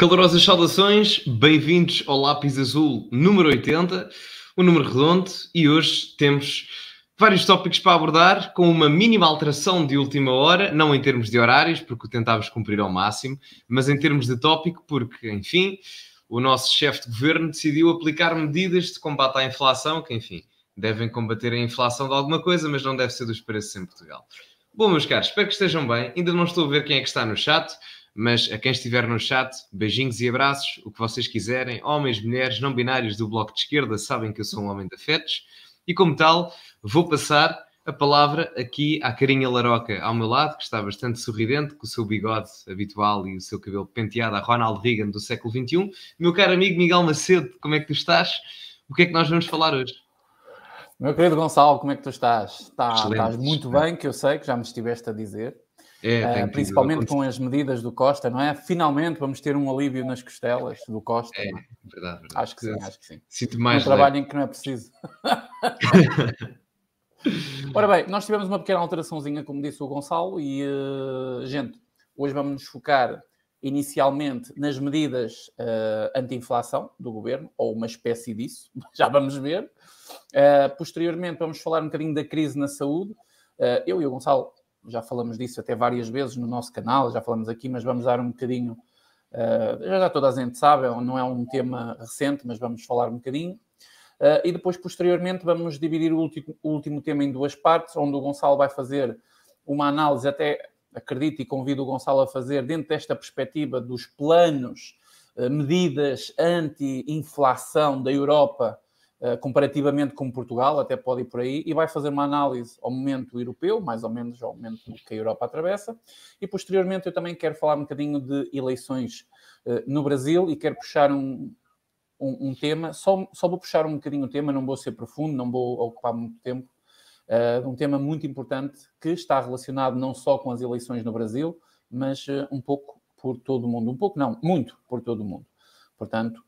Calorosas saudações, bem-vindos ao Lápis Azul número 80, o número redondo, e hoje temos vários tópicos para abordar, com uma mínima alteração de última hora, não em termos de horários, porque o tentámos cumprir ao máximo, mas em termos de tópico, porque, enfim, o nosso chefe de governo decidiu aplicar medidas de combate à inflação, que, enfim, devem combater a inflação de alguma coisa, mas não deve ser dos preços em Portugal. Bom, meus caros, espero que estejam bem. Ainda não estou a ver quem é que está no chat. Mas a quem estiver no chat, beijinhos e abraços, o que vocês quiserem. Homens, mulheres, não binários do Bloco de Esquerda sabem que eu sou um homem de afetos. E como tal, vou passar a palavra aqui à Carinha Laroca ao meu lado, que está bastante sorridente, com o seu bigode habitual e o seu cabelo penteado a Ronald Reagan do século XXI. Meu caro amigo Miguel Macedo, como é que tu estás? O que é que nós vamos falar hoje? Meu querido Gonçalo, como é que tu estás? Está, estás muito bem, que eu sei que já me estiveste a dizer. É, uh, principalmente com as medidas do Costa, não é? Finalmente vamos ter um alívio nas costelas do Costa. É, verdade, verdade. Acho que sim, acho que sim. Sinto mais um trabalho em que não é preciso. Ora bem, nós tivemos uma pequena alteraçãozinha, como disse o Gonçalo, e, uh, gente, hoje vamos nos focar inicialmente nas medidas uh, anti-inflação do governo, ou uma espécie disso, já vamos ver. Uh, posteriormente, vamos falar um bocadinho da crise na saúde. Eu e o Gonçalo já falamos disso até várias vezes no nosso canal, já falamos aqui, mas vamos dar um bocadinho. Uh, já, toda a gente sabe, é não é um tema recente, mas vamos falar um bocadinho. Uh, e depois, posteriormente, vamos dividir o último, o último tema em duas partes, onde o Gonçalo vai fazer uma análise, até acredito e convido o Gonçalo a fazer, dentro desta perspectiva dos planos, uh, medidas anti-inflação da Europa comparativamente com Portugal, até pode ir por aí, e vai fazer uma análise ao momento europeu, mais ou menos ao momento que a Europa atravessa, e posteriormente eu também quero falar um bocadinho de eleições uh, no Brasil e quero puxar um, um, um, tema, só, só vou puxar um bocadinho o tema, não vou ser profundo, não vou ocupar muito tempo, uh, um tema muito importante que está relacionado não só com as eleições no Brasil, mas uh, um pouco por todo o mundo, um pouco não, muito por todo o mundo. Portanto,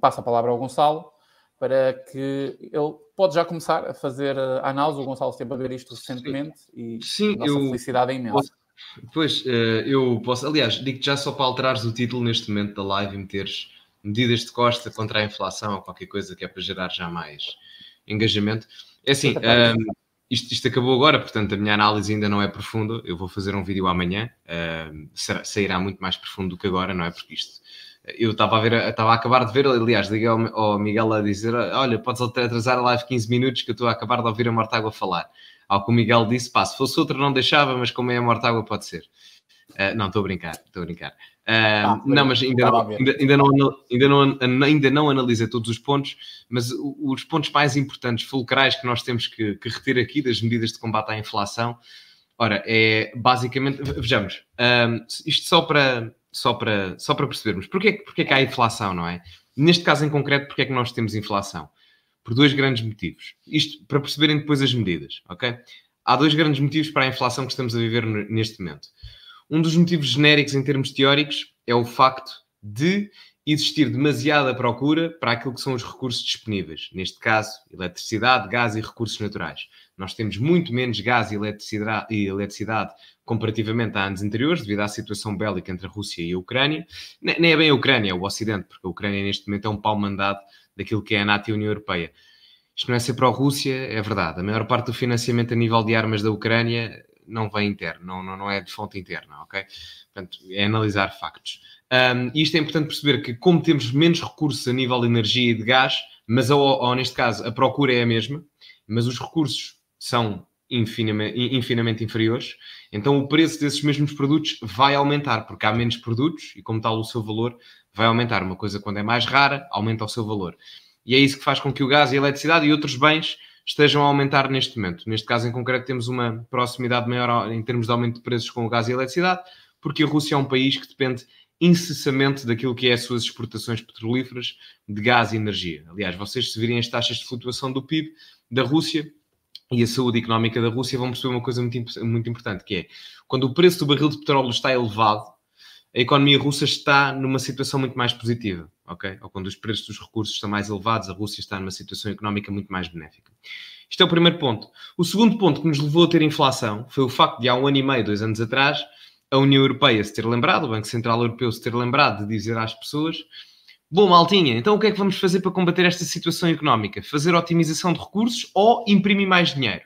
passo a palavra ao Gonçalo para que ele pode já começar a fazer a análise. O Gonçalo esteve a ver isto recentemente e Sim, a nossa eu felicidade é imensa. Pois, eh, eu posso, aliás, digo já só para alterares o título neste momento da live e meteres medidas de costa contra a inflação ou qualquer coisa que é para gerar já mais engajamento. É assim, um, ehm, isto, isto, acabou agora, portanto a minha análise ainda não é profunda. Eu vou fazer um vídeo amanhã, um, ehm, sairá muito mais profundo do que agora, não é? Porque isto eu estava a ver, estava a acabar de ver, aliás, liguei ao, ao, Miguel a dizer: Olha, podes atrasar a live 15 minutos que eu estou a acabar de ouvir a Mortágua falar. Ao que o Miguel disse: Pá, se fosse outro não deixava, mas como é a Mortágua, pode ser. Uh, não, estou a brincar, estou a brincar. Uh, ah, não, mas ainda não, ainda, ainda, não, ainda, não, ainda não analisei todos os pontos, mas os pontos mais importantes, fulcrais que nós temos que, que reter aqui das medidas de combate à inflação, ora, é basicamente, vejamos, um, ah, isto só para só para, só para percebermos. Porquê, porquê que há inflação, não é? Neste caso em concreto, porquê é que nós temos inflação? Por dois grandes motivos. Isto para perceberem depois as medidas, ok? Há dois grandes motivos para a inflação que estamos a viver neste momento. Um dos motivos genéricos em termos teóricos é o facto de existir demasiada procura para aquilo que são os recursos disponíveis. Neste caso, eletricidade, gás e recursos naturais. Nós temos muito menos gás e eletricidade, e eletricidade comparativamente a anos anteriores, devido à situação bélica entre a Rússia e a Ucrânia. Nem é bem a Ucrânia, é o Ocidente, porque a Ucrânia neste momento é um pau mandado daquilo que é a NATO e a União Europeia. Isto não é ser pró-Rússia, é verdade. A maior parte do financiamento a nível de armas da Ucrânia não vem interno, não, não, não é de fonte interna, ok? Portanto, é analisar factos. Um, e isto é importante perceber que, como temos menos recursos a nível de energia e de gás, mas ou, ou neste caso a procura é a mesma, mas os recursos são infinamente, infinamente inferiores, então o preço desses mesmos produtos vai aumentar, porque há menos produtos e, como tal, o seu valor vai aumentar. Uma coisa, quando é mais rara, aumenta o seu valor. E é isso que faz com que o gás e a eletricidade e outros bens estejam a aumentar neste momento. Neste caso em concreto, temos uma proximidade maior em termos de aumento de preços com o gás e a eletricidade, porque a Rússia é um país que depende incessammente daquilo que é as suas exportações petrolíferas de gás e energia. Aliás, vocês se virem as taxas de flutuação do PIB da Rússia, e a saúde económica da Rússia vão perceber uma coisa muito, muito importante, que é quando o preço do barril de petróleo está elevado, a economia russa está numa situação muito mais positiva, ok? Ou quando os preços dos recursos estão mais elevados, a Rússia está numa situação económica muito mais benéfica. Isto é o primeiro ponto. O segundo ponto que nos levou a ter inflação foi o facto de há um ano e meio, dois anos atrás, a União Europeia se ter lembrado, o Banco Central Europeu se ter lembrado de dizer às pessoas: Bom, Maltinha, então o que é que vamos fazer para combater esta situação económica? Fazer otimização de recursos ou imprimir mais dinheiro?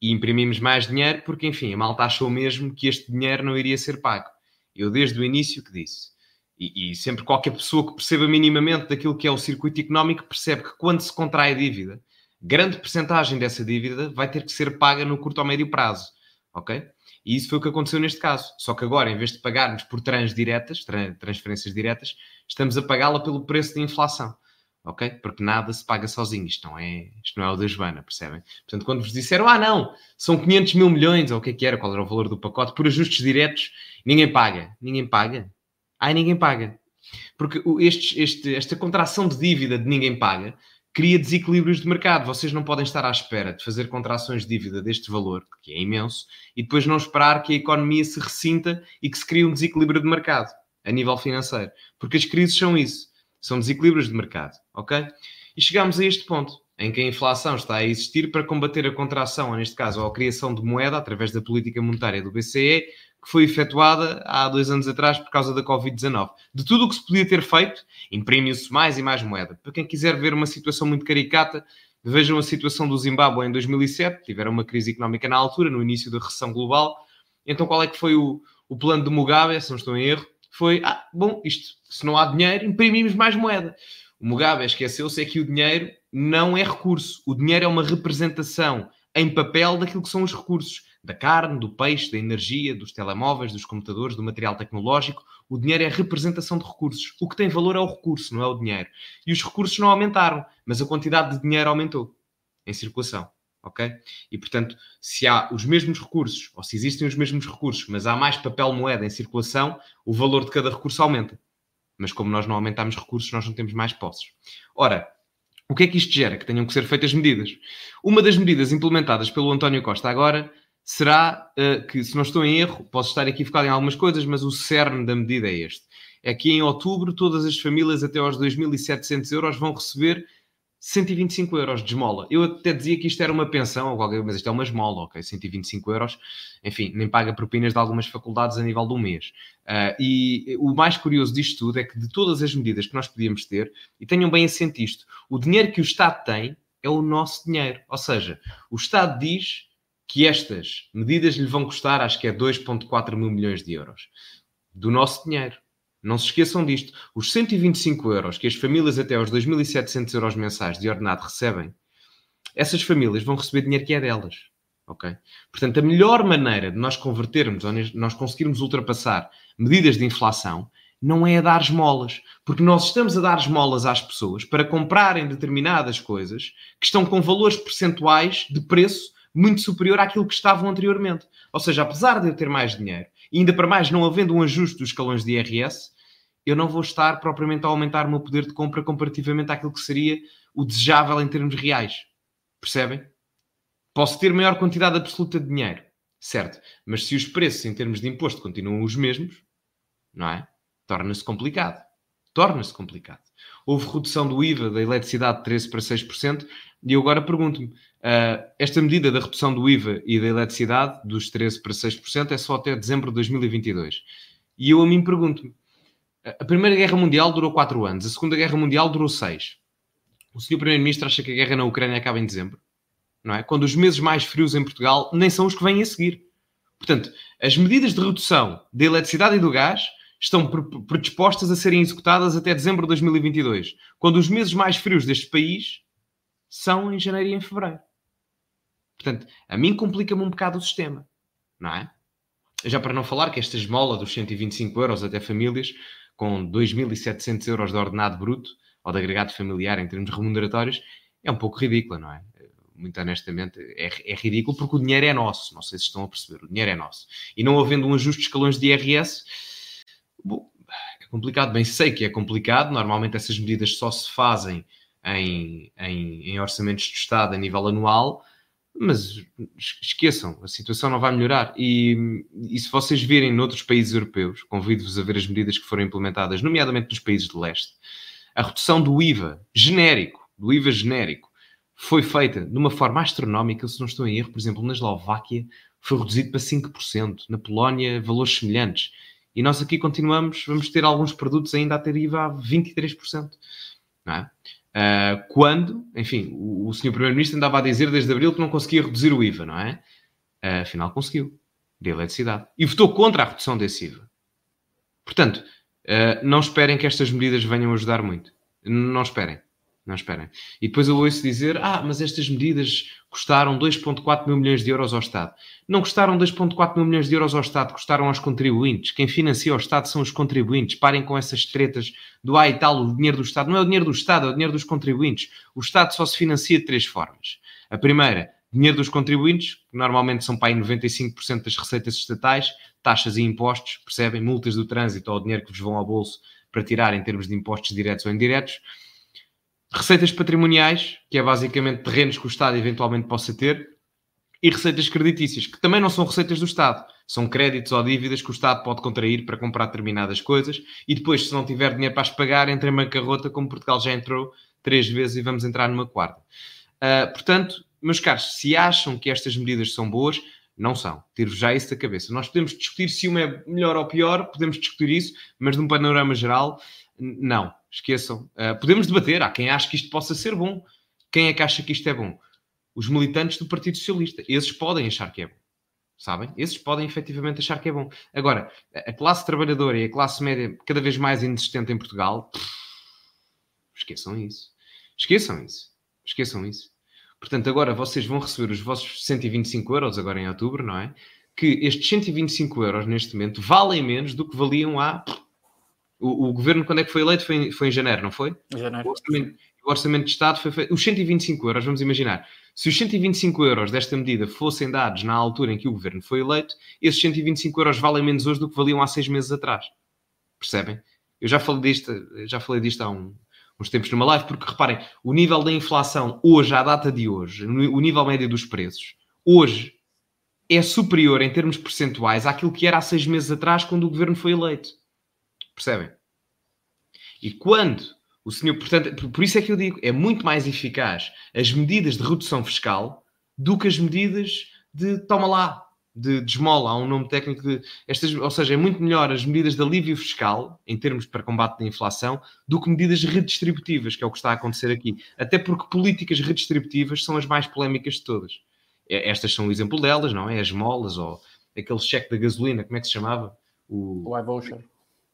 E imprimimos mais dinheiro porque, enfim, a malta achou mesmo que este dinheiro não iria ser pago. Eu, desde o início, que disse. E, e sempre qualquer pessoa que perceba minimamente daquilo que é o circuito económico percebe que quando se contrai a dívida, grande percentagem dessa dívida vai ter que ser paga no curto ou médio prazo. Ok? E isso foi o que aconteceu neste caso. Só que agora, em vez de pagarmos por trans diretas, transferências diretas, estamos a pagá-la pelo preço da inflação. Ok? Porque nada se paga sozinho. Isto não é, isto não é o da Joana, percebem? Portanto, quando vos disseram, ah, não, são 500 mil milhões, ou o que é que era, qual era o valor do pacote, por ajustes diretos, ninguém paga. Ninguém paga. Ai, ninguém paga. Porque este, este, esta contração de dívida de ninguém paga cria desequilíbrios de mercado. Vocês não podem estar à espera de fazer contrações de dívida deste valor, que é imenso, e depois não esperar que a economia se ressinta e que se crie um desequilíbrio de mercado a nível financeiro. Porque as crises são isso, são desequilíbrios de mercado, ok? E chegamos a este ponto, em que a inflação está a existir para combater a contração, ou neste caso, a criação de moeda através da política monetária do BCE, que foi efetuada há dois anos atrás por causa da Covid-19. De tudo o que se podia ter feito, imprime-se mais e mais moeda. Para quem quiser ver uma situação muito caricata, vejam a situação do Zimbábue em 2007. Tiveram uma crise económica na altura, no início da recessão global. Então, qual é que foi o, o plano de Mugabe, se não estou em erro? Foi, ah, bom, isto, se não há dinheiro, imprimimos mais moeda. O Mugabe esqueceu-se é que o dinheiro não é recurso. O dinheiro é uma representação em papel daquilo que são os recursos da carne, do peixe, da energia, dos telemóveis, dos computadores, do material tecnológico. O dinheiro é representação de recursos. O que tem valor é o recurso, não é o dinheiro. E os recursos não aumentaram, mas a quantidade de dinheiro aumentou em circulação. Ok? E portanto, se há os mesmos recursos, ou se existem os mesmos recursos, mas há mais papel moeda em circulação, o valor de cada recurso aumenta. Mas como nós não aumentamos recursos, nós não temos mais posses. Ora, o que é que isto gera? Que tenham que ser feitas medidas. Uma das medidas implementadas pelo António Costa agora será uh, que, se não estou em erro, posso estar equivocado em algumas coisas, mas o cerne da medida é este. É que em outubro todas as famílias até aos 2.700 euros vão receber 125 euros de esmola. Eu até dizia que isto era uma pensão, mas isto é uma esmola, ok? 125 euros, enfim, nem paga propinas de algumas faculdades a nível do mês. Uh, e o mais curioso disto tudo é que de todas as medidas que nós podíamos ter, e tenham bem assente isto, o dinheiro que o Estado tem é o nosso dinheiro. Ou seja, o Estado diz que estas medidas lhe vão custar, acho que é 2,4 mil milhões de euros do nosso dinheiro. Não se esqueçam disto. Os 125 euros que as famílias até aos 2.700 euros mensais de ordenado recebem, essas famílias vão receber dinheiro que é delas. Ok? Portanto, a melhor maneira de nós convertermos, ou nós conseguirmos ultrapassar medidas de inflação, não é a dar esmolas. Porque nós estamos a dar esmolas às pessoas para comprarem determinadas coisas que estão com valores percentuais de preço muito superior àquilo que estavam anteriormente. Ou seja, apesar de eu ter mais dinheiro, e ainda para mais não havendo um ajuste dos escalões de IRS, eu não vou estar propriamente a aumentar o meu poder de compra comparativamente àquilo que seria o desejável em termos reais. Percebem? Posso ter maior quantidade absoluta de dinheiro, certo? Mas se os preços em termos de imposto continuam os mesmos, não é? Torna-se complicado. Torna-se complicado. Houve redução do IVA da eletricidade de 13% para 6%, e eu agora pergunto-me: uh, esta medida da redução do IVA e da eletricidade dos 13% para 6% é só até dezembro de 2022. E eu a mim pergunto-me: a Primeira Guerra Mundial durou 4 anos, a Segunda Guerra Mundial durou 6. O Sr. Primeiro-Ministro acha que a guerra na Ucrânia acaba em dezembro? Não é? Quando os meses mais frios em Portugal nem são os que vêm a seguir. Portanto, as medidas de redução da eletricidade e do gás estão predispostas a serem executadas até dezembro de 2022, quando os meses mais frios deste país são em janeiro e em fevereiro. Portanto, a mim complica-me um bocado o sistema, não é? Já para não falar que esta esmola dos 125 euros até famílias com 2.700 euros de ordenado bruto ou de agregado familiar em termos remuneratórios é um pouco ridícula, não é? Muito honestamente, é, é, ridículo porque o dinheiro é nosso. Não sei se estão a perceber, o dinheiro é nosso. E não havendo um ajuste de escalões de IRS, bom, é complicado. Bem, sei que é complicado. Normalmente essas medidas só se fazem em, em, em orçamentos de Estado a nível anual, mas esqueçam, a situação não vai melhorar. E, e se vocês virem noutros países europeus, convido-vos a ver as medidas que foram implementadas, nomeadamente nos países de leste, a redução do IVA genérico, do IVA genérico, foi feita de uma forma astronómica, se não estou em erro, por exemplo, na Eslováquia foi reduzido para 5%. Na Polónia, valores semelhantes. E nós aqui continuamos, vamos ter alguns produtos ainda a ter IVA a 23%. Não é? Uh, quando, enfim, o, o senhor Primeiro-Ministro andava a dizer desde abril que não conseguia reduzir o IVA, não é? Uh, afinal, conseguiu, de eletricidade. E votou contra a redução desse IVA. Portanto, uh, não esperem que estas medidas venham ajudar muito. Não esperem. Não esperem. E depois eu ouço dizer: ah, mas estas medidas custaram 2,4 mil milhões de euros ao Estado. Não custaram 2,4 mil milhões de euros ao Estado, custaram aos contribuintes. Quem financia o Estado são os contribuintes. Parem com essas tretas do ah e tal, o dinheiro do Estado. Não é o dinheiro do Estado, é o dinheiro dos contribuintes. O Estado só se financia de três formas. A primeira, dinheiro dos contribuintes, que normalmente são para aí 95% das receitas estatais, taxas e impostos, percebem? Multas do trânsito ou o dinheiro que vos vão ao bolso para tirar em termos de impostos diretos ou indiretos receitas patrimoniais, que é basicamente terrenos que o Estado eventualmente possa ter, e receitas creditícias, que também não são receitas do Estado, são créditos ou dívidas que o Estado pode contrair para comprar determinadas coisas e depois, se não tiver dinheiro para as pagar, entra em bancarrota, como Portugal já entrou três vezes e vamos entrar numa quarta. Uh, portanto, meus caros, se acham que estas medidas são boas, não são. Tiro já isso da cabeça. Nós podemos discutir se uma é melhor ou pior, podemos discutir isso, mas de um panorama geral, não, esqueçam. Uh, podemos debater, há quem acha que isto possa ser bom. Quem é que acha que isto é bom? Os militantes do Partido Socialista. Esses podem achar que é bom. Sabem? Esses podem efetivamente achar que é bom. Agora, a classe trabalhadora e a classe média cada vez mais insistente em Portugal, pff, esqueçam isso. Esqueçam isso. Esqueçam isso. Portanto, agora vocês vão receber os vossos 125 euros agora em outubro, não é? Que estes 125 euros neste momento valem menos do que valiam há o, o, governo, quando é que foi eleito? Foi, em, foi em janeiro, não foi? Em janeiro. O orçamento, o orçamento de Estado foi feito. Os 125 euros, vamos imaginar. Se os 125 euros desta medida fossem dados na altura em que o governo foi eleito, esses 125 euros valem menos hoje do que valiam há seis meses atrás. Percebem? Eu já falei disto, já falei disto há um, uns tempos numa live, porque reparem, o nível da inflação hoje, à data de hoje, o nível médio dos preços, hoje é superior em termos percentuais àquilo que era há seis meses atrás, quando o governo foi eleito. Percebem? E quando o senhor, portanto, por isso é que eu digo, é muito mais eficaz as medidas de redução fiscal do que as medidas de toma lá, de, de esmola, há um nome técnico de estas, ou seja, é muito melhor as medidas de alívio fiscal em termos para combate da inflação do que medidas redistributivas, que é o que está a acontecer aqui. Até porque políticas redistributivas são as mais polémicas de todas. Estas são o exemplo delas, não é? As molas ou aquele cheque da gasolina, como é que se chamava? O, o iVoucher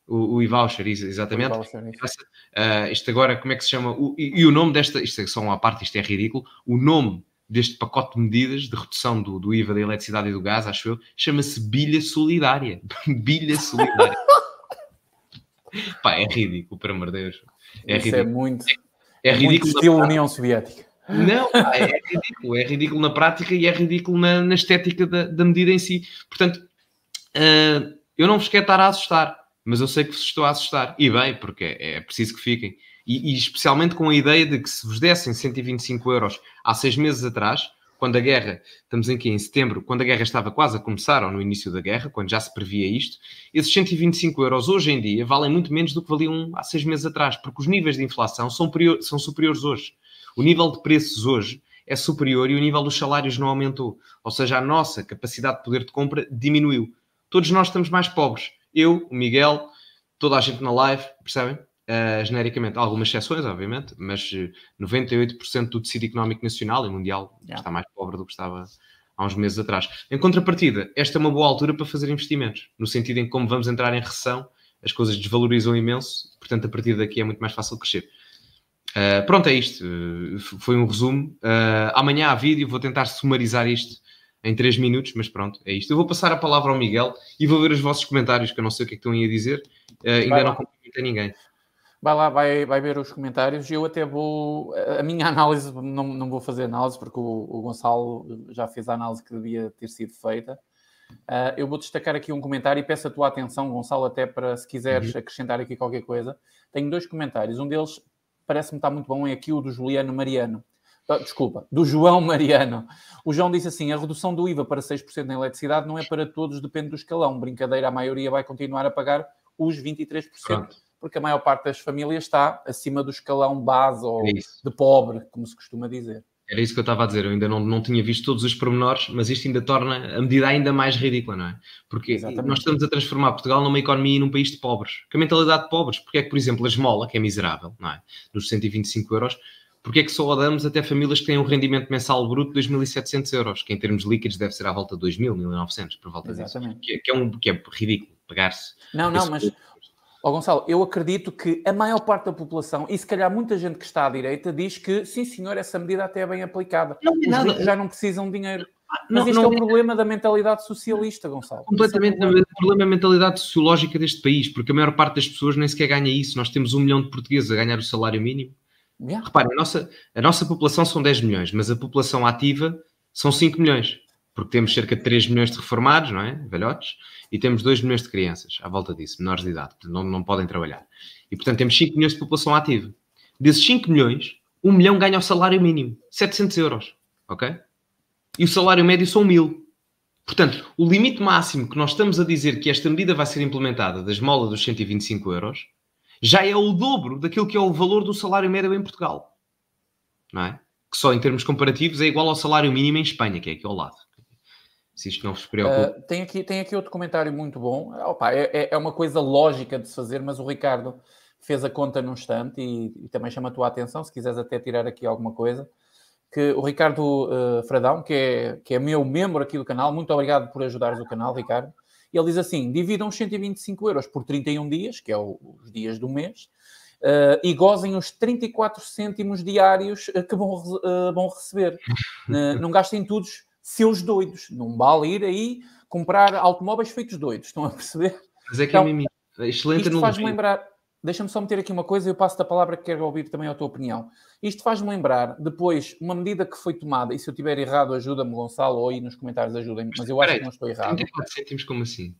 o, o e-voucher, exatamente. Uh, isto agora, como é que se chama? O, e, e, o nome desta, isto é só uma parte, isto é ridículo, o nome deste pacote de medidas de redução do, do IVA da eletricidade e do gás, acho eu, chama-se bilha solidária. bilha solidária. Pá, é ridículo, por amor de Deus. É Isso é ridículo. é muito... É, é ridículo. Muito estilo União Soviética. Não, é, é ridículo. É ridículo na prática e é ridículo na, na estética da, da medida em si. Portanto, uh, eu não vos quero estar a assustar mas eu sei que vos estou a assustar. E bem, porque é, é preciso que fiquem. E, e, especialmente com a ideia de que se vos dessem 125 euros há seis meses atrás, quando a guerra, estamos aqui em setembro, quando a guerra estava quase a começar, ou no início da guerra, quando já se previa isto, esses 125 euros hoje em dia valem muito menos do que valiam há seis meses atrás, porque os níveis de inflação são, são superiores hoje. O nível de preços hoje é superior e o nível dos salários não aumentou. Ou seja, a nossa capacidade de poder de compra diminuiu. Todos nós estamos mais pobres eu, o Miguel, toda a gente na live, percebem? Uh, genericamente, algumas exceções, obviamente, mas 98% eh, do tecido económico nacional e mundial yeah. está mais pobre do que estava há uns meses atrás. Em contrapartida, esta é uma boa altura para fazer investimentos, no sentido em que, como vamos entrar em recessão, as coisas desvalorizam imenso, portanto, a partir daqui é muito mais fácil crescer. Uh, pronto, é isto. Uh, foi um resumo. amanhã há vídeo, vou tentar sumarizar isto em 3 minutos, mas pronto, é isto. Eu vou passar a palavra ao Miguel e vou ver os vossos comentários, que eu não sei o que é que estão aí a dizer. Uh, ainda não cumprimentei ninguém. Vai lá, vai, vai ver os comentários. Eu até vou. A minha análise, não, não vou fazer análise, porque o, o Gonçalo já fez a análise que devia ter sido feita. Uh, eu vou destacar aqui um comentário e peço a tua atenção, Gonçalo, até para se quiseres uhum. acrescentar aqui qualquer coisa. Tenho dois comentários. Um deles parece-me estar muito bom, é aqui o do Juliano Mariano. Ah, desculpa, do João Mariano. O João disse assim: a redução do IVA para 6% na eletricidade não é para todos, depende do escalão. Brincadeira, a maioria vai continuar a pagar os 23%, Pronto. porque a maior parte das famílias está acima do escalão base ou é de pobre, como se costuma dizer. Era isso que eu estava a dizer, eu ainda não, não tinha visto todos os pormenores, mas isto ainda torna a medida ainda mais ridícula, não é? Porque Exatamente. nós estamos a transformar Portugal numa economia e num país de pobres. Que a mentalidade de pobres, porque é que, por exemplo, a esmola, que é miserável, não é? Dos 125 euros, porque é que só damos até famílias que têm um rendimento mensal bruto de 2.700 euros, que em termos líquidos deve ser à volta de 2.000, 1.900, por volta Exatamente. disso. Que, é, que, é um, que é ridículo pagar-se. Não, não, mas... Ó oh, Gonçalo, eu acredito que a maior parte da população, e se calhar muita gente que está à direita, diz que sim, senhor, essa medida até é bem aplicada. Não, Os nada. já não precisam de dinheiro. Ah, mas não, isto não, é o problema da mentalidade socialista, Gonçalo. Completamente. É o problema é a mentalidade sociológica deste país, porque a maior parte das pessoas nem sequer ganha isso. Nós temos um milhão de portugueses a ganhar o salário mínimo. Yeah. Repare, a nossa, a nossa população são 10 milhões, mas a população ativa são 5 milhões, porque temos cerca de 3 milhões de reformados, não é? Velhotes e temos 2 milhões de crianças à volta disso, menores de idade, não, não podem trabalhar. E, portanto, temos 5 milhões de população ativa. Desses 5 milhões, 1 milhão ganha o salário mínimo, 700 euros, ok? E o salário médio são 1000. Portanto, o limite máximo que nós estamos a dizer que esta medida vai ser implementada da esmola dos 125 euros já é o dobro daquilo que é o valor do salário médio em Portugal. Não é? Que só em termos comparativos é igual ao salário mínimo em Espanha, que é aqui ao lado se isto não vos preocupa. Uh, tem, aqui, tem aqui outro comentário muito bom. Opa, é, é, é uma coisa lógica de se fazer, mas o Ricardo fez a conta num instante e, e, também chama a tua atenção, se quiseres até tirar aqui alguma coisa, que o Ricardo uh, Fradão, que é, que é meu membro aqui do canal, muito obrigado por ajudares o canal, Ricardo. Ele diz assim: dividam os 125 euros por 31 dias, que é o, os dias do mês, uh, e gozem os 34 cêntimos diários que vão, uh, vão receber. não gastem todos seus doidos. Não vale ir aí comprar automóveis feitos doidos. Estão a perceber? Mas é que então, é excelente Isto faz-me lembrar. Deixa-me só meter aqui uma coisa e eu passo-te a palavra que quero ouvir também a tua opinião. Isto faz-me lembrar, depois, uma medida que foi tomada, e se eu estiver errado, ajuda-me, Gonçalo, ou aí nos comentários ajudem-me, mas eu acho que não estou errado. 34 cêntimos, como assim?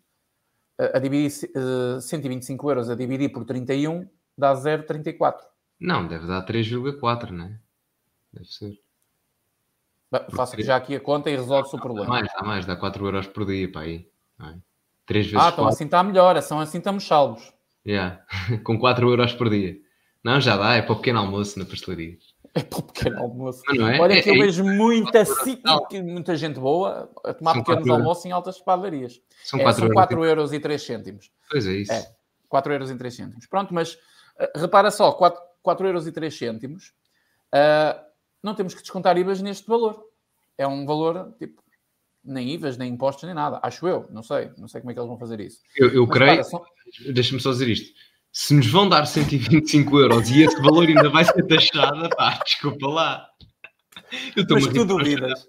A, a dividir uh, 125 euros a dividir por 31 dá 0,34. Não, deve dar 3,4, não é? Deve ser. Faço já aqui a conta e resolve-se o problema. Dá mais, dá mais, dá 4 euros por dia para aí. É? Três vezes ah, então 4. assim está melhor, assim, assim estamos salvos. Yeah. Com 4 euros por dia. Não, já dá, é para o pequeno almoço na pastelaria. É para o pequeno almoço. Não, é? Olha que é, eu é vejo muita, muita gente boa a tomar São pequenos almoços em altas padarias. São 4, é, 4 euros e 3 cêntimos. Pois é isso. É, 4 euros e 3 cêntimos. Pronto, mas uh, repara só, 4, 4 euros e 3 cêntimos. Uh, não temos que descontar IVAs neste valor. É um valor, tipo, nem IVAs, nem impostos, nem nada. Acho eu, não sei. Não sei como é que eles vão fazer isso. Eu, eu creio, para, são... deixa-me só dizer isto. Se nos vão dar 125 euros e esse valor ainda vai ser taxado, pá, desculpa lá. Mas tu duvidas.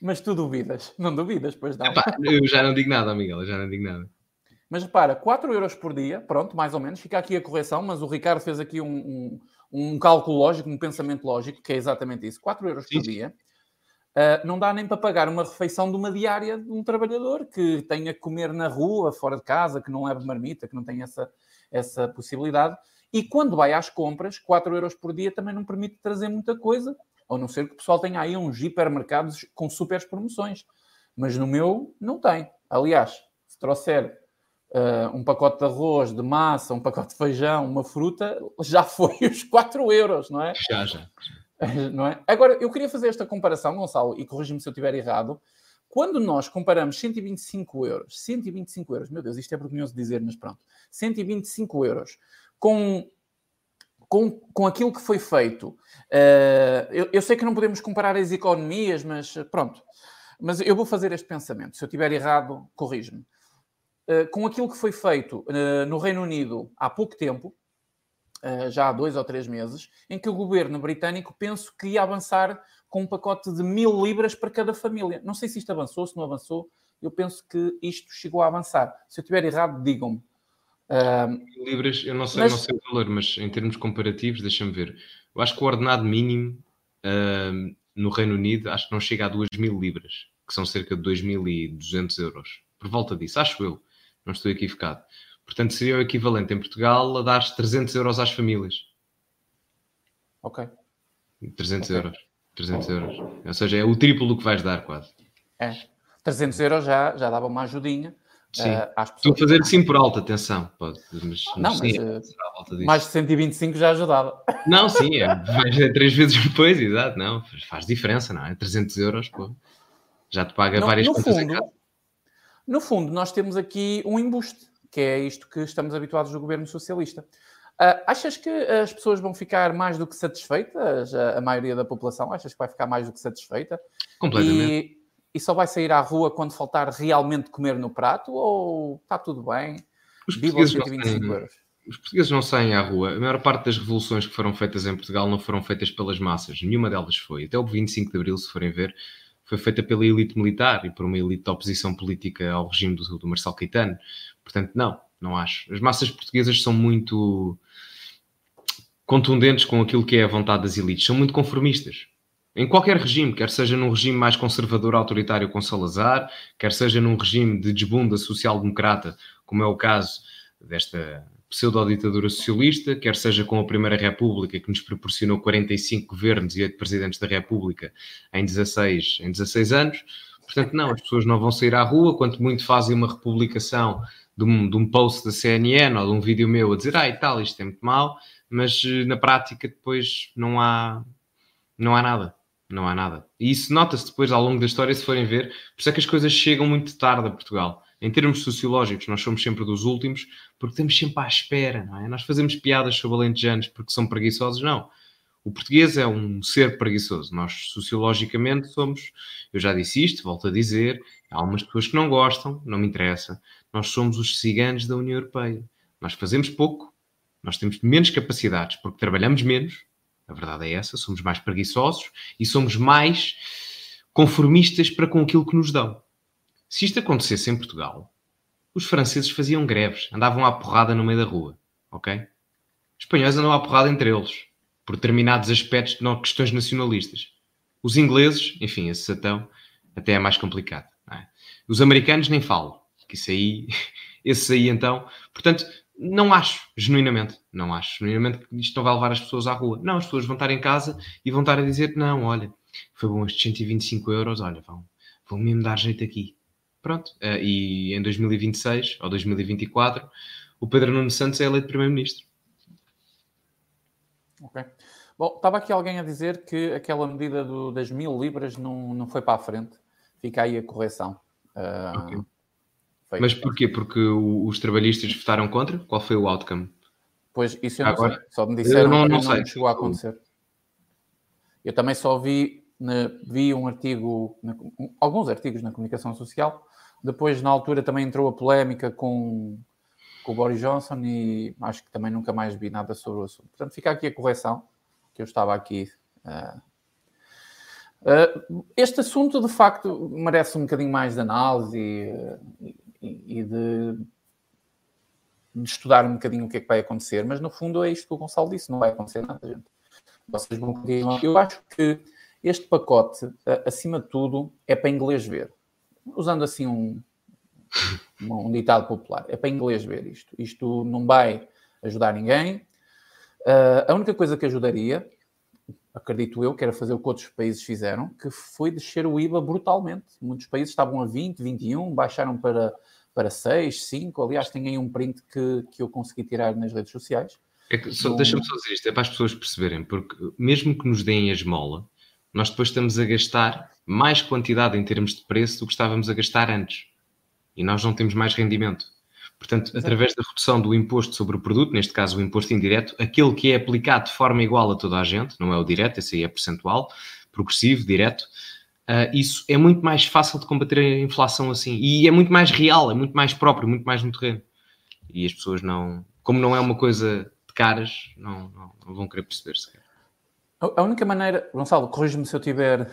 Mas tu duvidas. Não duvidas, pois não. Epá, eu já não digo nada, Miguel, eu já não digo nada. Mas repara, 4 euros por dia, pronto, mais ou menos, fica aqui a correção, mas o Ricardo fez aqui um, um, um cálculo lógico, um pensamento lógico, que é exatamente isso. 4 euros Sim. por dia Uh, não dá nem para pagar uma refeição de uma diária de um trabalhador que tenha que comer na rua, fora de casa, que não leve marmita, que não tem essa, essa possibilidade. E quando vai às compras, 4 euros por dia também não permite trazer muita coisa, a não ser que o pessoal tenha aí uns hipermercados com super promoções. Mas no meu não tem. Aliás, se trouxer uh, um pacote de arroz, de massa, um pacote de feijão, uma fruta, já foi os 4 euros, não é? Já, já. não é? Agora, eu queria fazer esta comparação, Gonçalo, e corrija-me se eu estiver errado. Quando nós comparamos 125 euros, 125 euros, meu Deus, isto é vergonhoso dizer, mas pronto, 125 euros com, com, com aquilo que foi feito, uh, eu, eu sei que não podemos comparar as economias, mas pronto, mas eu vou fazer este pensamento. Se eu estiver errado, corrige-me. Uh, com aquilo que foi feito uh, no Reino Unido há pouco tempo, eh, já há dois ou três meses, em que o governo britânico penso que ia avançar com um pacote de mil libras para cada família. Não sei se isto avançou, se não avançou. Eu penso que isto chegou a avançar. Se eu estiver errado, digam-me. Uh, libras, eu não sei, mas... não sei o valor, mas em termos comparativos, deixa-me ver. Eu acho que o ordenado mínimo uh, no Reino Unido acho que não chega a 2 mil libras, que são cerca de 2.200 euros. Por volta disso, acho eu. Não estou equivocado. Portanto, seria o equivalente em Portugal a dar 300 euros às famílias. Ok. 300 okay. euros. 300 euros. Ou seja, é o triplo do que vais dar, quase. É. 300 euros já, já dava uma ajudinha. Sim. Uh, às pessoas. Estou a fazer sim por alta, atenção. Pode, mas, não, mas, sim, mas uh, mais de 125 já ajudava. Não, sim, é, é três vezes depois, exato. Não, faz diferença, não é? 300 euros, pô. Já te paga várias no contas fundo, No fundo, nós temos aqui um embuste, que é isto que estamos habituados do governo socialista. Uh, achas que as pessoas vão ficar mais do que satisfeitas? A, a, maioria da população achas que vai ficar mais do que satisfeita? Completamente. E, e só vai sair à rua quando faltar realmente comer no prato? Ou está tudo bem? Os portugueses, não saem, os portugueses não saem à rua. A maior parte das revoluções que foram feitas em Portugal não foram feitas pelas massas. Nenhuma delas foi. Até o 25 de Abril, se forem ver, foi feita pela elite militar e por uma elite de oposição política ao regime do, do Marcelo Caetano. Portanto, não, não acho. As massas portuguesas são muito contundentes com aquilo que é a vontade das elites, são muito conformistas. Em qualquer regime, quer seja num regime mais conservador autoritário com Salazar, quer seja num regime de desbunda social-democrata, como é o caso desta pseudo-ditadura socialista, quer seja com a Primeira República, que nos proporcionou 45 governos e 8 presidentes da República em 16, em 16 anos. Portanto, não, as pessoas não vão sair à rua, quanto muito fazem uma republicação de um, de um post da CNN ou de um vídeo meu a dizer, ah, e tal, isto é muito mal, mas eh, na prática depois não há, não há nada. Não há nada. E isso nota-se depois ao longo da história, se forem ver. Por isso é que as coisas chegam muito tarde a Portugal. Em termos sociológicos, nós somos sempre dos últimos, porque estamos sempre à espera, não é? Nós fazemos piadas sobre alentejanos porque são preguiçosos, não. O português é um ser preguiçoso. Nós, sociologicamente, somos. Eu já disse isto, volto a dizer. Há algumas pessoas que não gostam, não me interessa. Nós somos os ciganos da União Europeia. Nós fazemos pouco, nós temos menos capacidades porque trabalhamos menos. A verdade é essa. Somos mais preguiçosos e somos mais conformistas para com aquilo que nos dão. Se isto acontecesse em Portugal, os franceses faziam greves, andavam à porrada no meio da rua, ok? Os espanhóis andam à porrada entre eles por determinados aspectos de questões nacionalistas. Os ingleses, enfim, esse satão, até é mais complicado. É? Os americanos nem falo, que isso aí, esse aí então, portanto, não acho, genuinamente, não acho, genuinamente que isto não vai levar as pessoas à rua. Não, as pessoas vão estar em casa e vão estar a dizer, não, olha, foi bom estes 125 euros, olha, vão, vão mesmo dar jeito aqui. Pronto, eh, e em 2026 ou 2024, o Pedro Nuno Santos é eleito Primeiro-Ministro. Ok. Bom, estava aqui alguém a dizer que aquela medida do, das mil libras não, não foi para a frente. Fica aí a correção. Uh, okay. Mas porquê? Porque os trabalhistas votaram contra? Qual foi o outcome? Pois, isso eu não Agora, sei. Só me disseram não, não que não, chegou a acontecer. Eu também só vi, vi um artigo, alguns artigos na comunicação social. Depois, na altura, também entrou a polémica com com o Boris Johnson e acho que também nunca mais vi nada sobre o assunto. Portanto, fica aqui a correção que eu estava aqui. Uh, uh, este assunto, de facto, merece um bocadinho mais de análise e, e, de, de, estudar um bocadinho o que é que vai acontecer, mas no fundo é isto que o Gonçalo disse: não vai acontecer nada, gente. Vocês vão continuar. Eu acho que este pacote, acima de tudo, é para inglês ver. Usando assim um, um ditado popular. É para inglês ver isto. Isto não vai ajudar ninguém. Uh, a única coisa que ajudaria, acredito eu, que era fazer o que outros países fizeram, que foi descer o IVA brutalmente. Muitos países estavam a 20, 21, baixaram para, para 6, 5. Aliás, tem aí um print que, que eu consegui tirar nas redes sociais. É um... Deixa-me só dizer isto, é para as pessoas perceberem, porque mesmo que nos deem a esmola, nós depois estamos a gastar mais quantidade em termos de preço do que estávamos a gastar antes e nós não temos mais rendimento. Portanto, Exato. através da redução do imposto sobre o produto, neste caso o imposto indireto, aquele que é aplicado de forma igual a toda a gente, não é o direto, esse aí é percentual, progressivo, direto, uh, isso é muito mais fácil de combater a inflação assim. E é muito mais real, é muito mais próprio, muito mais no terreno. E as pessoas não, como não é uma coisa de caras, não, não, não vão querer perceber sequer. A única maneira, Gonçalo, corrija-me se eu tiver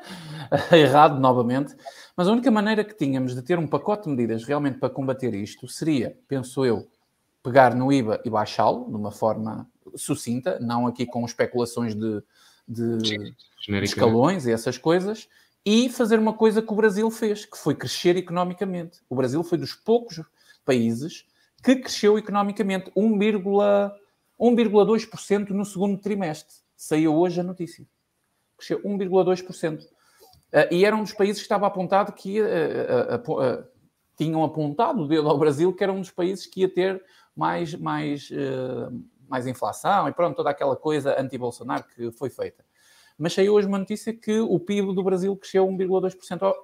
errado novamente, mas a única maneira que tínhamos de ter um pacote de medidas realmente para combater isto seria, penso eu, pegar no IVA e baixá-lo de uma forma sucinta, não aqui com especulações de, de, de escalões e essas coisas, e fazer uma coisa que o Brasil fez, que foi crescer economicamente. O Brasil foi dos poucos países que cresceu economicamente 1,2% no segundo trimestre. Saiu hoje a notícia. Cresceu 1,2%. Uh, e era um dos países que estava apontado que ia uh, uh, tinham apontado o dedo ao Brasil, que era um dos países que ia ter mais, mais, mais inflação e pronto, toda aquela coisa anti-Bolsonaro que foi feita. Mas saiu hoje uma notícia que o PIB do Brasil cresceu 1,2%.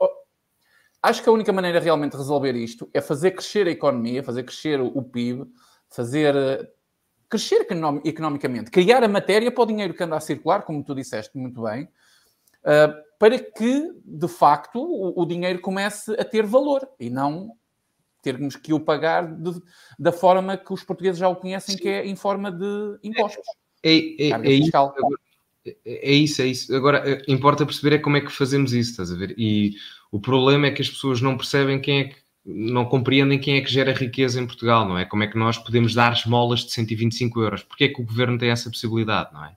Acho que a única maneira realmente de resolver isto é fazer crescer a economia, fazer crescer o PIB, fazer eh, crescer economicamente, criar a matéria para o dinheiro que anda a circular, como tu disseste muito bem, uh, para que, de facto, o, dinheiro comece a ter valor e não termos que o pagar de, da forma que os portugueses já o conhecem, Sim. que é em forma de impostos. É, é, é, isso, é isso, é isso. Agora, eh, importa perceber é como é que fazemos isso, estás a ver? E o problema é que as pessoas não percebem quem é que não compreendem quem é que gera riqueza em Portugal, não é? Como é que nós podemos dar esmolas de 125 euros? Porquê é que o governo tem essa possibilidade, não é?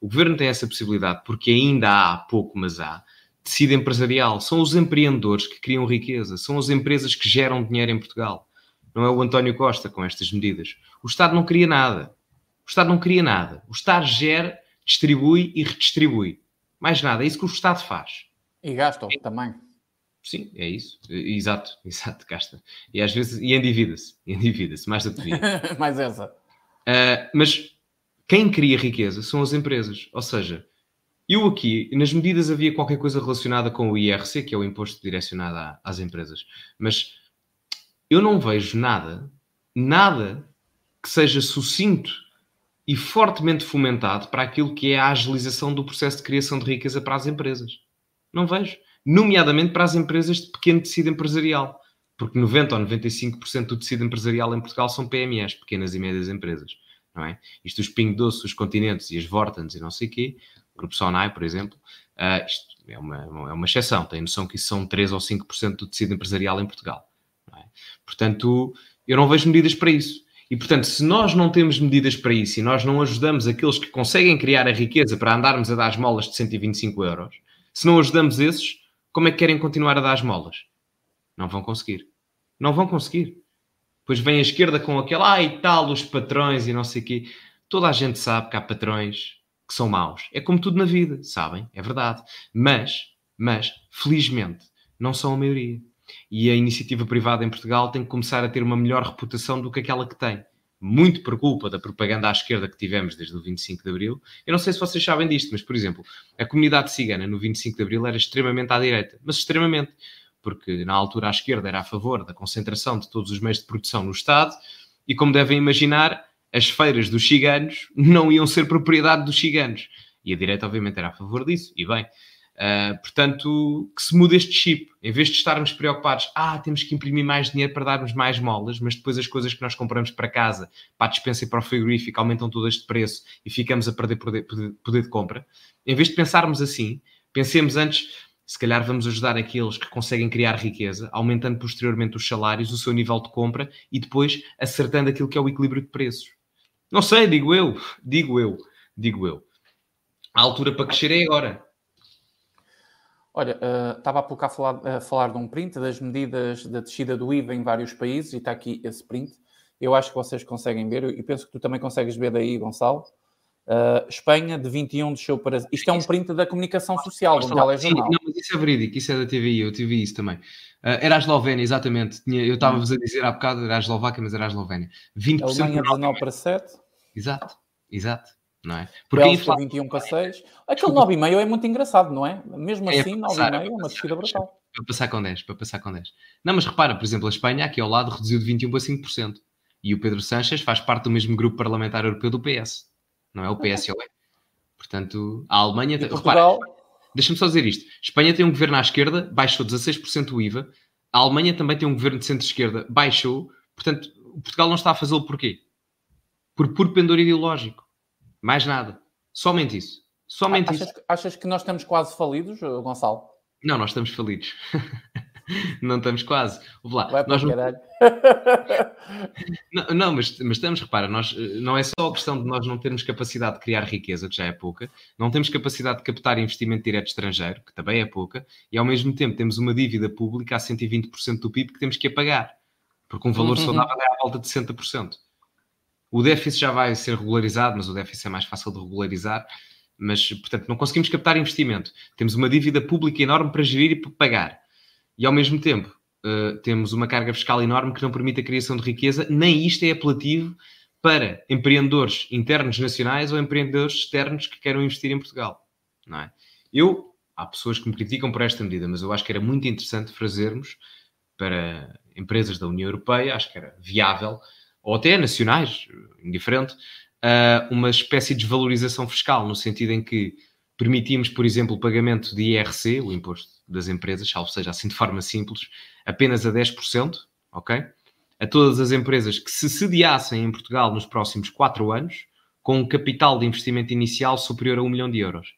O governo tem essa possibilidade porque ainda há pouco, mas há tecido empresarial. São os empreendedores que criam riqueza, são as empresas que geram dinheiro em Portugal. Não é o António Costa com estas medidas. O Estado não cria nada. O Estado não cria nada. O Estado gera, distribui e redistribui. Mais nada. É isso que o Estado faz. E gasta também. Sim, é isso. Exato, exato, gasta. E às vezes, e endivida-se. Endivida-se, mais da devia. mais essa. Uh, mas quem cria riqueza são as empresas. Ou seja, eu aqui, nas medidas havia qualquer coisa relacionada com o IRC, que é o imposto direcionado às empresas. Mas eu não vejo nada, nada que seja sucinto e fortemente fomentado para aquilo que é a agilização do processo de criação de riqueza para as empresas. Não vejo nomeadamente para as empresas de pequeno tecido empresarial, porque 90 ou 95% do tecido empresarial em Portugal são PMEs, pequenas e médias empresas, não é? Isto os Ping Doce, os Continentes e as Vortans e não sei o quê, o Grupo Sonai, por exemplo, uh, isto é uma, é uma exceção, tem noção que isso são 3 ou 5% do tecido empresarial em Portugal. É? Portanto, eu não vejo medidas para isso. E, portanto, se nós não temos medidas para isso e nós não ajudamos aqueles que conseguem criar a riqueza para andarmos a dar as molas de 125 euros, se não ajudamos esses, como é que querem continuar a dar as molas? Não vão conseguir. Não vão conseguir. Depois vem a esquerda com aquele, ah, e tal, os patrões e não sei o quê. Toda a gente sabe que há patrões que são maus. É como tudo na vida, sabem? É verdade. Mas, mas, felizmente, não são a maioria. E a iniciativa privada em Portugal tem que começar a ter uma melhor reputação do que aquela que tem muito por culpa da propaganda à esquerda que tivemos desde o 25 de Abril. Eu não sei se vocês sabem disto, mas, por exemplo, a comunidade cigana no 25 de Abril era extremamente à direita, mas extremamente, porque na altura a esquerda era a favor da concentração de todos os meios de produção no Estado e, como devem imaginar, as feiras dos ciganos não iam ser propriedade dos ciganos. E a direita, obviamente, era a favor disso, e bem. Uh, portanto, que se mude este chip. Em vez de estarmos preocupados, ah, temos que imprimir mais dinheiro para darmos mais molas, mas depois as coisas que nós compramos para casa, para a dispensa e para o frigorífico, aumentam todo este preço e ficamos a perder poder, poder, de compra. Em vez de pensarmos assim, pensemos antes, se calhar vamos ajudar aqueles que conseguem criar riqueza, aumentando posteriormente os salários, o seu nível de compra e depois acertando aquilo que é o equilíbrio de preços. Não sei, digo eu, digo eu, digo eu. A altura para crescer é agora Olha, uh, estava há pouco a falar, a falar de um print das medidas da descida do IVA em vários países e está aqui esse print. Eu acho que vocês conseguem ver e penso que tu também consegues ver daí, Gonçalo. Uh, Espanha de 21 desceu para. Isto é um print da comunicação social, do telejornal. Não, mas isso é verídico, isso é da TVI, eu tive isso também. Uh, era a Eslovénia, exatamente. Tinha, eu estava-vos a dizer há bocado, era a Eslováquia, mas era a Eslovénia. 20% Alemanha 19 para 7. Exato, exato não é? Porque Bélgica 21 para 6. Aquele 9,5 é muito engraçado, não é? Mesmo é assim, 9,5 é, é uma descida brutal. Para passar com 10, para passar com 10. Não, mas repara, por exemplo, a Espanha aqui ao lado reduziu de 21 para 5%. E o Pedro Sanches faz parte do mesmo grupo parlamentar europeu do PS. Não é o PSOE. Portanto, a Alemanha... E Portugal... deixa-me só dizer isto. Espanha tem um governo à esquerda, baixou 16% o IVA. A Alemanha também tem um governo de centro-esquerda, baixou. Portanto, Portugal não está a fazê-lo porquê? Por puro pendor ideológico. Mais nada. Somente isso. Somente achas, isso. Achas que nós estamos quase falidos, Gonçalo? Não, nós estamos falidos. não estamos quase. Lá. Vai nós não... não, não mas, mas estamos, repara, nós, não é só a questão de nós não termos capacidade de criar riqueza, que já é pouca, não temos capacidade de captar investimento direto estrangeiro, que também é pouca, e ao mesmo tempo temos uma dívida pública a 120% do PIB que temos que apagar, porque um valor uhum. saudável é à volta de 60%. O déficit já vai ser regularizado, mas o déficit é mais fácil de regularizar. Mas, portanto, não conseguimos captar investimento. Temos uma dívida pública enorme para gerir e para pagar. E, ao mesmo tempo, uh, temos uma carga fiscal enorme que não permite a criação de riqueza, nem isto é apelativo para empreendedores internos nacionais ou empreendedores externos que queiram investir em Portugal. Não é? Eu, há pessoas que me criticam por esta medida, mas eu acho que era muito interessante fazermos para empresas da União Europeia, acho que era viável, ou até nacionais, indiferente, uh, uma espécie de desvalorização fiscal, no sentido em que permitimos, por exemplo, o pagamento de IRC, o imposto das empresas, ou seja, assim de forma simples, apenas a 10%, ok? A todas as empresas que se sediassem em Portugal nos próximos 4 anos, com um capital de investimento inicial superior a 1 milhão de euros.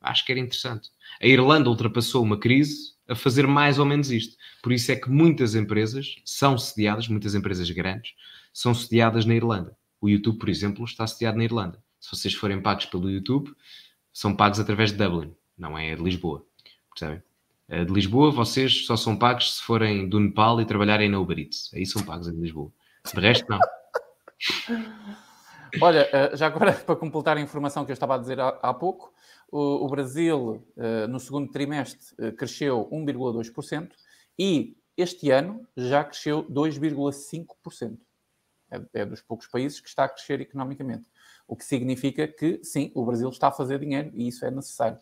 Acho que era interessante. A Irlanda ultrapassou uma crise a fazer mais ou menos isto. Por isso é que muitas empresas são sediadas, muitas empresas grandes, são sediadas na Irlanda. O YouTube, por exemplo, está sediado na Irlanda. Se vocês forem pagos pelo YouTube, são pagos através de Dublin, não é de Lisboa. Percebem? De Lisboa, vocês só são pagos se forem do Nepal e trabalharem na Uber Eats. Aí são pagos em Lisboa. De resto, não. Olha, eh, já agora para completar a informação que eu estava a dizer há, pouco, o, Brasil eh, no segundo trimestre eh, cresceu 1,2% e este ano já cresceu 2,5%. É, é dos poucos países que está a crescer economicamente. O que significa que, sim, o Brasil está a fazer dinheiro e isso é necessário.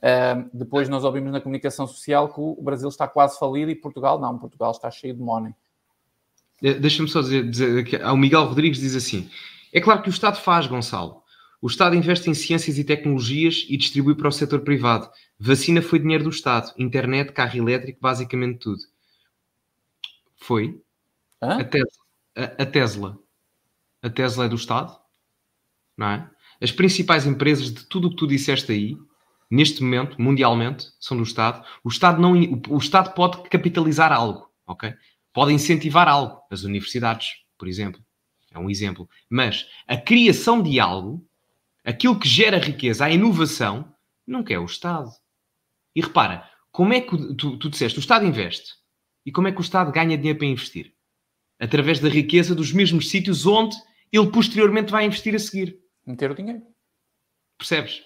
Uh, depois nós ouvimos na comunicação social que o Brasil está quase falido e Portugal não. Portugal está cheio de money. Deixa-me só dizer, dizer que o Miguel Rodrigues diz assim: é claro que o Estado faz, Gonçalo. O Estado investe em ciências e tecnologias e distribui para o setor privado. Vacina foi dinheiro do Estado. Internet, carro elétrico, basicamente tudo. Foi. Hã? A Tesla. A, Tesla. A Tesla é do Estado? não é? As principais empresas de tudo o que tu disseste aí, neste momento, mundialmente, são do Estado. O Estado, não, o Estado pode capitalizar algo, ok? Pode incentivar algo. As universidades, por exemplo. É um exemplo. Mas a criação de algo, aquilo que gera riqueza, a inovação, nunca é o Estado. E repara, como é que tu, tu disseste, o Estado investe. E como é que o Estado ganha dinheiro para investir? Através da riqueza dos mesmos sítios onde ele posteriormente vai investir a seguir. Meter o dinheiro. Percebes?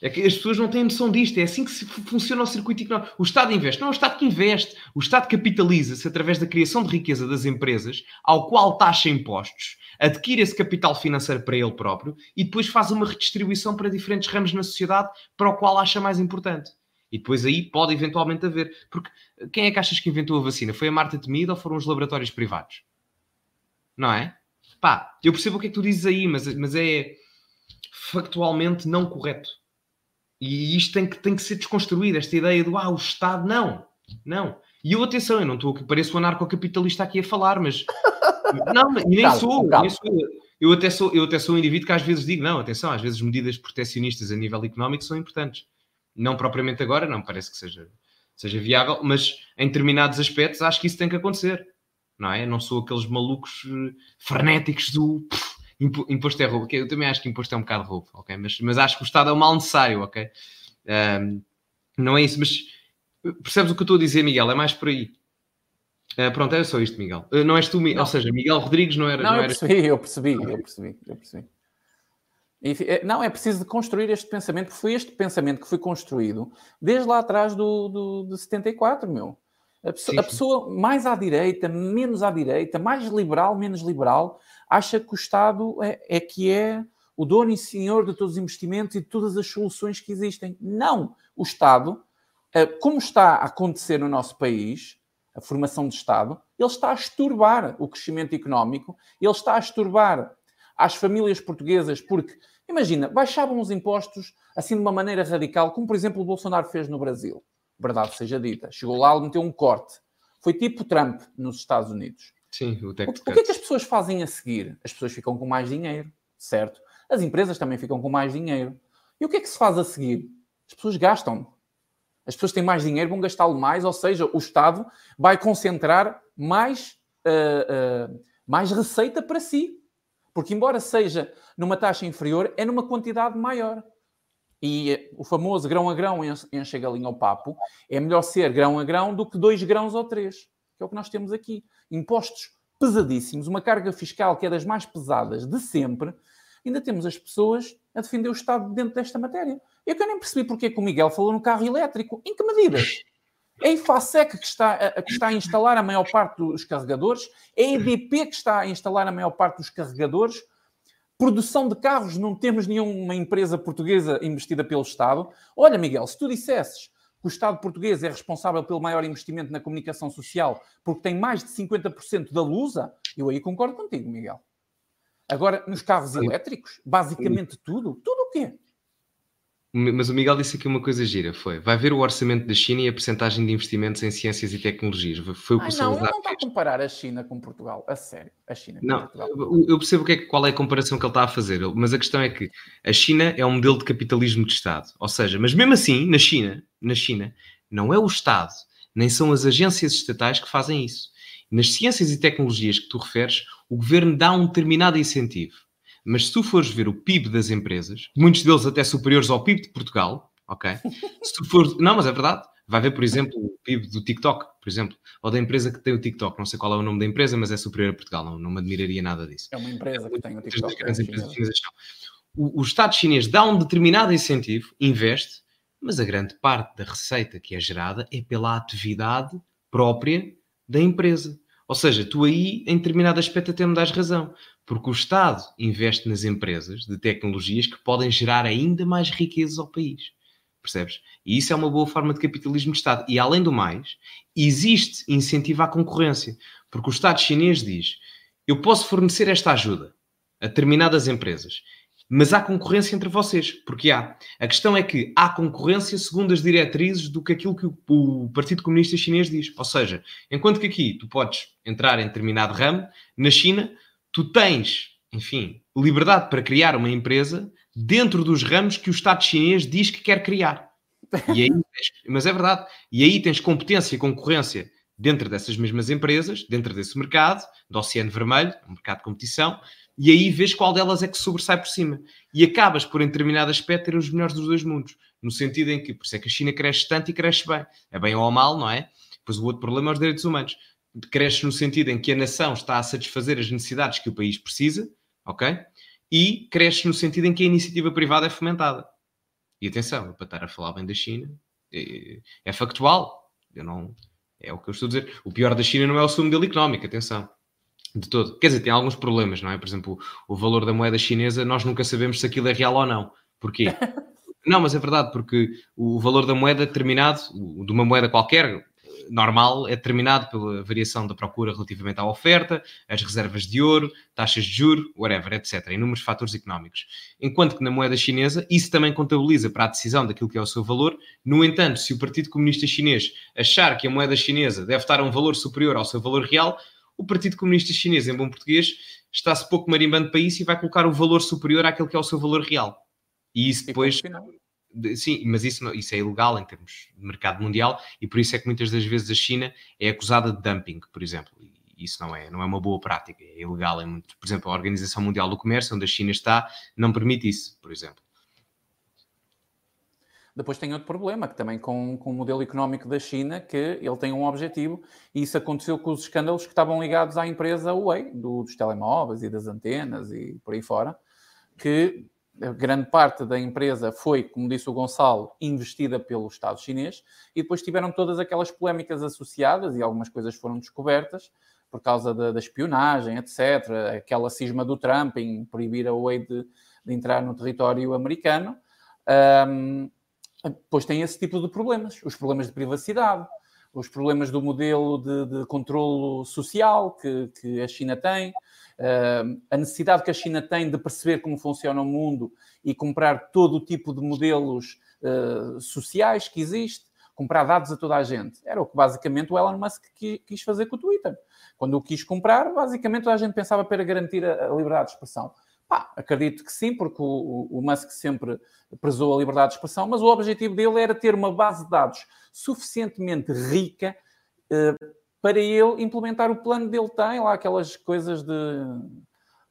É que as pessoas não têm noção disto. É assim que funciona o circuito económico. O Estado investe. Não é o Estado que investe. O Estado capitaliza-se através da criação de riqueza das empresas, ao qual taxa impostos, adquire esse capital financeiro para ele próprio e depois faz uma redistribuição para diferentes ramos na sociedade para o qual acha mais importante. E depois aí pode eventualmente haver. Porque quem é que achas que inventou a vacina? Foi a Marta Temida ou foram os laboratórios privados? Não é? Pá, eu percebo o que é que tu dizes aí, mas, mas é factualmente não correto. E isto tem que, tem que ser desconstruído, esta ideia do ah, o Estado, não, não. E eu, atenção, eu não estou aqui, pareço um anarcocapitalista aqui a falar, mas não, nem calma, sou, calma. nem sou. Eu até, sou, eu até sou um indivíduo que às vezes digo, não, atenção, às vezes medidas protecionistas a nível económico são importantes. Não propriamente agora, não parece que seja, seja viável, mas em determinados aspectos acho que isso tem que acontecer. Não é? Não sou aqueles malucos eh, frenéticos do imposto é roubo, eu também acho que imposto é um bocado roubo, ok? Mas, mas acho que o Estado é um mal necessário, ok? Um, não é isso, mas percebes o que eu estou a dizer, Miguel? É mais por aí. Uh, pronto, é só isto, Miguel. Uh, não és tu, não. ou seja, Miguel Rodrigues não era. Não, não eu, percebi, eu percebi, eu percebi, eu percebi. É, não, é preciso de construir este pensamento, porque foi este pensamento que foi construído desde lá atrás do, do, de 74, meu. A pessoa, sim, sim. a pessoa mais à direita, menos à direita, mais liberal, menos liberal, acha que o Estado é, é que é o dono e senhor de todos os investimentos e de todas as soluções que existem. Não! O Estado, eh, como está a acontecer no nosso país, a formação de Estado, ele está a esturbar o crescimento económico, ele está a esturbar as famílias portuguesas, porque, imagina, baixavam os impostos assim de uma maneira radical, como por exemplo o Bolsonaro fez no Brasil. Verdade seja dita. Chegou lá, meteu um corte. Foi tipo Trump nos Estados Unidos. Sim, o, o, o que é que as pessoas fazem a seguir? As pessoas ficam com mais dinheiro, certo? As empresas também ficam com mais dinheiro. E o que é que se faz a seguir? As pessoas gastam. As pessoas têm mais dinheiro, vão gastá-lo mais, ou seja, o Estado vai concentrar mais, uh, uh, mais receita para si. Porque, embora seja numa taxa inferior, é numa quantidade maior. E o famoso grão a grão enche a galinha ao papo. É melhor ser grão a grão do que dois grãos ou três que é o que nós temos aqui. Impostos pesadíssimos, uma carga fiscal que é das mais pesadas de sempre, ainda temos as pessoas a defender o Estado dentro desta matéria. Eu que nem percebi porque é que o Miguel falou no carro elétrico. Em que medidas? É a IFASEC que está, a, que está a instalar a maior parte dos carregadores, é a EDP que está a instalar a maior parte dos carregadores. Produção de carros, não temos nenhuma empresa portuguesa investida pelo Estado. Olha, Miguel, se tu dissesses que o Estado português é responsável pelo maior investimento na comunicação social porque tem mais de 50% da Lusa, eu aí concordo contigo, Miguel. Agora, nos carros elétricos, basicamente tudo. Tudo o quê? Mas o Miguel disse aqui uma coisa gira, foi, vai ver o orçamento da China e a percentagem de investimentos em ciências e tecnologias. Foi o que Ai, o não, ele não está a comparar a China com Portugal, a sério, a China com não, Portugal. Eu percebo que é, qual é a comparação que ele está a fazer, mas a questão é que a China é um modelo de capitalismo de Estado, ou seja, mas mesmo assim, na China, na China, não é o Estado, nem são as agências estatais que fazem isso. Nas ciências e tecnologias que tu referes, o governo dá um determinado incentivo mas se tu fores ver o PIB das empresas, muitos deles até superiores ao PIB de Portugal, ok? Se tu fores, não, mas é verdade. Vai ver, por exemplo, o PIB do TikTok, por exemplo, ou da empresa que tem o TikTok. Não sei qual é o nome da empresa, mas é superior a Portugal. Não, não me admiraria nada disso. É uma empresa que tem o TikTok. Grandes empresas chinesas o, o Estado chinês dá um determinado incentivo, investe, mas a grande parte da receita que é gerada é pela atividade própria da empresa. Ou seja, tu aí, em determinado aspecto, até me dás razão. Porque o Estado investe nas empresas de tecnologias que podem gerar ainda mais riquezas ao país. Percebes? E isso é uma boa forma de capitalismo de Estado. E além do mais, existe incentivo à concorrência. Porque o Estado chinês diz: eu posso fornecer esta ajuda a determinadas empresas, mas há concorrência entre vocês. Porque há. A questão é que há concorrência segundo as diretrizes do que aquilo que o Partido Comunista Chinês diz. Ou seja, enquanto que aqui tu podes entrar em determinado ramo, na China tu tens, enfim, liberdade para criar uma empresa dentro dos ramos que o Estado chinês diz que quer criar. E aí, mas é verdade. E aí tens competência e concorrência dentro dessas mesmas empresas, dentro desse mercado, do Oceano Vermelho, um mercado de competição, e aí vês qual delas é que sobressai por cima. E acabas por, em determinado aspecto, ter os melhores dos dois mundos. No sentido em que, por isso é que a China cresce tanto e cresce bem. É bem ou mal, não é? Pois o outro problema é os direitos humanos cresce no sentido em que a nação está a satisfazer as necessidades que o país precisa, ok? E cresce no sentido em que a iniciativa privada é fomentada. E atenção, para estar a falar bem da China, é, é factual. Eu não, é o que eu estou a dizer. O pior da China não é o seu modelo económico, atenção. De todo. Quer dizer, tem alguns problemas, não é? Por exemplo, o valor da moeda chinesa, nós nunca sabemos se aquilo é real ou não. Porquê? não, mas é verdade, porque o valor da moeda determinado, de uma moeda qualquer, normal é determinado pela variação da procura relativamente à oferta, as reservas de ouro, taxas de juro, whatever, etc. Inúmeros fatores económicos. Enquanto que na moeda chinesa, isso também contabiliza para a decisão daquilo que é o seu valor. No entanto, se o Partido Comunista Chinês achar que a moeda chinesa deve estar a um valor superior ao seu valor real, o Partido Comunista Chinês, em bom português, está-se pouco marimbando para isso e vai colocar o valor superior àquele que é o seu valor real. E isso depois. Sim, mas isso, isso é ilegal em termos de mercado mundial e por isso é que muitas das vezes a China é acusada de dumping, por exemplo. E isso não é, não é uma boa prática, é ilegal em muito. Por exemplo, a Organização Mundial do Comércio, onde a China está, não permite isso, por exemplo. Depois tem outro problema, que também com, com o modelo económico da China, que ele tem um objetivo, e isso aconteceu com os escândalos que estavam ligados à empresa Huawei, do, dos telemóveis e das antenas e por aí fora, que grande parte da empresa foi, como disse o Gonçalo, investida pelo Estado chinês e depois tiveram todas aquelas polémicas associadas e algumas coisas foram descobertas por causa da, da espionagem, etc. Aquela cisma do Trump em proibir a Huawei de, de entrar no território americano. Um, depois tem esse tipo de problemas, os problemas de privacidade, os problemas do modelo de, de controlo social que, que a China tem, a necessidade que a China tem de perceber como funciona o mundo e comprar todo o tipo de modelos uh, sociais que existe, comprar dados a toda a gente. Era o que basicamente o Elon Musk quis fazer com o Twitter. Quando o quis comprar, basicamente toda a gente pensava para garantir a, liberdade de expressão. Pá, acredito que sim, porque o, o, Musk sempre prezou a liberdade de expressão, mas o objetivo dele era ter uma base de dados suficientemente rica uh, para ele implementar o plano dele. Tem lá aquelas coisas de,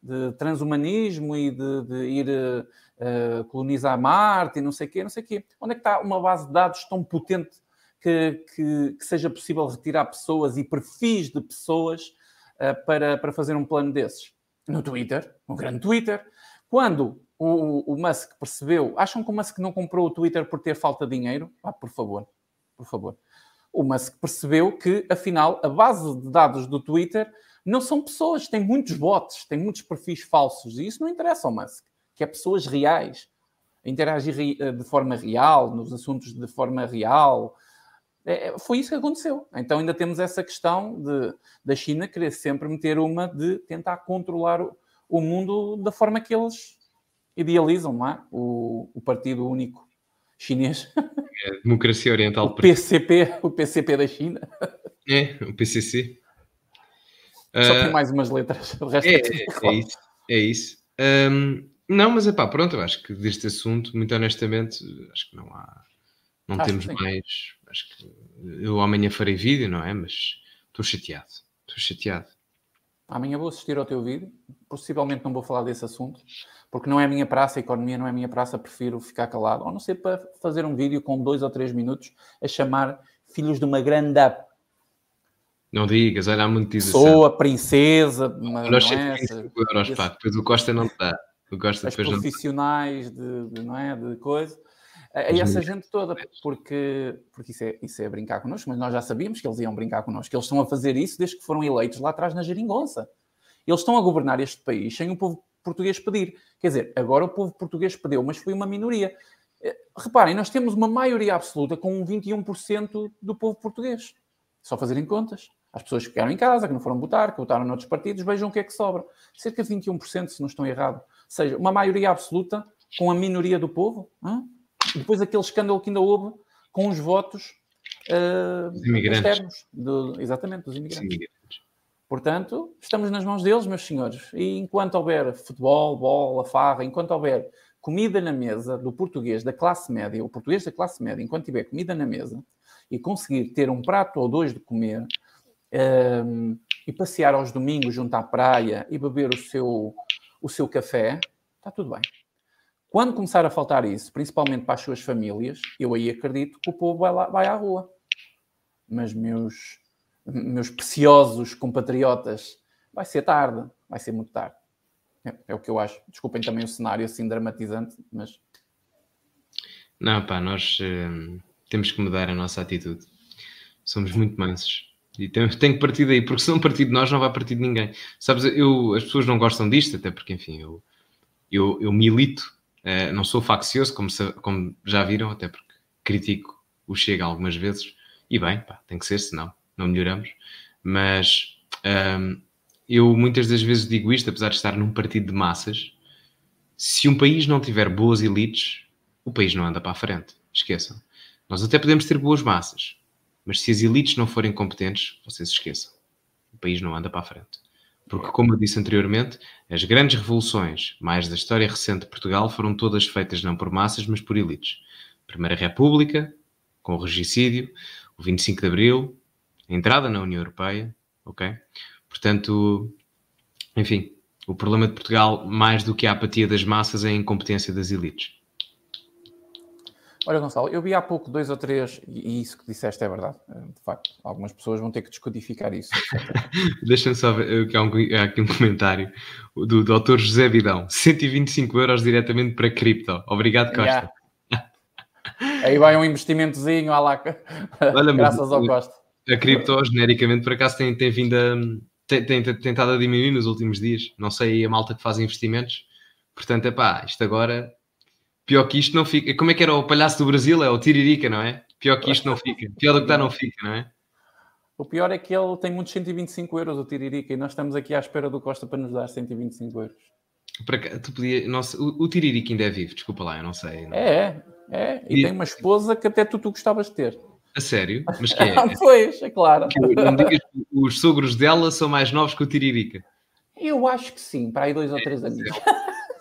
de transhumanismo e de, de ir uh, colonizar Marte e não sei o quê, não sei quê. Onde é que está uma base de dados tão potente que, que, que seja possível retirar pessoas e perfis de pessoas uh, para, para fazer um plano desses? No Twitter, no grande Twitter. Quando o, o Musk percebeu, acham que o Musk não comprou o Twitter por ter falta de dinheiro? Ah, por favor, por favor o Musk percebeu que, afinal, a base de dados do Twitter não são pessoas, tem muitos bots, tem muitos perfis falsos, e isso não interessa ao Musk, que é pessoas reais, interagir eh, de forma real, nos assuntos de forma real. É, é, foi isso que aconteceu. Então ainda temos essa questão de, da China querer sempre meter uma de tentar controlar o, o mundo da forma que eles idealizam, não é? O, o Partido Único Chinês. É, democracia Oriental. O PCP, o PCP da China. É, o PCC. Só tem ah, mais umas letras. O resto é, é, é isso. É isso. Um, não, mas é pá, pronto, eu acho que deste assunto, muito honestamente, acho que não há. Não acho temos mais. Acho que eu amanhã farei vídeo, não é? Mas estou chateado. Estou chateado. Amanhã vou assistir ao teu vídeo. Possivelmente não vou falar desse assunto, porque não é a minha praça, a economia não é a minha praça, prefiro ficar calado. Ou não sei, para fazer um vídeo com dois ou três minutos a chamar filhos de uma grande não digas, olha a monetização. Sou a princesa, mas não é? euros, pá, depois o Costa não está. O Costa As profissionais de, de, não é, de coisa. É essa gente toda, porque, porque isso, é, isso é brincar connosco, mas nós já sabíamos que eles iam brincar connosco, que eles estão a fazer isso desde que foram eleitos lá atrás na geringonça. Eles estão a governar este país sem o povo português pedir. Quer dizer, agora o povo português pediu, mas foi uma minoria. Eh, reparem, nós temos uma maioria absoluta com 21% do povo português. Só fazerem contas. As pessoas que ficaram em casa, que não foram votar, que votaram noutros partidos, vejam o que é que sobra. Cerca de 21%, se não estou errado. Ou seja, uma maioria absoluta com a minoria do povo. Hein? Depois aquele escândalo que ainda houve com os votos uh, externos. Do, exatamente, dos imigrantes. imigrantes. Portanto, estamos nas mãos deles, meus senhores. E enquanto houver futebol, bola, farra, enquanto houver comida na mesa do português da classe média, o português da classe média, enquanto tiver comida na mesa e conseguir ter um prato ou dois de comer, um, e passear aos domingos junto à praia e beber o seu, o seu café, está tudo bem. Quando começar a faltar isso, principalmente para as suas famílias, eu aí acredito que o povo vai, lá, vai à rua. Mas, meus, meus preciosos compatriotas, vai ser tarde, vai ser muito tarde. É, é, o que eu acho. Desculpem também o cenário assim dramatizante, mas. Não, pá, nós uh, temos que mudar a nossa atitude. Somos muito mansos. E tem, tem que partir daí, porque se não partir de nós, não vai partir de ninguém. Sabes, eu, as pessoas não gostam disto, até porque, enfim, eu, eu, eu milito, uh, não sou faccioso, como, como já viram, até porque critico o Chega algumas vezes, e bem, pá, tem que ser, senão não melhoramos. Mas um, eu muitas das vezes digo isto, apesar de estar num partido de massas, se um país não tiver boas elites, o país não anda para a frente. Esqueçam. Nós até podemos ter boas massas, mas se as elites não forem competentes, vocês esqueçam. O país não anda para a frente. Porque, como eu disse anteriormente, as grandes revoluções, mais da história recente de Portugal, foram todas feitas não por massas, mas por elites. Primeira República, com o regicídio, o 25 de Abril, entrada na União Europeia, ok? Portanto, enfim, o problema de Portugal, mais do que a apatia das massas, é a incompetência das elites. Olha, Gonçalo, eu vi há pouco dois ou três, e isso que disseste é verdade. Eh, de facto, algumas pessoas vão ter que descodificar isso. Deixa-me só ver, que há, um, há aqui um comentário do Dr. José Vidão: 125 euros diretamente para cripto. Obrigado, Costa. Yeah. Aí vai um investimentozinho à laca, Olha, graças ao Costa. A cripto, genericamente, por acaso, tem, tem vindo a. Tem, tem, tem tentado a diminuir nos últimos dias. Não sei a malta que faz investimentos. Portanto, é pá, isto agora pior que isto não fica. Como é que era o palhaço do Brasil? É o Tiririca, não é? Pior que isto não fica. Pior do que está, não fica, não é? O pior é que ele tem muitos 125 euros, o Tiririca, e nós estamos aqui à espera do Costa para nos dar 125 euros. Para cá, tu podia, nossa, o, o Tiririca ainda é vivo, desculpa lá, eu não sei. Não. É, é, e, e tem uma esposa que até tu, tu gostavas de ter. A sério? Mas que é? pois, é claro. Não digas que os sogros dela são mais novos que o Tiririca. Eu acho que sim, para aí dois ou três anos.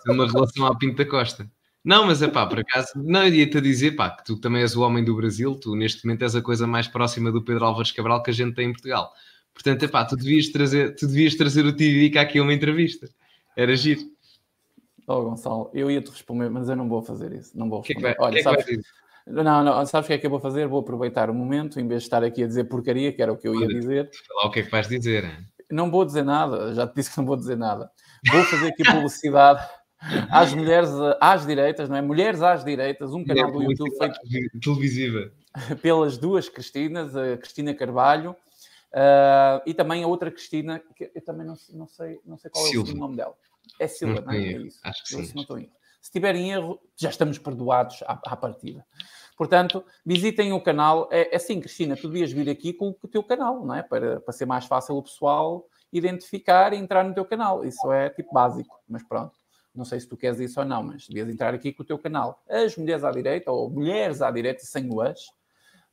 É uma relação à Pinta Costa. Não, mas é pá, por acaso, não, ia-te dizer, pá, que tu também és o homem do Brasil, tu neste momento és a coisa mais próxima do Pedro Álvares Cabral que a gente tem em Portugal. Portanto, é pá, tu devias trazer, tu devias trazer o Tiririca aqui a uma entrevista. Era giro. Oh, Gonçalo, eu ia-te responder, mas eu não vou fazer isso. Não vou responder. Que é que vai, Olha, que sabes, não, não, sabes o que é que eu vou fazer? Vou aproveitar o momento, em vez de estar aqui a dizer porcaria, que era o que eu ia dizer. Lá o que é que vais dizer? Não vou dizer nada, já te disse que não vou dizer nada. Vou fazer aqui publicidade às mulheres às direitas, não é? Mulheres às direitas, um canal do YouTube feito. Televisiva. pelas duas Cristinas, a Cristina Carvalho uh, e também a outra Cristina, que eu também não, não sei, não sei qual Silva. é o nome dela. É Silva, não, não é? é isso. Acho que sim. Se, não estou se tiverem erro, já estamos perdoados à, à partida. Portanto, visitem o canal. É, é assim, Cristina, tu devias vir aqui com o teu canal, não é? Para, para ser mais fácil o pessoal identificar e entrar no teu canal. Isso é tipo básico, mas pronto. Não sei se tu queres isso ou não, mas devias entrar aqui com o teu canal. As Mulheres à Direita, ou Mulheres à Direita, sem o as.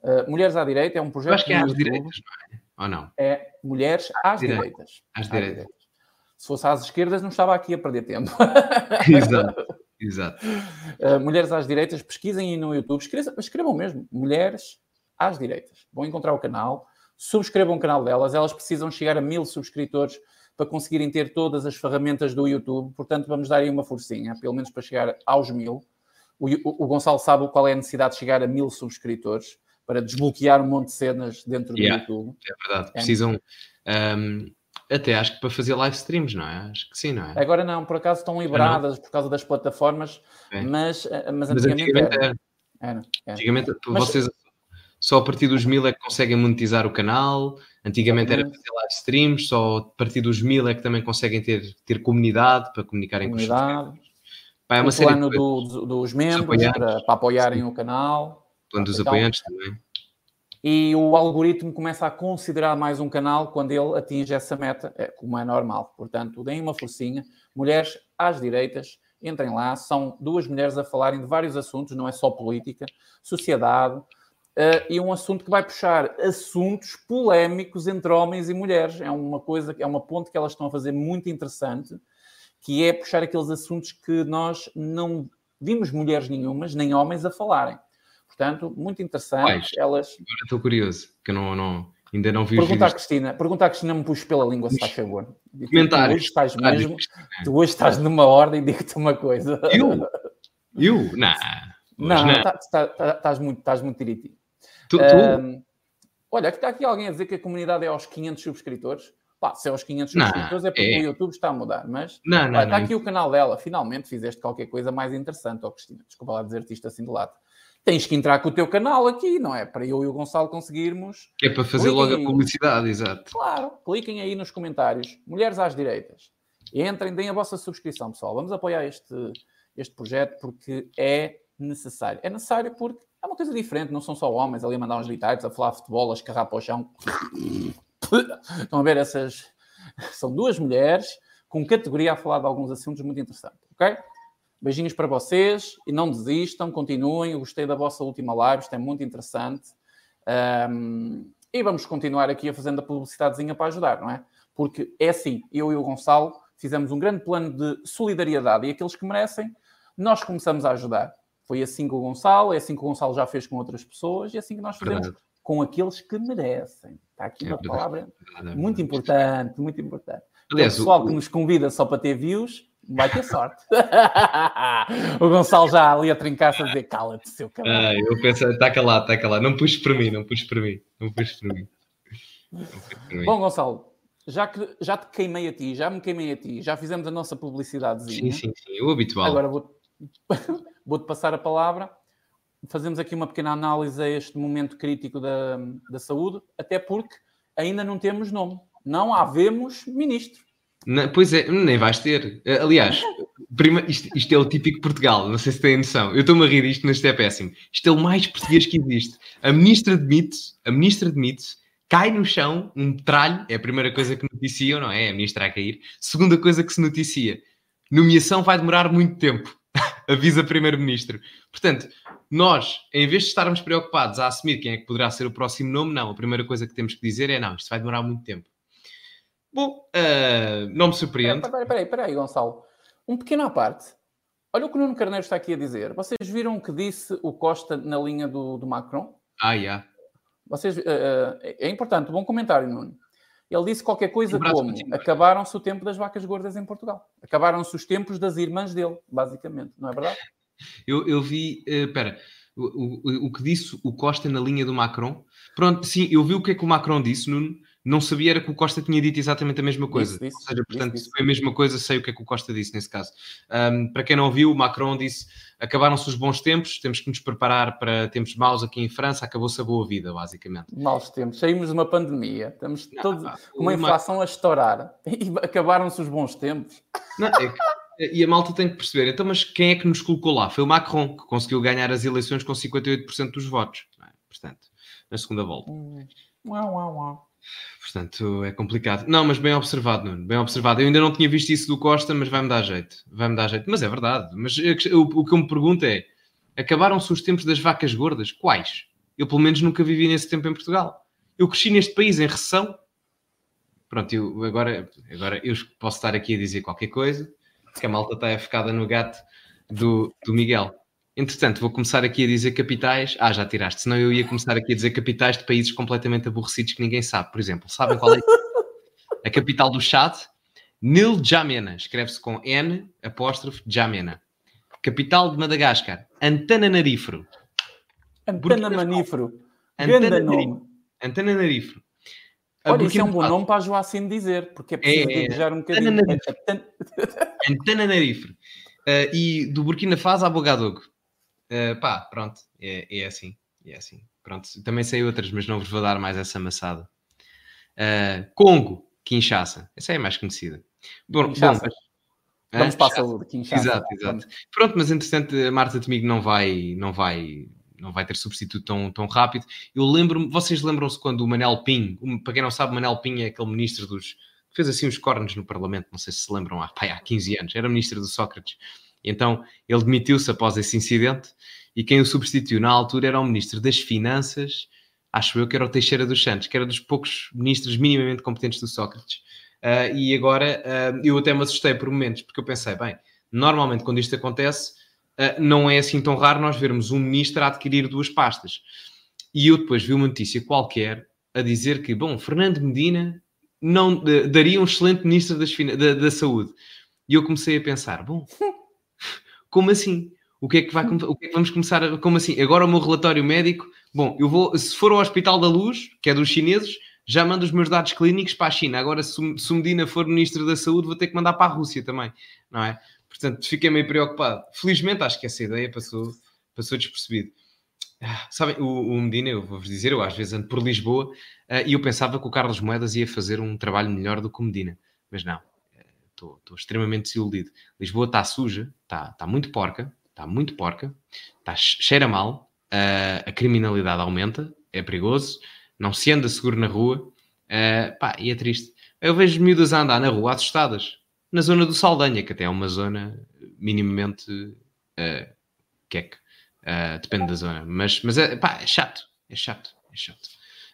Uh, Mulheres à Direita é um projeto. Eu acho que é às direitas, não é? Ou não? É Mulheres às Direita. Direitas. Às, às direitas. direitas. Se fosse às esquerdas, não estava aqui a perder tempo. Exato. Exato. Uh, mulheres às Direitas, pesquisem aí no YouTube, escrevam, escrevam mesmo, Mulheres às Direitas. Vão encontrar o canal, subscrevam o canal delas, elas precisam chegar a mil subscritores para conseguirem ter todas as ferramentas do YouTube. Portanto, vamos dar aí uma forcinha, pelo menos para chegar aos mil. O, o, o Gonçalo sabe qual é a necessidade de chegar a mil subscritores para desbloquear um monte de cenas dentro do yeah, YouTube. É verdade. É. Precisam. Um, até acho que para fazer live streams, não é? Acho que sim, não é? Agora não, por acaso estão liberadas por causa das plataformas, é. mas, eh, mas, mas antigamente, antigamente era. era. era. Antigamente, mas, vocês só a partir dos mil é que conseguem monetizar o canal. Antigamente era fazer live streams, só a partir dos mil é que também conseguem ter, ter comunidade para comunicarem comunidade. com os Pá, é uma o série plano do, dos membros para, para, apoiarem Sim. o canal. O plano dos então, apoiantes também. E o algoritmo começa a considerar mais um canal quando ele atinge essa meta, é, como é normal. Portanto, deem uma forcinha. Mulheres às direitas, entrem lá. São duas mulheres a falarem de vários assuntos, não é só política, sociedade, Uh, e um assunto que vai puxar assuntos polémicos entre homens e mulheres. É uma coisa, é uma ponte que elas estão a fazer muito interessante, que é puxar aqueles assuntos que nós não vimos mulheres nenhumas, nem homens a falarem. Portanto, muito interessante. elas... Agora estou curioso, que não, não, ainda não vi pergunta à Cristina, Pergunta à Cristina, me puxa pela língua, se faz favor. Comentários. Tu hoje estás mesmo, tu hoje estás numa ordem, digo-te uma coisa. Eu? Eu? Não. Não, tá, tá, tá, estás muito, estás muito direitinho. Tu, tu? Um, olha, está aqui alguém a dizer que a comunidade é aos 500 subscritores. Pá, se é aos 500 não, subscritores é porque é... o YouTube está a mudar, mas não, não, olha, está aqui o canal dela. Finalmente fizeste qualquer coisa mais interessante, ó Cristina. Desculpa lá dizer-te isto assim de lado. Tens que entrar com o teu canal aqui, não é? Para eu e o Gonçalo conseguirmos. É para fazer cliquem logo a publicidade, exato. Claro, cliquem aí nos comentários. Mulheres às direitas. Entrem, deem a vossa subscrição, pessoal. Vamos apoiar este, este projeto porque é necessário. É necessário porque é uma coisa diferente, não são só homens ali a mandar uns ditados, a falar futebol, a escarrar para o chão. Estão a ver essas. São duas mulheres com categoria a falar de alguns assuntos muito interessantes, ok? Beijinhos para vocês e não desistam, continuem. Eu gostei da vossa última live, isto é muito interessante. Um, e vamos continuar aqui a fazendo a publicidadezinha para ajudar, não é? Porque é assim, eu e o Gonçalo fizemos um grande plano de solidariedade e aqueles que merecem, nós começamos a ajudar. Foi assim com o Gonçalo, é assim que o Gonçalo já fez com outras pessoas e é assim que nós fazemos verdade. com aqueles que merecem. Está aqui uma é palavra verdade, muito importante, muito importante. Aliás, o pessoal o... que nos convida só para ter views, vai ter sorte. o Gonçalo já ali a trincar-se a dizer cala-te, seu cabelo. Ah, eu penso, está calado, está calado. Não puxes para mim, não puxes para mim, não puxes para mim. Bom, Gonçalo, já que já te queimei a ti, já me queimei a ti, já fizemos a nossa publicidadezinha. Sim, sim, sim, o habitual. Agora vou vou-te passar a palavra. Fazemos aqui uma pequena análise a este momento crítico da, da saúde, até porque ainda não temos nome. Não havemos ministro. Pois é, nem vais ter. Aliás, prima, isto, isto, é o típico Portugal, não sei se têm noção. Eu estou-me a rir disto, mas isto é péssimo. Isto é o mais português que existe. A ministra demite-se, a ministra demite-se, cai no chão, um tralho, é a primeira coisa que noticiam, não? É a ministra a cair. Segunda coisa que se noticia, nomeação vai demorar muito tempo. avisa primeiro-ministro. Portanto, nós, em vez de estarmos preocupados a assumir quem é que poderá ser o próximo nome, não. A primeira coisa que temos que dizer é: não, isto vai demorar muito tempo. Bom, uh, não me surpreende. Espera, espera, espera aí, Gonçalo. Um pequeno à parte. Olha o que o Nuno Carneiro está aqui a dizer. Vocês viram o que disse o Costa na linha do, do Macron? Ah, já. Yeah. Vocês, uh, é importante, bom comentário, Nuno. Ele disse qualquer coisa como acabaram-se o tempo das vacas gordas em Portugal. Acabaram-se os tempos das irmãs dele, basicamente, não é verdade? Eu, eu vi, espera, uh, o, o, o, que disse o Costa na linha do Macron. Pronto, sim, eu vi o que é que o Macron disse, Nuno, não sabia era que o Costa tinha dito exatamente a mesma coisa. Isso, isso, Ou seja, portanto, isso, se foi a mesma coisa, sei o que é que o Costa disse nesse caso. Um, para quem não viu, o Macron disse: acabaram-se os bons tempos, temos que nos preparar para tempos maus aqui em França, acabou-se a boa vida, basicamente. Maus tempos, saímos de uma pandemia, estamos todos com uma inflação a estourar e acabaram-se os bons tempos. Não, é que, e a malta tem que perceber, então, mas quem é que nos colocou lá? Foi o Macron, que conseguiu ganhar as eleições com 58% dos votos, é? portanto, na segunda volta. Hum. Uau, uau, uau. Portanto, é complicado. Não, mas bem observado, Nuno, bem observado. Eu ainda não tinha visto isso do Costa, mas vai-me dar jeito. Vai-me dar jeito. Mas é verdade. Mas o, o que eu me pergunto é: acabaram-se os tempos das vacas gordas? Quais? Eu, pelo menos, nunca vivi nesse tempo em Portugal. Eu cresci neste país em recessão. Pronto, eu, agora, agora eu posso estar aqui a dizer qualquer coisa, que a malta está ficada no gato do, do Miguel. Entretanto, vou começar aqui a dizer capitais. Ah, já tiraste, senão eu ia começar aqui a dizer capitais de países completamente aborrecidos que ninguém sabe. Por exemplo, sabem qual é a capital do Chad? Nil Jamena, escreve-se com N, apóstrofe, Jamena. Capital de Madagascar, Antananarife. Antananarife. Antananarife. Antananarife. Olha, isso é um bom nome para a Joacine dizer, porque é preciso é, é, um bocadinho. Antananarife. Uh, e do Burkina Faso a Bogadogo. Uh, pá, pronto, é, é assim, é assim. Pronto, também sei outras, mas não vos vou dar mais essa amassada. Uh, Congo, Kinshasa, essa é a mais conhecida. Bom, Kinshasa. bom mas, Vamos para a saúde, Kinshasa. Exato, exato. Pronto, mas entretanto a Marta Temigo não vai, não vai, não vai ter substituto tão, tão rápido. Eu lembro-me, vocês lembram-se quando o Manel Pin, para quem não sabe, Manel Pin é aquele ministro dos, que fez assim os cornos no Parlamento, não sei se se lembram, há, pá, há 15 anos, era ministro do Sócrates. Então ele demitiu-se após esse incidente e quem o substituiu na altura era o ministro das Finanças, acho eu que era o Teixeira dos Santos, que era dos poucos ministros minimamente competentes do Sócrates. Uh, e agora uh, eu até me assustei por momentos, porque eu pensei, bem, normalmente quando isto acontece, uh, não é assim tão raro nós vermos um ministro a adquirir duas pastas. E eu depois vi uma notícia qualquer a dizer que, bom, Fernando Medina não daria um excelente ministro das, da, da saúde. E eu comecei a pensar, bom, como assim? O que é que, vai, o que, é que vamos começar a, Como assim? Agora o meu relatório médico. Bom, eu vou. Se for ao Hospital da Luz, que é dos chineses, já mando os meus dados clínicos para a China. Agora, se, se o Medina for Ministro da Saúde, vou ter que mandar para a Rússia também, não é? Portanto, fiquei meio preocupado. Felizmente, acho que essa ideia passou, passou despercebido. Ah, sabem, o, o, Medina, eu vou-vos dizer, eu às vezes ando por Lisboa uh, e eu pensava que o Carlos Moedas ia fazer um trabalho melhor do que o Medina, mas não estou extremamente desiludido. Lisboa está suja, está tá muito porca, está muito porca, tá, cheira mal, uh, a criminalidade aumenta, é perigoso, não se anda seguro na rua, uh, pá, e é triste. Eu vejo miúdas a andar na rua assustadas, na zona do Saldanha, que até é uma zona minimamente uh, queque, uh, depende da zona, mas, mas é, pá, é chato, é chato, é chato.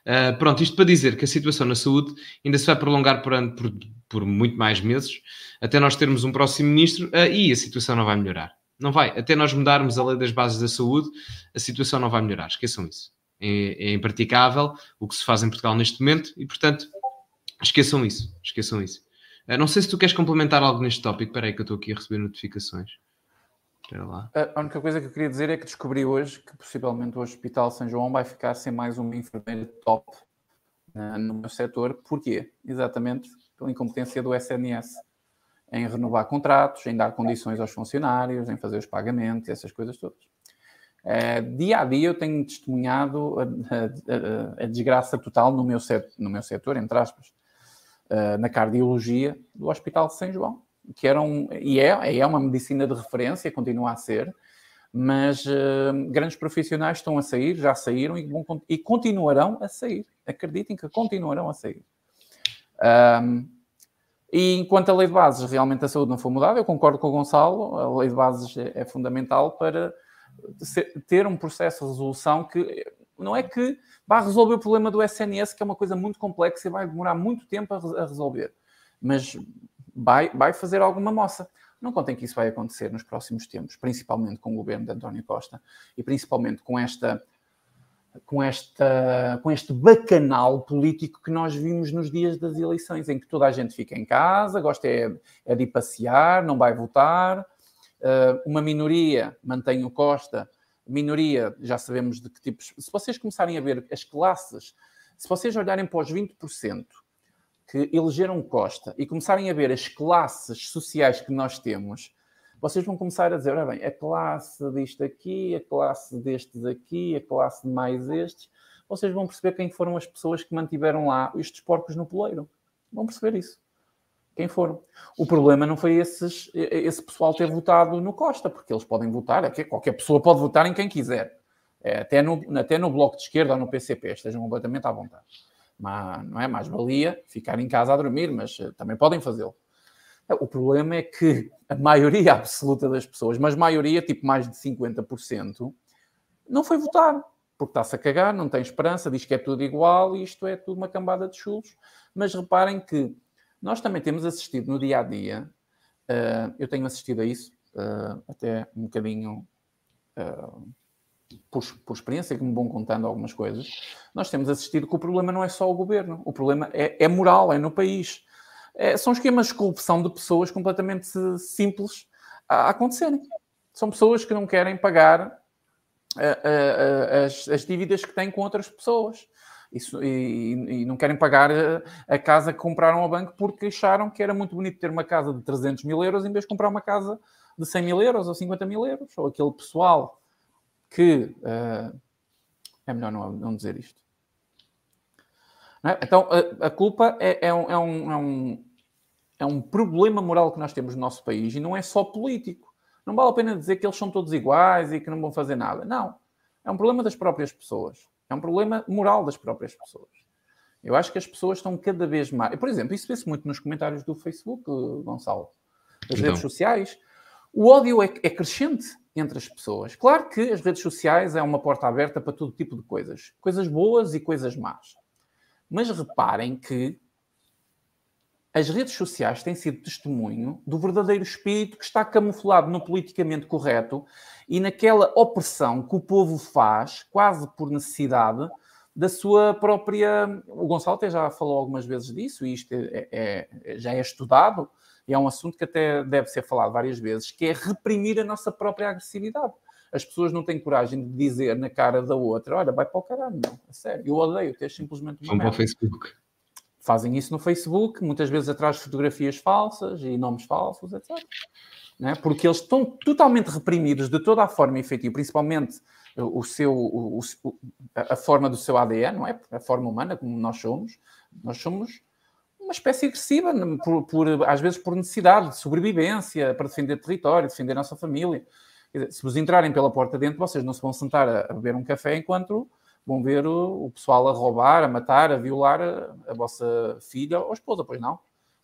Uh, pronto, isto para dizer que a situação na saúde ainda se vai prolongar por, por, por muito mais meses, até nós termos um próximo ministro, uh, e a situação não vai melhorar. Não vai. Até nós mudarmos a lei das bases da saúde, a situação não vai melhorar. Esqueçam isso. É, é impraticável o que se faz em Portugal neste momento e, portanto, esqueçam isso. Esqueçam isso. Uh, não sei se tu queres complementar algo neste tópico. Espera aí que eu estou aqui a receber notificações. A única coisa que eu queria dizer é que descobri hoje que possivelmente o Hospital São João vai ficar sem mais uma enfermeira top uh, no meu setor. Porquê? Exatamente pela incompetência do SNS em renovar contratos, em dar condições aos funcionários, em fazer os pagamentos, essas coisas todas. Uh, dia a dia eu tenho testemunhado a, a, a desgraça total no meu, set, no meu setor, entre aspas, uh, na cardiologia do Hospital de São João que eram, e é, é uma medicina de referência, continua a ser, mas uh, grandes profissionais estão a sair, já saíram e, vão, e continuarão a sair. Acreditem que continuarão a sair. Um, e enquanto a lei de bases realmente a saúde não for mudada, eu concordo com o Gonçalo, a lei de bases é, é fundamental para ter um processo de resolução que não é que vai resolver o problema do SNS, que é uma coisa muito complexa e vai demorar muito tempo a, a resolver, mas vai, vai fazer alguma moça. Não contem que isso vai acontecer nos próximos tempos, principalmente com o governo de António Costa e principalmente com esta com, esta, com este bacanal político que nós vimos nos dias das eleições, em que toda a gente fica em casa, gosta é, é de ir passear, não vai votar, uh, uma minoria mantém o Costa, minoria, já sabemos de que tipos. Se vocês começarem a ver as classes Se vocês olharem para os 20% que elegeram Costa e começarem a ver as classes sociais que nós temos, vocês vão começar a dizer, ora bem, a classe disto aqui, a classe destes aqui, a classe de mais estes, vocês vão perceber quem foram as pessoas que mantiveram lá estes porcos no poleiro. Vão perceber isso. Quem foram. O problema não foi esses, esse pessoal ter votado no Costa, porque eles podem votar, é qualquer pessoa pode votar em quem quiser. É, até, no, até no Bloco de Esquerda ou no PCP, estejam completamente à vontade. Mas, não é mais valia ficar em casa a dormir, mas uh, também podem fazê-lo. O problema é que a maioria absoluta das pessoas, mas maioria, tipo mais de 50%, não foi votar, porque está-se a cagar, não tem esperança, diz que é tudo igual e isto é tudo uma cambada de chulos. Mas reparem que nós também temos assistido no dia a dia, uh, eu tenho assistido a isso, uh, até um bocadinho uh, por, por, experiência, que me vão contando algumas coisas. Nós temos assistido que o problema não é só o governo, o problema é, é moral, é no país é, são esquemas de corrupção de pessoas completamente simples a acontecerem. São pessoas que não querem pagar eh, eh, as, as, dívidas que têm com outras pessoas. Isso, e, e, não querem pagar a, a, casa que compraram ao banco porque acharam que era muito bonito ter uma casa de 300 mil euros em vez de comprar uma casa de 100 mil euros ou 50 mil euros. Ou aquele pessoal que. Uh, é melhor não, não dizer isto. É? Então, a, a culpa é, é, um, é, um, é, um, é um problema moral que nós temos no nosso país e não é só político. Não vale a pena dizer que eles são todos iguais e que não vão fazer nada. Não. É um problema das próprias pessoas. É um problema moral das próprias pessoas. Eu acho que as pessoas estão cada vez mais. Por exemplo, isso vê-se muito nos comentários do Facebook, Gonçalo, das redes sociais. O ódio é, é, crescente entre as pessoas. Claro que as redes sociais é uma porta aberta para todo tipo de coisas, coisas boas e coisas más. Mas reparem que as redes sociais têm sido testemunho do verdadeiro espírito que está camuflado no politicamente correto e naquela opressão que o povo faz, quase por necessidade, da sua própria. O Gonçalo até já falou algumas vezes disso, e isto é, é, é, já é estudado, e é um assunto que até deve ser falado várias vezes, que é reprimir a nossa própria agressividade. As pessoas não têm coragem de dizer na cara da outra: olha, vai para o caralho, não, a sério, eu odeio, ter simplesmente uma. Vão para o Facebook. Fazem isso no Facebook, muitas vezes atrás de fotografias falsas e nomes falsos, etc. Né? Porque eles estão totalmente reprimidos de toda a forma efetiva, principalmente o seu, o, o, a forma do seu ADN, não é? A forma humana, como nós somos. Nós somos uma espécie agressiva, por, por, às vezes por necessidade de sobrevivência, para defender território, defender a nossa família. Dizer, se vos entrarem pela porta dentro, vocês não se vão sentar a, beber um café enquanto vão ver o, o pessoal a roubar, a matar, a violar a, a, vossa filha ou esposa, pois não.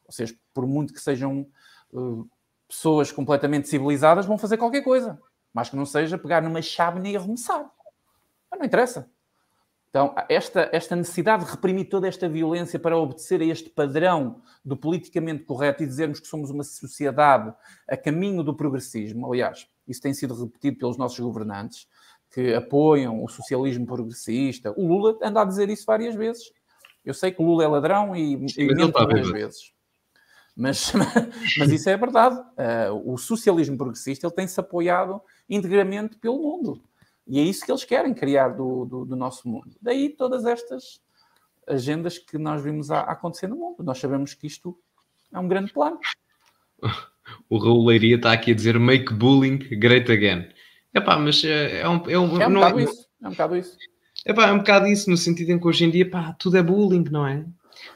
Vocês, por muito que sejam uh, pessoas completamente civilizadas, vão fazer qualquer coisa. Mas que não seja pegar numa chávena e arremessar. Mas não interessa. Então, esta, esta necessidade de reprimir toda esta violência para obedecer a este padrão do politicamente correto e dizermos que somos uma sociedade a caminho do progressismo, aliás, isso tem sido repetido pelos nossos governantes, que apoiam o socialismo progressista. O Lula anda a dizer isso várias vezes. Eu sei que o Lula é ladrão e, e mente várias vezes. Mas, mas isso é verdade. Uh, o socialismo progressista ele tem-se apoiado integramente pelo mundo. E é isso que eles querem criar do, do, do nosso mundo. Daí todas estas agendas que nós vimos a, a, acontecer no mundo. Nós sabemos que isto é um grande plano. O Raul Leiria está aqui a dizer make bullying great again. Epá, mas é, é um, é um, é um não bocado é, isso. É um bocado isso. Epá, é um bocado isso, no sentido em que hoje em dia pá, tudo é bullying, não é?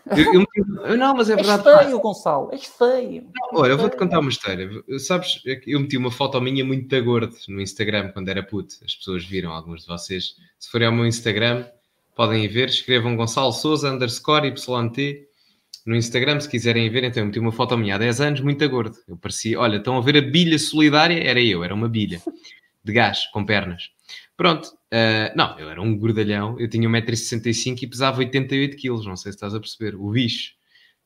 Eu, eu, não, mas é verdade. És feio, pá. Gonçalo, és feio. Não, olha, eu vou-te contar uma história. Sabes, eu meti uma foto minha muito da gordo no Instagram quando era puto. As pessoas viram, alguns de vocês. Se forem ao meu Instagram, podem ir ver. Escrevam Gonçalo Souza underscore YT no Instagram, se quiserem ver. Então, eu meti uma foto minha há 10 anos, muito gordo. Eu parecia, olha, estão a ver a bilha solidária? Era eu, era uma bilha de gás, com pernas. Pronto, uh, não, eu era um gordalhão, eu tinha 1,65m e pesava 88kg, não sei se estás a perceber, o bicho.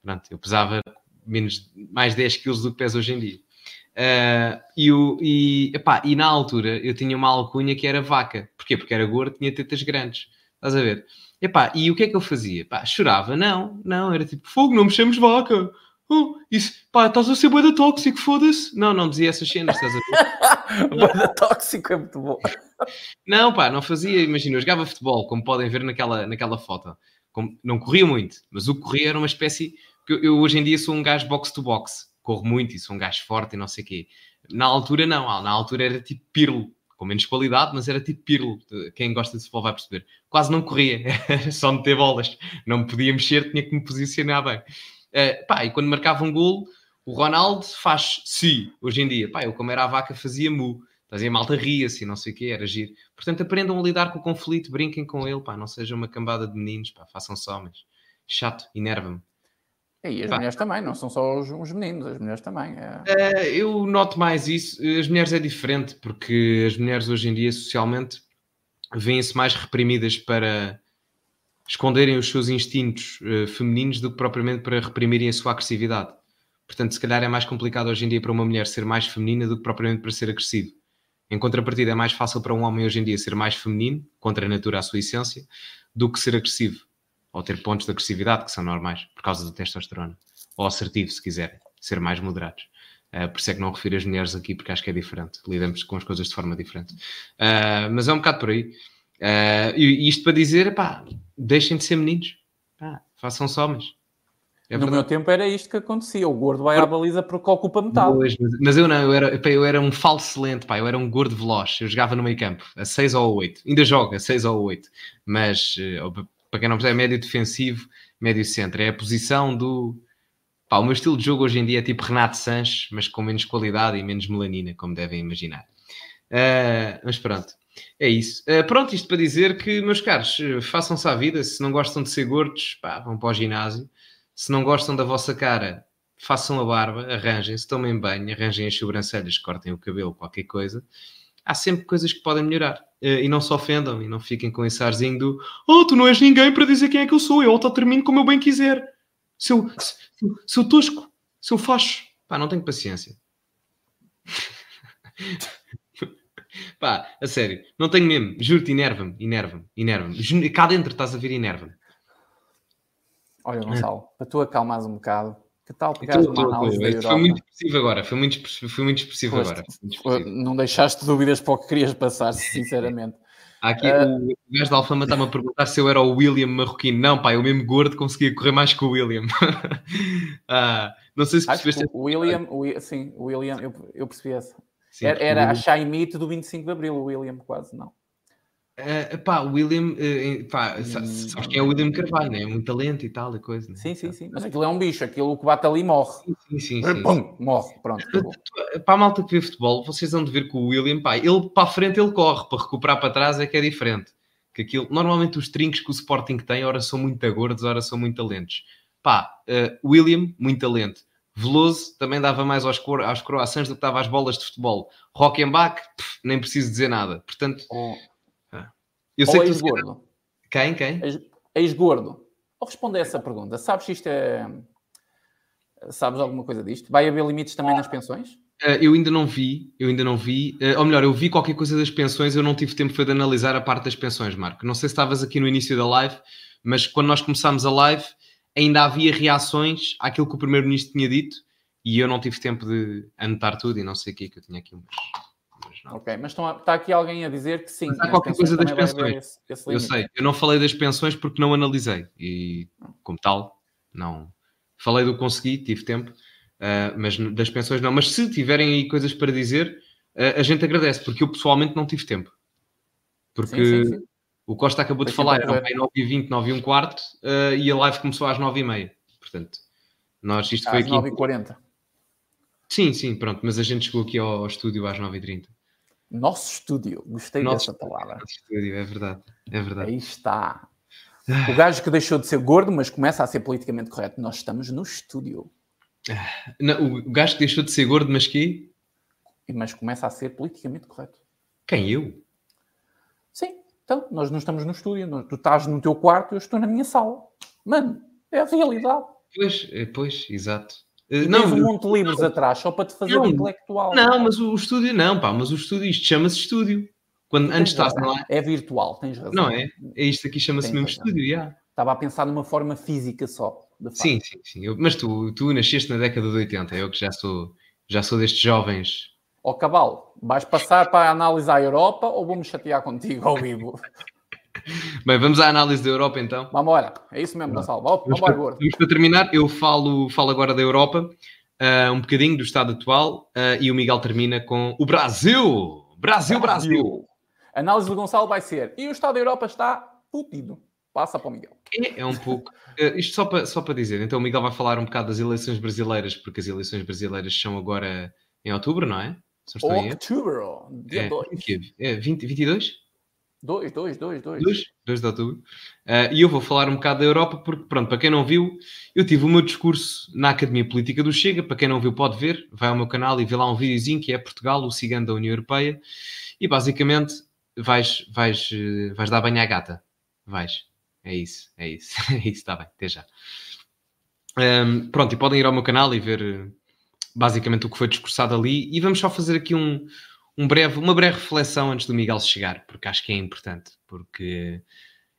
Pronto, eu pesava menos, mais 10kg do que peso hoje em dia. Uh, e, o, e, epá, e na altura eu tinha uma alcunha que era vaca. Porquê? Porque era gordo, tinha tetas grandes. Estás a ver? Epá, e o que é que eu fazia? Epá, chorava? Não, não, era tipo, fogo, não me chames vaca. Oh, isso, pá, estás a ser boeda tóxico, foda-se. Não, não dizia essas cenas, estás a ver? boeda tóxico é muito bom. Não, pá, não fazia. Imagina, eu jogava futebol, como podem ver naquela, naquela foto. não corria muito, mas o que corria era uma espécie. Eu, eu hoje em dia sou um gajo box to box, corro muito e sou um gajo forte e não sei o quê. Na altura, não, na altura era tipo pirlo, com menos qualidade, mas era tipo pirlo. Quem gosta de futebol vai perceber. Quase não corria, só meter bolas, não me podia mexer, tinha que me posicionar bem. Uh, pá, e quando marcava um golo, o Ronaldo faz si, hoje em dia. Pá, eu como era a vaca fazia mu. Fazia malta ria-se, não sei o quê, era giro. Portanto, aprendam a lidar com o conflito, brinquem com ele, pá, não sejam uma cambada de meninos, pá, façam só homens. Chato, enerva-me. E as pá. mulheres também, não são só os, os meninos, as mulheres também. É... Uh, eu noto mais isso. As mulheres é diferente, porque as mulheres hoje em dia, socialmente, vêm-se mais reprimidas para esconderem os seus instintos uh, femininos do que propriamente para reprimirem a sua agressividade. Portanto, se calhar é mais complicado hoje em dia para uma mulher ser mais feminina do que propriamente para ser agressivo. Em contrapartida, é mais fácil para um homem hoje em dia ser mais feminino, contra a natura, a sua essência, do que ser agressivo. Ou ter pontos de agressividade que são normais, por causa da testosterona. Ou assertivo, se quiser, ser mais moderados. Uh, por isso é que não refiro as mulheres aqui, porque acho que é diferente. Lidamos com as coisas de forma diferente. Uh, mas é um bocado por aí. Uh, e isto para dizer, pá, deixem de ser meninos. Pá, façam-se homens. É no meu tempo era isto que acontecia. O gordo vai à baliza porque ocupa metade. Pois, mas eu não, eu era, pá, eu era um falso lento, pá, eu era um gordo veloz. Eu jogava no meio campo, a 6 ou a 8. Ainda joga, a 6 ou a 8. Mas, eh, para quem não percebe, é médio defensivo, médio centro. É a posição do... Pá, o meu estilo de jogo hoje em dia é tipo Renato Sanches, mas com menos qualidade e menos melanina, como devem imaginar. Uh, mas pronto, é isso. Uh, pronto, isto para dizer que, meus caros, façam-se à vida. Se não gostam de ser gordos, pá, vão para o ginásio se não gostam da vossa cara, façam a barba, arranjem-se, tomem banho, arranjem as sobrancelhas, cortem o cabelo, qualquer coisa. Há sempre coisas que podem melhorar. Eh, e não se ofendam e não fiquem com esse arzinho do Oh, tu não és ninguém para dizer quem é que eu sou, eu termino como eu bem quiser. Seu, seu tosco, seu facho. Pá, não tenho paciência. Pá, a sério, não tenho mesmo. Juro-te, enerva-me, enerva-me, enerva-me. Cá dentro estás a ver, enerva-me. Olha, Gonçalo, para tu acalmares um bocado, que tal pegares uma análise da Europa? Foi muito expressivo agora, foi muito, foi muito expressivo agora. Muito expressivo. Não deixaste dúvidas para o que querias passar, sinceramente. Aqui uh, o gajo da Alfama está-me a perguntar se eu era o William marroquino. Não, pá, eu mesmo gordo conseguia correr mais que o William. ah, não sei se percebeste. O William, o, sim, o William, eu, eu percebi essa. Sim, era, era a Shaimite do 25 de Abril, o William, quase, não. Uh, pá, o William, uh, pá, hum, sabes quem é o William Carvalho, né? É muito talento e tal, e coisa. Né? Sim, sim, sim. Mas aquilo é um bicho, aquilo que bate ali morre. Sim, sim, sim. Pum, morre, pronto. Para a malta que vê futebol, vocês vão de ver que o William, pá, ele para a frente ele corre, para recuperar para trás é que é diferente. Que aquilo, normalmente os trinques que o Sporting tem, ora são muito gordos, ora são muito talentos. Pá, uh, William, muito talento. Veloso também dava mais aos, cor aos croações do que dava às bolas de futebol. Rockenbach, nem preciso dizer nada. Portanto, oh. Eu sei Ou que ex-gordo? Quem? Quem? Ex-gordo. Ou responde a essa pergunta. Sabes se isto é. Sabes alguma coisa disto? Vai haver limites também nas pensões? Uh, eu ainda não vi, eu ainda não vi, uh, ou melhor, eu vi qualquer coisa das pensões, eu não tive tempo foi de analisar a parte das pensões, Marco. Não sei se estavas aqui no início da live, mas quando nós começámos a live, ainda havia reações àquilo que o Primeiro-Ministro tinha dito e eu não tive tempo de anotar tudo e não sei o que, que eu tinha aqui umas. Ok, mas estão, está aqui alguém a dizer que sim. Mas há qualquer coisa das pensões. Esse, esse eu sei, eu não falei das pensões porque não analisei e, como tal, não. Falei do que consegui, tive tempo, uh, mas das pensões não. Mas se tiverem aí coisas para dizer, uh, a gente agradece, porque eu pessoalmente não tive tempo. Porque sim, sim, sim. O Costa acabou de falar, eram bem 9h20, 9 h quarto uh, e a live começou às 9h30. Portanto, nós isto às foi aqui. 9h40. Sim, sim, pronto, mas a gente chegou aqui ao, ao estúdio às 9h30. Nosso estúdio, gostei nosso dessa palavra. Nosso estúdio, é verdade, é verdade. Aí está. O gajo que deixou de ser gordo, mas começa a ser politicamente correto. Nós estamos no estúdio. Não, o gajo que deixou de ser gordo, mas que? Mas começa a ser politicamente correto. Quem, eu? Então, nós não estamos no estúdio. Tu estás no teu quarto, eu estou na minha sala. Mano, é a realidade. Pois, é, pois, exato. E não, tens um monte de livros não, atrás só para te fazer não, intelectual. Não, mas o estúdio não, pá, mas o estúdio, isto chama-se estúdio. Quando, antes estás lá. É virtual, tens razão. Não é? É isto aqui chama-se mesmo razão. estúdio, já. Estava a pensar numa forma física só. Sim, sim, sim. Eu, mas tu, tu nasceste na década de 80, eu que já sou, já sou destes jovens. Ó oh, Cabal, vais passar para analisar a Europa ou vou-me chatear contigo ao vivo? Bem, vamos à análise da Europa então. Vamos embora. É isso mesmo, Gonçalo. Vamos, vamos, para, vamos para terminar. Eu falo, falo agora da Europa, uh, um bocadinho do estado atual, uh, e o Miguel termina com o Brasil. Brasil, Brasil. Brasil. A análise do Gonçalo vai ser: e o estado da Europa está putido. Passa para o Miguel. É, é um pouco. Uh, isto só para, só para dizer. Então o Miguel vai falar um bocado das eleições brasileiras, porque as eleições brasileiras são agora em outubro, não é? Outubro, dia 2. É, é 20, 22? 2, 2, 2, 2. 2 de outubro. Uh, e eu vou falar um bocado da Europa, porque, pronto, para quem não viu, eu tive o meu discurso na Academia Política do Chega. Para quem não viu, pode ver. Vai ao meu canal e vê lá um videozinho que é Portugal, o cigano da União Europeia. E basicamente vais, vais, eh, vais dar banho à gata. Vais. É isso, é isso. É isso, está bem. Até já. Um, pronto, e podem ir ao meu canal e ver eh, basicamente o que foi discursado ali. E vamos só fazer aqui um, um breve, uma breve reflexão antes do Miguel chegar, porque acho que é importante. Porque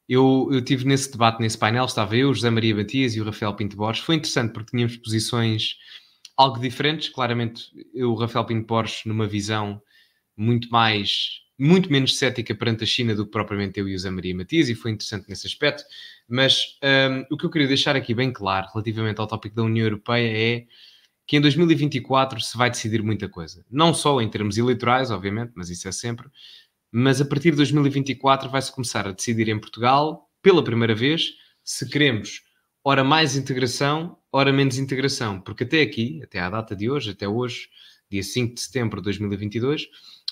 eu, eu tive nesse debate, nesse painel, estava eu, José Maria Batias e o Rafael Pinto Borges. Foi interessante porque tínhamos posições algo diferentes. Claramente, eu, o Rafael Pinto Borges, numa visão muito mais muito menos cética perante a China do que propriamente eu e o José Maria Matias, e foi interessante nesse aspecto. Mas um, o que eu queria deixar aqui bem claro relativamente ao tópico da União Europeia é que em 2024 se vai decidir muita coisa. Não só em termos eleitorais, obviamente, mas isso é sempre, mas a partir de 2024 vai-se começar a decidir em Portugal, pela primeira vez, se queremos ora mais integração, ora menos integração. Porque até aqui, até à data de hoje, até hoje, dia 5 de setembro de 2022,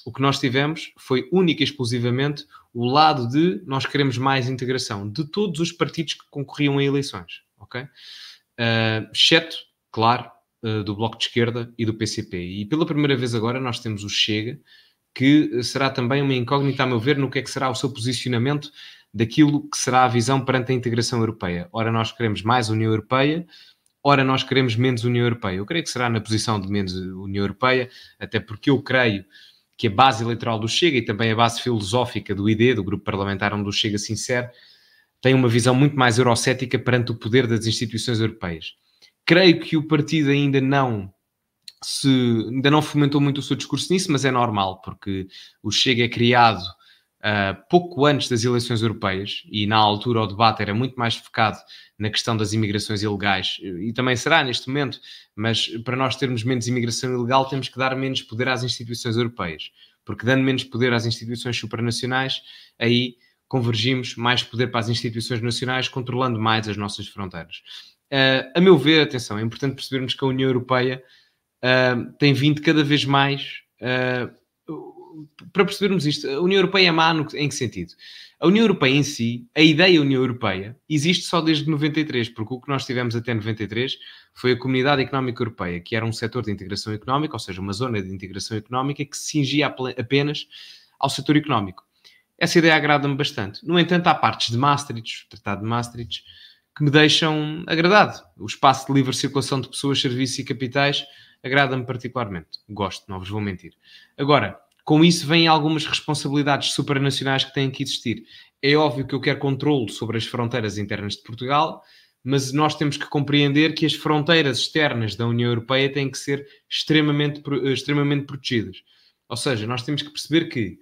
o que nós tivemos foi única e exclusivamente o lado de nós queremos mais integração de todos os partidos que concorriam a eleições, ok? Uh, exceto, claro, uh, do Bloco de Esquerda e do PCP. E pela primeira vez agora nós temos o Chega, que será também uma incógnita, a meu ver, no que é que será o seu posicionamento daquilo que será a visão perante a integração europeia. Ora, nós queremos mais União Europeia, ora, nós queremos menos União Europeia. Eu creio que será na posição de menos União Europeia, até porque eu creio que a base eleitoral do Chega e também a base filosófica do ID, do grupo parlamentar onde o Chega se insere, tem uma visão muito mais eurocética perante o poder das instituições europeias. Creio que o partido ainda não se ainda não fomentou muito o seu discurso nisso, mas é normal, porque o Chega é criado uh, pouco antes das eleições europeias e na altura o debate era muito mais focado na questão das imigrações ilegais e também será neste momento, mas para nós termos menos imigração ilegal temos que dar menos poder às instituições europeias, porque dando menos poder às instituições supranacionais, aí convergimos mais poder para as instituições nacionais, controlando mais as nossas fronteiras. Uh, a meu ver, atenção, é importante percebermos que a União Europeia uh, tem vindo cada vez mais. Uh, para percebermos isto, a União Europeia é má no, em que sentido? A União Europeia em si, a ideia União Europeia, existe só desde 93, porque o que nós tivemos até 93 foi a Comunidade Económica Europeia, que era um setor de integração económica, ou seja, uma zona de integração económica que se cingia apenas ao setor económico. Essa ideia agrada-me bastante. No entanto, há partes de Maastricht, o Tratado de Maastricht, que me deixam agradado. O espaço de livre circulação de pessoas, serviços e capitais agrada-me particularmente. Gosto, não vos vou mentir. Agora, com isso vêm algumas responsabilidades supranacionais que têm que existir. É óbvio que eu quero controle sobre as fronteiras internas de Portugal, mas nós temos que compreender que as fronteiras externas da União Europeia têm que ser extremamente, extremamente protegidas. Ou seja, nós temos que perceber que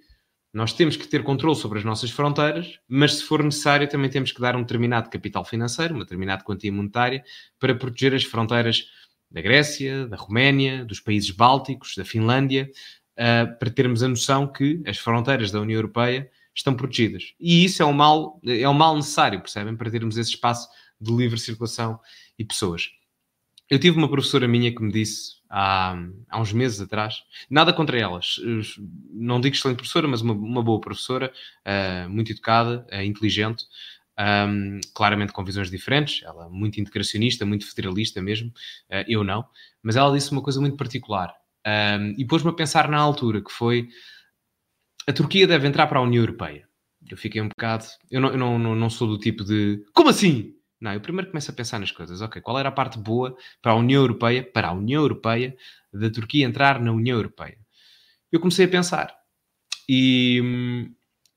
nós temos que ter controle sobre as nossas fronteiras, mas se for necessário também temos que dar um determinado capital financeiro, uma determinada quantia monetária, para proteger as fronteiras da Grécia, da Roménia, dos países bálticos, da Finlândia, uh, para termos a noção que as fronteiras da União Europeia estão protegidas. E isso é um mal, é um mal necessário, percebem? Para termos esse espaço de livre circulação e pessoas. Eu tive uma professora minha que me disse há, há uns meses atrás, nada contra elas, não digo excelente professora, mas uma, uma boa professora, uh, muito educada, uh, inteligente, um, claramente com visões diferentes, ela muito integracionista, muito federalista mesmo, uh, eu não, mas ela disse uma coisa muito particular um, e pôs-me a pensar na altura que foi a Turquia deve entrar para a União Europeia. Eu fiquei um bocado, eu não, eu não, não, não sou do tipo de como assim? Não, eu primeiro começo a pensar nas coisas. Ok, qual era a parte boa para a União Europeia, para a União Europeia, da Turquia entrar na União Europeia? Eu comecei a pensar e,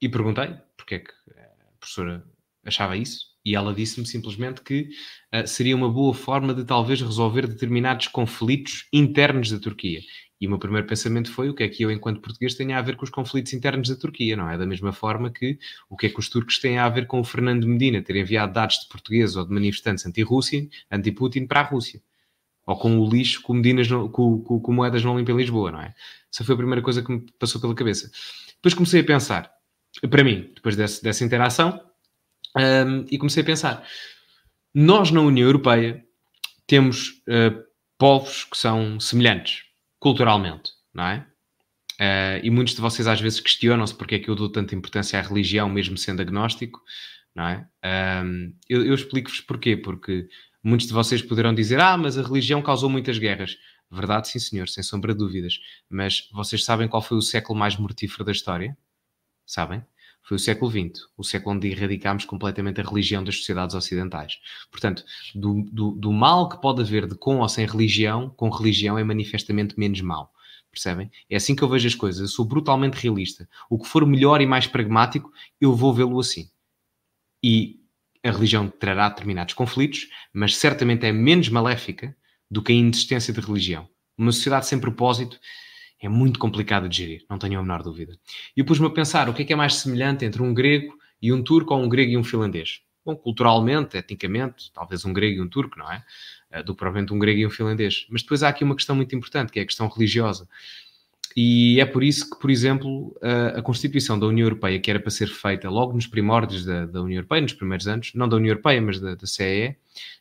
e perguntei porque é que a professora achava isso e ela disse-me simplesmente que uh, seria uma boa forma de talvez resolver determinados conflitos internos da Turquia. E o meu primeiro pensamento foi o que é que eu, enquanto português, tenho a ver com os conflitos internos da Turquia, não é? Da mesma forma que o que é que os turcos têm a ver com o Fernando Medina ter enviado dados de portugueses ou de manifestantes anti-Rússia, anti-Putin para a Rússia. Ou com o lixo com, medinas não, com, com, com moedas não limpas em Lisboa, não é? Essa foi a primeira coisa que me passou pela cabeça. Depois comecei a pensar, para mim, depois desse, dessa interação, um, e comecei a pensar, nós na União Europeia temos uh, povos que são semelhantes culturalmente, não é? Uh, e muitos de vocês às vezes questionam-se porque é que eu dou tanta importância à religião, mesmo sendo agnóstico, não é? Um, eu, eu explico-vos porquê, porque muitos de vocês poderão dizer, ah, mas a religião causou muitas guerras. Verdade, sim senhor, sem sombra de dúvidas. Mas vocês sabem qual foi o século mais mortífero da história? Sabem? Foi o século XX, o século onde erradicámos completamente a religião das sociedades ocidentais. Portanto, do, do, do mal que pode haver de com ou sem religião, com religião é manifestamente menos mal. Percebem? É assim que eu vejo as coisas. Eu sou brutalmente realista. O que for melhor e mais pragmático, eu vou vê-lo assim. E a religião trará determinados conflitos, mas certamente é menos maléfica do que a inexistência de religião. Uma sociedade sem propósito é muito complicada de gerir, não tenho a menor dúvida. E pus-me a pensar o que é que é mais semelhante entre um grego e um turco ou um grego e um finlandês. Bom, culturalmente, etnicamente, talvez um grego e um turco, não é? Eh, do provavelmente um grego e um finlandês. Mas depois há aqui uma questão muito importante, que é a questão religiosa. E é por isso que, por exemplo, a, a, Constituição da União Europeia, que era para ser feita logo nos primórdios da, da União Europeia, nos primeiros anos, não da União Europeia, mas da, da CEE,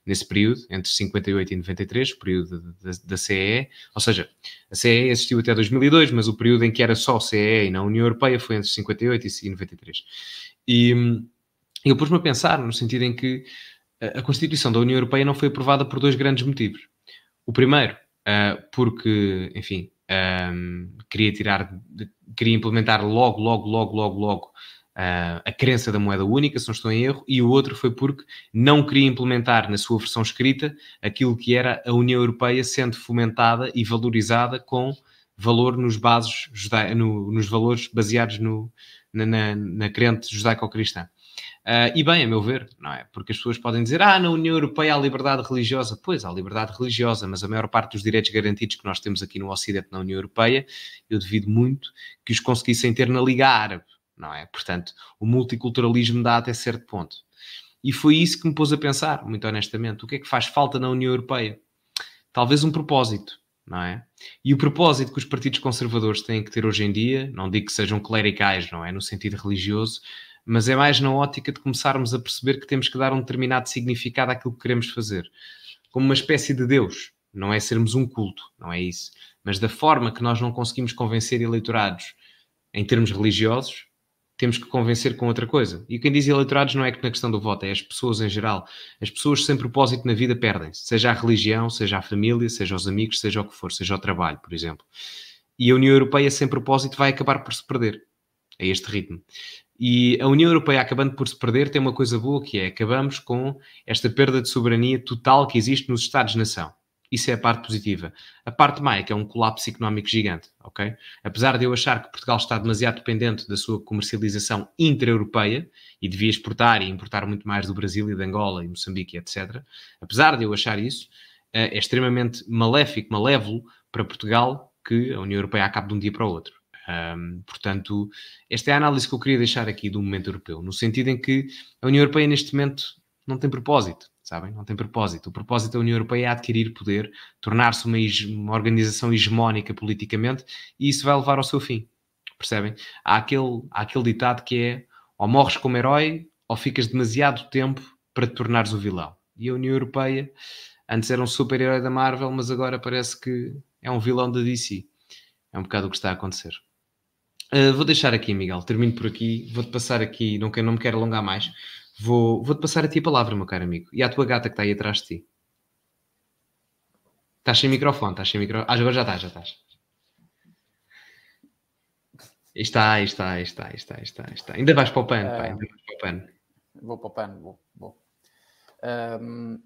nesse período, entre 58 e 93, o período da, da CEE, ou seja, a CEE existiu até 2002, mas o período em que era só CEE e não União Europeia foi entre 58 e 93. E eu pus-me a pensar, no sentido em que a Constituição da União Europeia não foi aprovada por dois grandes motivos. O primeiro, uh, porque, enfim, um, queria tirar, queria implementar logo, logo, logo, logo, logo uh, a crença da moeda única, se não estou em erro, e o outro foi porque não queria implementar na sua versão escrita aquilo que era a União Europeia sendo fomentada e valorizada com valor nos bases no, nos valores baseados no, na, na, na crente judaico-cristã. Uh, e bem, a meu ver, não é? Porque as pessoas podem dizer, ah, na União Europeia há liberdade religiosa. Pois, há liberdade religiosa, mas a maior parte dos direitos garantidos que nós temos aqui no Ocidente, na União Europeia, eu devido muito que os conseguissem ter na Liga Árabe, não é? Portanto, o multiculturalismo dá até certo ponto. E foi isso que me pôs a pensar, muito honestamente. O que é que faz falta na União Europeia? Talvez um propósito, não é? E o propósito que os partidos conservadores têm que ter hoje em dia, não digo que sejam clericais, não é? No sentido religioso, mas é mais na ótica de começarmos a perceber que temos que dar um determinado significado àquilo que queremos fazer, como uma espécie de Deus. Não é sermos um culto, não é isso. Mas da forma que nós não conseguimos convencer eleitorados em termos religiosos, temos que convencer com outra coisa. E quem diz eleitorados não é que na questão do voto, é as pessoas em geral. As pessoas sem propósito na vida perdem-se, seja a religião, seja a família, seja os amigos, seja o que for, seja o trabalho, por exemplo. E a União Europeia sem propósito vai acabar por se perder a este ritmo. E a União Europeia, acabando por se perder, tem uma coisa boa que é acabamos com esta perda de soberania total que existe nos Estados-nação. Isso é a parte positiva. A parte má é que é um colapso económico gigante, ok? Apesar de eu achar que Portugal está demasiado dependente da sua comercialização intra-europeia e devia exportar e importar muito mais do Brasil e de Angola e Moçambique, etc. Apesar de eu achar isso, eh, é extremamente maléfico, malévolo para Portugal que a União Europeia acabe de um dia para o outro. Um, portanto, esta é a análise que eu queria deixar aqui do momento europeu, no sentido em que a União Europeia neste momento não tem propósito, sabem? Não tem propósito. O propósito da União Europeia é adquirir poder, tornar-se uma, uma, organização hegemónica politicamente e isso vai levar ao seu fim, percebem? Há aquele, há aquele ditado que é ou morres como herói ou ficas demasiado tempo para te tornares o vilão. E a União Europeia antes era um super-herói da Marvel, mas agora parece que é um vilão da DC. É um bocado o que está a acontecer. Uh, vou deixar aqui, Miguel. Termino por aqui. Vou-te passar aqui. Não, não me quero alongar mais. Vou, vou-te passar a ti a palavra, meu caro amigo. E à tua gata que está aí atrás de ti. Estás sem microfone, estás sem microfone. Ah, agora já estás, já estás. Está, está, está, está, está, está. Ainda vais para o pano, uh, pá, ainda vais para o pano. Vou para o pano, vou. vou. Um,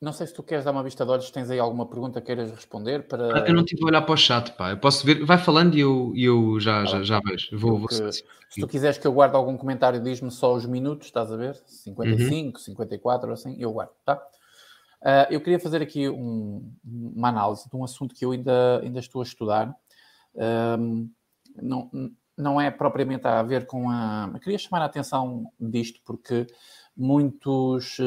não sei se tu queres dar uma vista de olhos, tens aí alguma pergunta que queiras responder para. Ah, eu não tive a olhar para o chat, pá. Eu posso ver, vai falando e eu, eu já, ah, já, já vejo. Vou, vou... Se tu quiseres que eu guarde algum comentário, diz-me só os minutos, estás a ver? 55, uhum. 54, assim, eu guardo, tá? Uh, eu queria fazer aqui um, uma análise de um assunto que eu ainda, ainda estou a estudar, Um, não, não é propriamente a ver com a. Eu queria chamar a atenção disto porque muitos.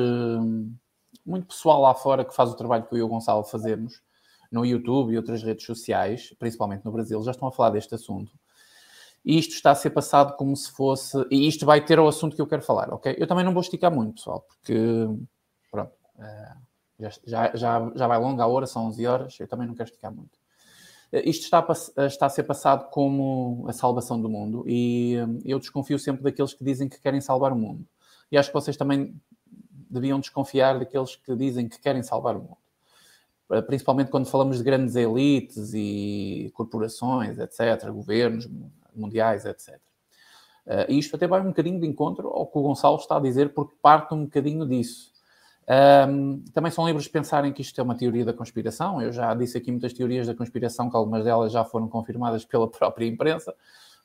Muito pessoal lá fora que faz o trabalho que eu e o Gonçalo fazemos no YouTube e outras redes sociais, principalmente no Brasil, já estão a falar deste assunto. E isto está a ser passado como se fosse. E isto vai ter o assunto que eu quero falar, ok? Eu também não vou esticar muito, pessoal, porque. Pronto. Uh, já, já, já vai longa a hora, são 11 horas, eu também não quero esticar muito. Uh, isto está a, está a ser passado como a salvação do mundo e eu desconfio sempre daqueles que dizem que querem salvar o mundo. E acho que vocês também deviam desconfiar daqueles que dizem que querem salvar o mundo. Eh, principalmente quando falamos de grandes elites e corporações, etc., governos mundiais, etc. Uh, e isto até vai um bocadinho de encontro ao que o Gonçalo está a dizer, porque parte um bocadinho disso. Um, também são livres de pensarem que isto é uma teoria da conspiração. Eu já disse aqui muitas teorias da conspiração, que algumas delas já foram confirmadas pela própria imprensa.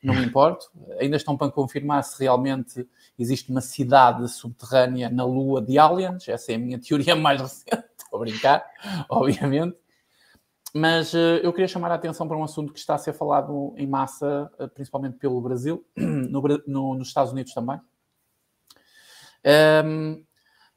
Não me importo. Ainda estão para confirmar se realmente existe uma cidade subterrânea na Lua de aliens. Essa é a minha teoria mais recente. Estou a brincar, obviamente. Mas uh, eu queria chamar a atenção para um assunto que está a ser falado em massa, uh, principalmente pelo Brasil, no, no, nos Estados Unidos também. Um,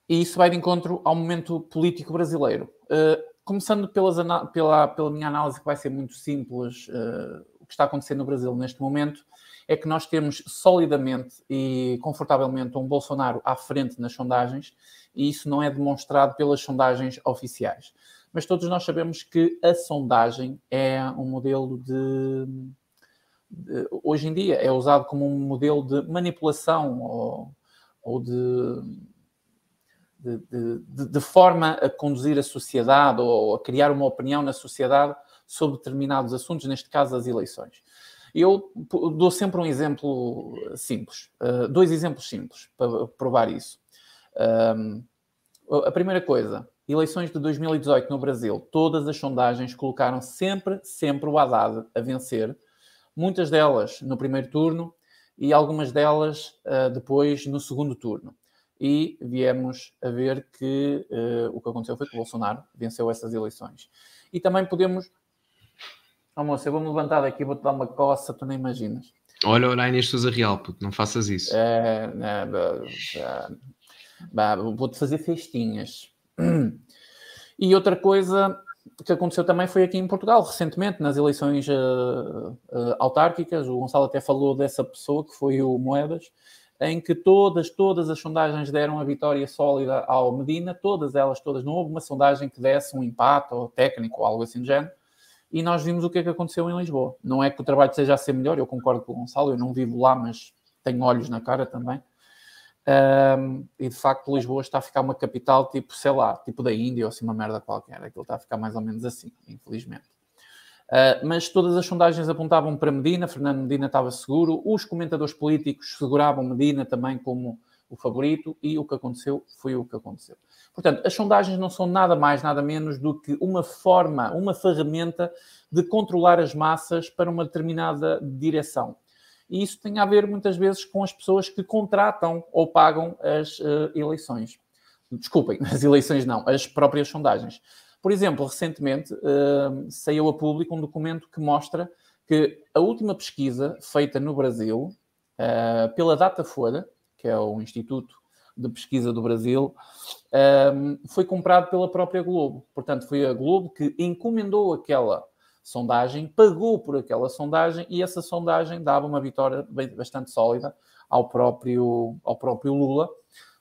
e isso vai de encontro ao momento político brasileiro. Uh, começando pelas, pela, pela minha análise, que vai ser muito simples, o que está acontecendo no Brasil neste momento é que nós temos solidamente e confortavelmente um Bolsonaro à frente nas sondagens, e isso não é demonstrado pelas sondagens oficiais. Mas todos nós sabemos que a sondagem é um modelo de, hoje em dia é usado como um modelo de manipulação ou, ou de, de, de, forma a conduzir a sociedade ou a criar uma opinião na sociedade sobre determinados assuntos, neste caso as eleições. Eu dou sempre um exemplo simples, uh, dois exemplos simples para provar isso. Um, a primeira coisa, eleições de 2018 no Brasil, todas as sondagens colocaram sempre, sempre o Haddad a vencer, muitas delas no primeiro turno e algumas delas uh, depois no segundo turno. E viemos a ver que uh, o que aconteceu foi que o Bolsonaro venceu essas eleições. E também podemos. Oh, moça, eu vou-me levantar daqui, vou-te dar uma coça, tu nem imaginas. Olha, olha a Inês Sousa Real, puto, não faças isso. É, é, é, vou-te fazer festinhas. E outra coisa que aconteceu também foi aqui em Portugal, recentemente, nas eleições uh, uh, autárquicas. O Gonçalo até falou dessa pessoa, que foi o Moedas, em que todas, todas as sondagens deram a vitória sólida ao Medina, todas elas, todas. Não houve uma sondagem que desse um empate ou técnico ou algo assim do género. E nós vimos o que é que aconteceu em Lisboa. Não é que o trabalho seja a ser melhor, eu concordo com o Gonçalo, eu não vivo lá, mas tenho olhos na cara também. Um, e de facto Lisboa está a ficar uma capital tipo, sei lá, tipo da Índia ou assim uma merda qualquer. Aquilo está a ficar mais ou menos assim, infelizmente. Uh, mas todas as sondagens apontavam para Medina, Fernando Medina estava seguro, os comentadores políticos seguravam Medina também como o favorito e o que aconteceu foi o que aconteceu. Portanto, as sondagens não são nada mais, nada menos do que uma forma, uma ferramenta de controlar as massas para uma determinada direção e isso tem a ver muitas vezes com as pessoas que contratam ou pagam as uh, eleições. Desculpem, as eleições não, as próprias sondagens. Por exemplo, recentemente uh, saiu a público um documento que mostra que a última pesquisa feita no Brasil uh, pela Datafolha, que é o Instituto de Pesquisa do Brasil, foi comprado pela própria Globo. Portanto, foi a Globo que encomendou aquela sondagem, pagou por aquela sondagem e essa sondagem dava uma vitória bastante sólida ao próprio, ao próprio Lula.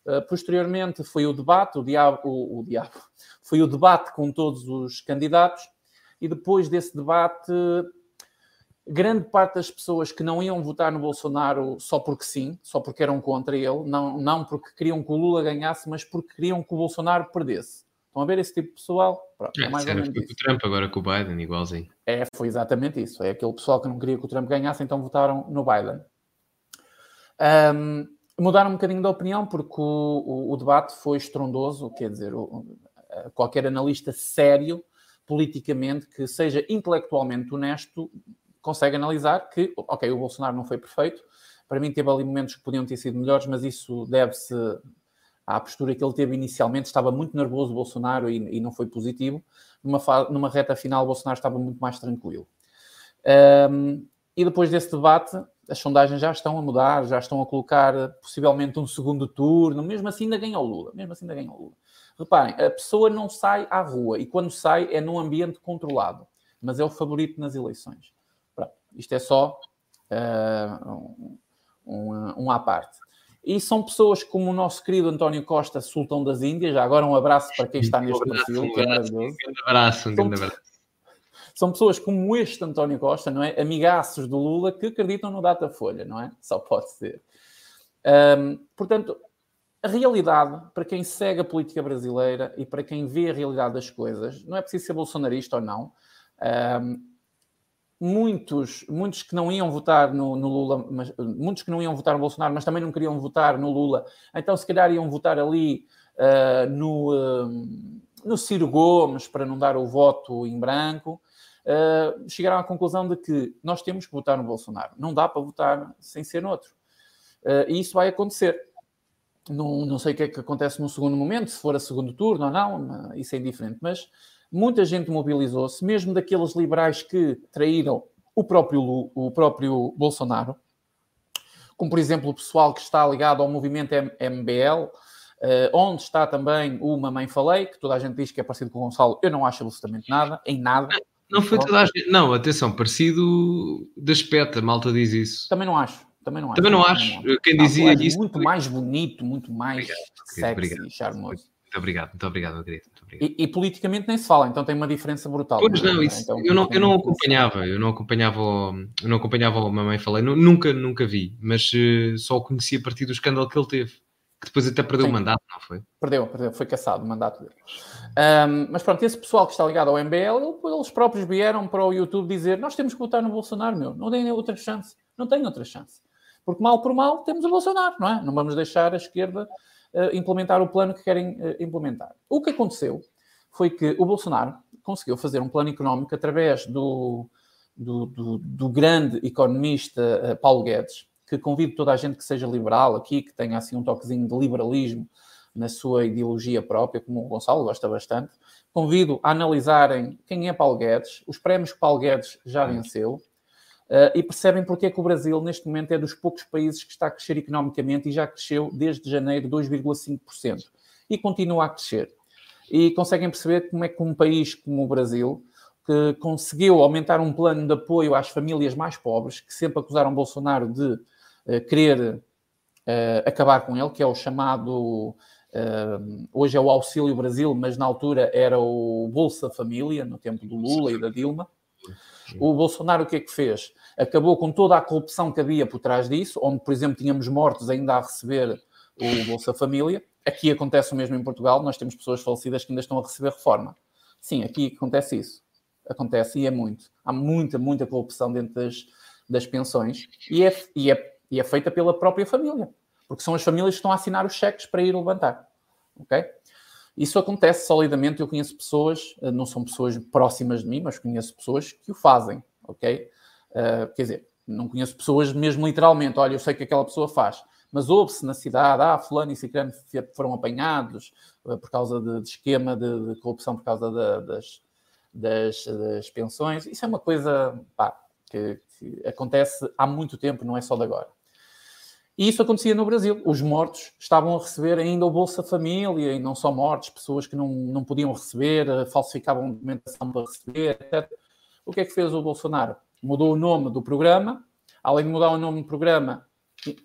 Uh, posteriormente foi o debate, o diabo, o, o diabo, foi o debate com todos os candidatos e depois desse debate grande parte das pessoas que não iam votar no Bolsonaro só porque sim, só porque eram contra ele, não, não porque queriam que o Lula ganhasse, mas porque queriam que o Bolsonaro perdesse. Estão a ver esse tipo de pessoal? Pronto, é, é mais ou menos com o Trump, agora com o Biden, igualzinho. É, foi exatamente isso. É aquele pessoal que não queria que o Trump ganhasse, então votaram no Biden. Um, mudaram um bocadinho de opinião porque o, o, o debate foi estrondoso, quer dizer, o, qualquer analista sério, politicamente, que seja intelectualmente honesto, consegue analisar que, ok, o Bolsonaro não foi perfeito, para mim teve ali momentos que podiam ter sido melhores, mas isso deve-se à postura que ele teve inicialmente. Estava muito nervoso o Bolsonaro e, e não foi positivo. Numa, numa reta final, o Bolsonaro estava muito mais tranquilo. Um, e depois desse debate, as sondagens já estão a mudar, já estão a colocar possivelmente um segundo turno, mesmo assim ainda ganha o Lula, mesmo assim ainda ganha o Lula. Reparem, a pessoa não sai à rua e quando sai é num ambiente controlado, mas é o favorito nas eleições. Isto é só uh, um, um, um à parte. E são pessoas como o nosso querido António Costa, sultão das Índias. Já agora um abraço para quem está neste perfil, um que é maravilhoso. Um grande abraço, um grande abraço. São pessoas como este António Costa, não é? Amigaços do Lula que acreditam no Datafolha, não é? Só pode ser. Um, portanto, a realidade, para quem segue a política brasileira e para quem vê a realidade das coisas, não é preciso ser bolsonarista ou não. Um, muitos, muitos que não iam votar no, no, Lula, mas, muitos que não iam votar no Bolsonaro, mas também não queriam votar no Lula, então se calhar iam votar ali uh, no, uh, no Ciro Gomes para não dar o voto em branco. Uh, chegaram à conclusão de que nós temos que votar no Bolsonaro. Não dá para votar sem ser noutro. e isso vai acontecer. Não, não sei o que é que acontece no segundo momento, se for a segundo turno ou não, isso é indiferente, mas muita gente mobilizou-se, mesmo daqueles liberais que traíram o próprio, o próprio Bolsonaro, como por exemplo o pessoal que está ligado ao movimento MBL, eh, onde está também o Mamãe Falei, que toda a gente diz que é parecido com o Gonçalo, eu não acho absolutamente nada, em nada. Não foi toda a gente, não, atenção, parecido da espeta, malta diz isso. Também não acho. Também não acho. Também não acho. Quem dizia isso. Muito mais bonito, muito mais obrigado, sexy obrigado. e charmoso. Muito obrigado, muito obrigado, meu querido. E, e, politicamente nem se fala, então tem uma diferença brutal. Pois não, isso, então, eu, não, eu não acompanhava, eu não acompanhava, eu não acompanhava o Mamãe Falei, nunca, nunca vi, mas uh, só o conheci a partir do escândalo que ele teve, que depois até perdeu Sim. o mandato, não foi? Perdeu, perdeu, foi caçado o mandato dele. Um, mas pronto, esse pessoal que está ligado ao MBL, eles próprios vieram para o YouTube dizer: Nós temos que votar no Bolsonaro, meu, não tem outra chance, não tem outra chance. Porque mal por mal temos o Bolsonaro, não é? Não vamos deixar a esquerda implementar o plano que querem uh, implementar. O que aconteceu foi que o Bolsonaro conseguiu fazer um plano económico através do, do, do, do grande economista uh, Paulo Guedes, que convido toda a gente que seja liberal aqui, que tenha assim um toquezinho de liberalismo na sua ideologia própria, como o Gonçalo gosta bastante. Convido a analisarem quem é Paulo Guedes, os prémios que Paulo Guedes já venceu, Uh, e percebem porque é que o Brasil, neste momento, é dos poucos países que está a crescer economicamente e já cresceu desde janeiro 2,5%. E continua a crescer. E conseguem perceber como é que um país como o Brasil, que conseguiu aumentar um plano de apoio às famílias mais pobres, que sempre acusaram Bolsonaro de uh, querer uh, acabar com ele, que é o chamado. hoje é o Auxílio Brasil, mas na altura era o Bolsa Família, no tempo do Lula e da Dilma. O Bolsonaro o que é que fez? Acabou com toda a corrupção que havia por trás disso, onde, por exemplo, tínhamos mortos ainda a receber o Bolsa Família. Aqui acontece o mesmo em Portugal, nós temos pessoas falecidas que ainda estão a receber reforma. Sim, aqui acontece isso. Acontece e é muito. Há muita, muita corrupção dentro das, das pensões e é, e, é, e é feita pela própria família, porque são as famílias que estão a assinar os cheques para ir levantar. Ok? Isso acontece solidamente. Eu conheço pessoas, eh, não são pessoas próximas de mim, mas conheço pessoas que o fazem, ok? Uh, quer dizer, não conheço pessoas mesmo literalmente. Olha, eu sei que aquela pessoa faz, mas ouve-se na cidade, ah, fulano e ciclano foram apanhados uh, por causa de, de esquema de, de, corrupção, por causa das, das, das, pensões. Isso é uma coisa pá, que, que acontece há muito tempo, não é só de agora. E isso acontecia no Brasil. Os mortos estavam a receber ainda o Bolsa Família, e não só mortos, pessoas que não, não podiam receber, eh, falsificavam documentação para receber, etc. O que é que fez o Bolsonaro? Mudou o nome do programa, além de mudar o nome do programa,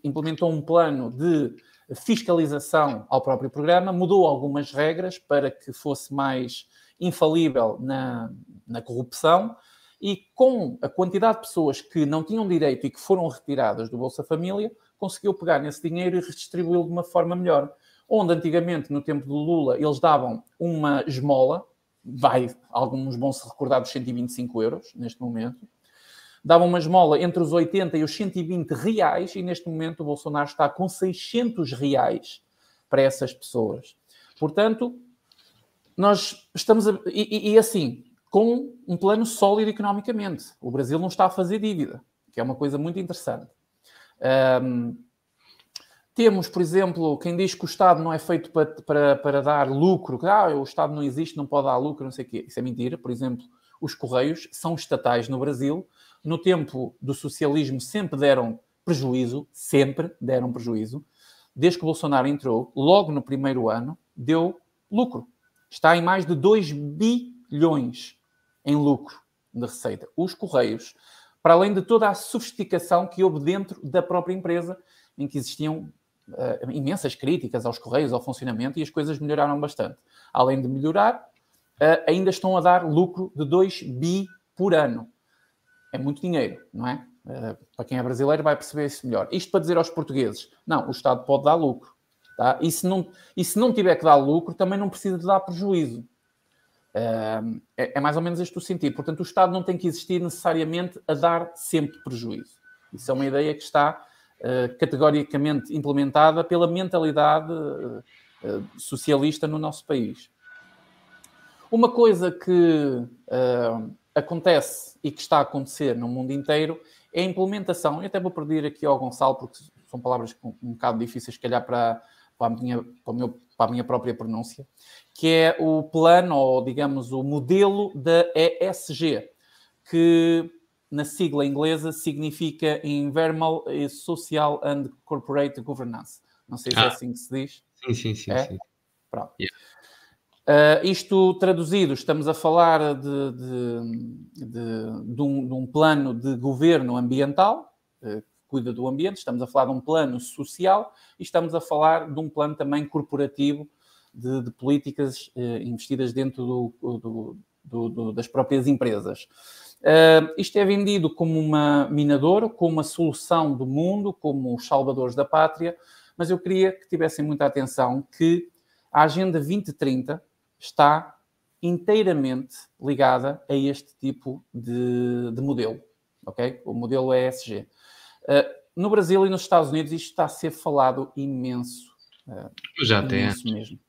implementou um plano de fiscalização ao próprio programa, mudou algumas regras para que fosse mais infalível na, na corrupção e com a quantidade de pessoas que não tinham direito e que foram retiradas do Bolsa Família, conseguiu pegar nesse dinheiro e redistribuí-lo de uma forma melhor. Onde antigamente, no tempo do Lula, eles davam uma esmola, vai, alguns vão se recordar dos 125 euros neste momento, davam uma esmola entre os 80 e os 120 reais, e neste momento o Bolsonaro está com 600 reais para essas pessoas. Portanto, nós estamos a, e, e, assim, com um plano sólido economicamente. O Brasil não está a fazer dívida, que é uma coisa muito interessante. Um, temos, por exemplo, quem diz que o Estado não é feito para, para, para dar lucro, que ah, o Estado não existe, não pode dar lucro, não sei o quê. Isso é mentira. Por exemplo, os Correios são estatais no Brasil. No tempo do socialismo sempre deram prejuízo, sempre deram prejuízo. Desde que Bolsonaro entrou, logo no primeiro ano, deu lucro. Está em mais de 2 bilhões em lucro de receita. Os Correios, para além de toda a sofisticação que houve dentro da própria empresa, em que existiam uh, imensas críticas aos Correios, ao funcionamento, e as coisas melhoraram bastante. Além de melhorar, uh, ainda estão a dar lucro de 2 bi por ano. É muito dinheiro, não é? Uh, para quem é brasileiro vai perceber isso melhor. Isto para dizer aos portugueses, não, o Estado pode dar lucro. Tá? E, se não, e se não tiver que dar lucro, também não precisa de dar prejuízo. É, é, mais ou menos este o sentido. Portanto, o Estado não tem que existir necessariamente a dar sempre prejuízo. Isso é uma ideia que está uh, categoricamente implementada pela mentalidade uh, socialista no nosso país. Uma coisa que acontece e que está a acontecer no mundo inteiro é a implementação. Eu até vou pedir aqui ao Gonçalo, porque são palavras um bocado difíceis, se calhar, para, para, a, minha, para, meu, para a minha própria pronúncia, que é o plano, ou digamos, o modelo da ESG, que na sigla inglesa significa Environmental, Social and Corporate Governance. Não sei se é ah. é assim que se diz. Sim, sim, sim. É? sim. Pronto. Yeah. Uh, isto traduzido, estamos a falar de, de, de, de, um, um, plano de governo ambiental, uh, que cuida do ambiente, estamos a falar de um plano social e estamos a falar de um plano também corporativo de, políticas uh, investidas dentro do, do, do, das próprias empresas. isto é vendido como uma minadora, como uma solução do mundo, como os salvadores da pátria, mas eu queria que tivessem muita atenção que a Agenda 2030 está inteiramente ligada a este tipo de, de modelo, ok? O modelo ESG. Eh, no Brasil e nos Estados Unidos isto está a ser falado imenso. Já imenso tem anos. mesmo.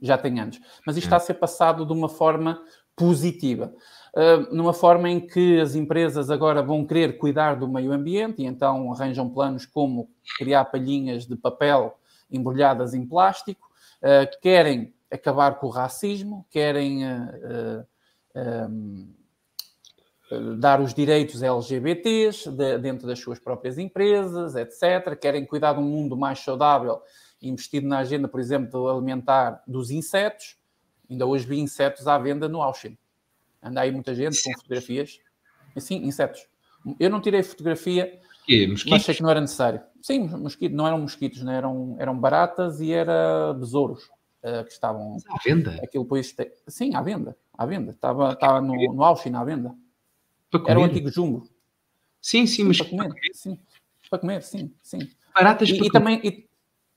Já tem anos. Mas isto é. está a ser passado de uma forma positiva. Uh, numa forma em que as empresas agora vão querer cuidar do meio ambiente e então arranjam planos como criar palhinhas de papel embrulhadas em plástico, uh, querem acabar com o racismo, querem uh, uh, dar os direitos LGBTs de, dentro das suas próprias empresas, etc. Querem cuidar de um mundo mais saudável, investido na agenda, por exemplo, alimentar dos insetos. Ainda hoje vi insetos à venda no Auchan. Anda aí muita gente com fotografias. Sim, insetos. Eu não tirei fotografia, mas achei que não era necessário. Sim, mosquitos, não eram mosquitos, não eram, eram baratas e era besouros uh, que estavam. à venda? Aquilo depois. Te... Sim, à venda. À venda. Estava, estava no, no Auschwitz à venda. Era o antigo jumbo. Sim, sim, sim mas. Para comer, para comer. sim. Para comer, sim, sim. Baratas e, para e também. E...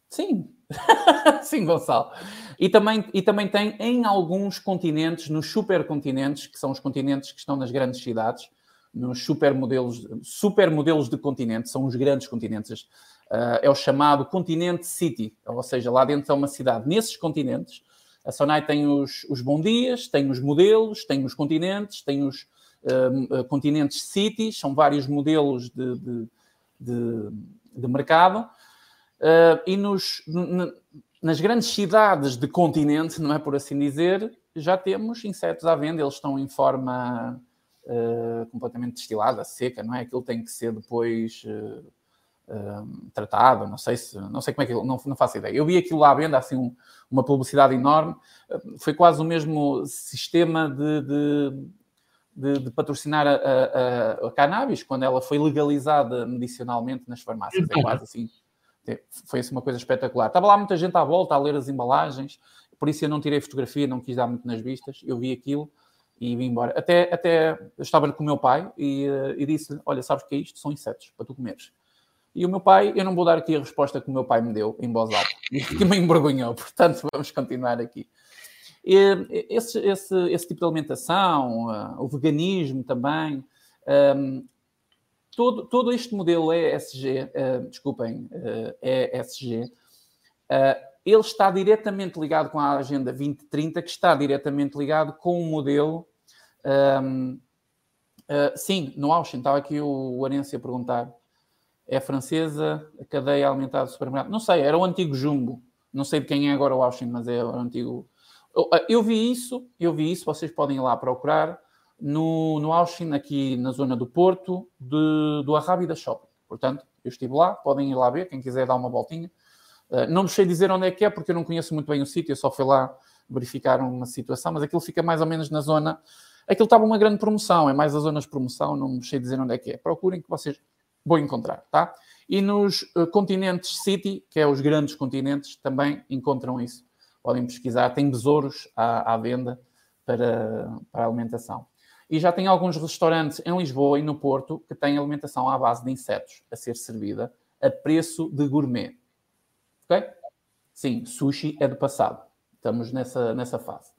Sim. sim, Gonçalo. E também, e também tem em alguns continentes, nos supercontinentes, que são os continentes que estão nas grandes cidades, nos supermodelos, supermodelos de continente, são os grandes continentes. Uh, é o chamado continente city, ou seja, lá dentro é uma cidade. Nesses continentes, a Sonai tem os, os bom dias, tem os modelos, tem os continentes, tem os uh, continentes cities, são vários modelos de, de, de, de mercado. Uh, e nos, nas grandes cidades de continente, não é por assim dizer, já temos insetos à venda, eles estão em forma uh, completamente destilada, seca, não é? Aquilo tem que ser depois uh, uh, tratado, não sei se, não sei como é que, não, não faço ideia. Eu vi aquilo lá à venda, assim, um, uma publicidade enorme, foi quase o mesmo sistema de, de, de, de patrocinar a, a, a, cannabis, quando ela foi legalizada medicinalmente nas farmácias, é quase assim, foi assim uma coisa espetacular. Estava lá muita gente à volta a ler as embalagens, por isso eu não tirei fotografia, não quis dar muito nas vistas, eu vi aquilo, e vim embora. Até, até estava com o meu pai e, eh, e disse-lhe: Olha, sabes o que é isto? São insetos para tu comeres. E o meu pai, eu não vou dar aqui a resposta que o meu pai me deu em voz alta, que me envergonhou, portanto vamos continuar aqui. Esse, esse, esse tipo de alimentação, uh, o veganismo também, um, todo, todo este modelo ESG, uh, eh, desculpem, uh, ESG, uh, ele está diretamente ligado com a Agenda 2030, que está diretamente ligado com o modelo. Um, uh, ah, sim, no Auchan, estava aqui o, o Arência a perguntar. É francesa, a cadeia alimentar do supermercado. Não sei, era o antigo Jumbo. Não sei de quem é agora o Auchan, mas é o antigo. Eu, ah, eu vi isso, eu vi isso, vocês podem ir lá procurar. no, no Auschwitz, aqui na zona do Porto, de, do Arrábida Shopping. Portanto, eu estive lá, podem ir lá ver, quem quiser dar uma voltinha. Uh, não me sei dizer onde é que é, porque eu não conheço muito bem o sítio, eu só fui lá verificar uma situação, mas aquilo fica mais ou menos na zona. Aquilo estava uma grande promoção, é mais as zonas de promoção, não me sei dizer onde é que é. Procurem que vocês vão encontrar, tá? E nos uh, continentes City, que é os grandes continentes, também encontram isso. Podem pesquisar, tem besouros à, à venda para, para alimentação. E já tem alguns restaurantes em Lisboa e no Porto que têm alimentação à base de insetos a ser servida a preço de gourmet. Ok? Sim, sushi é do passado. Estamos nessa, nessa fase.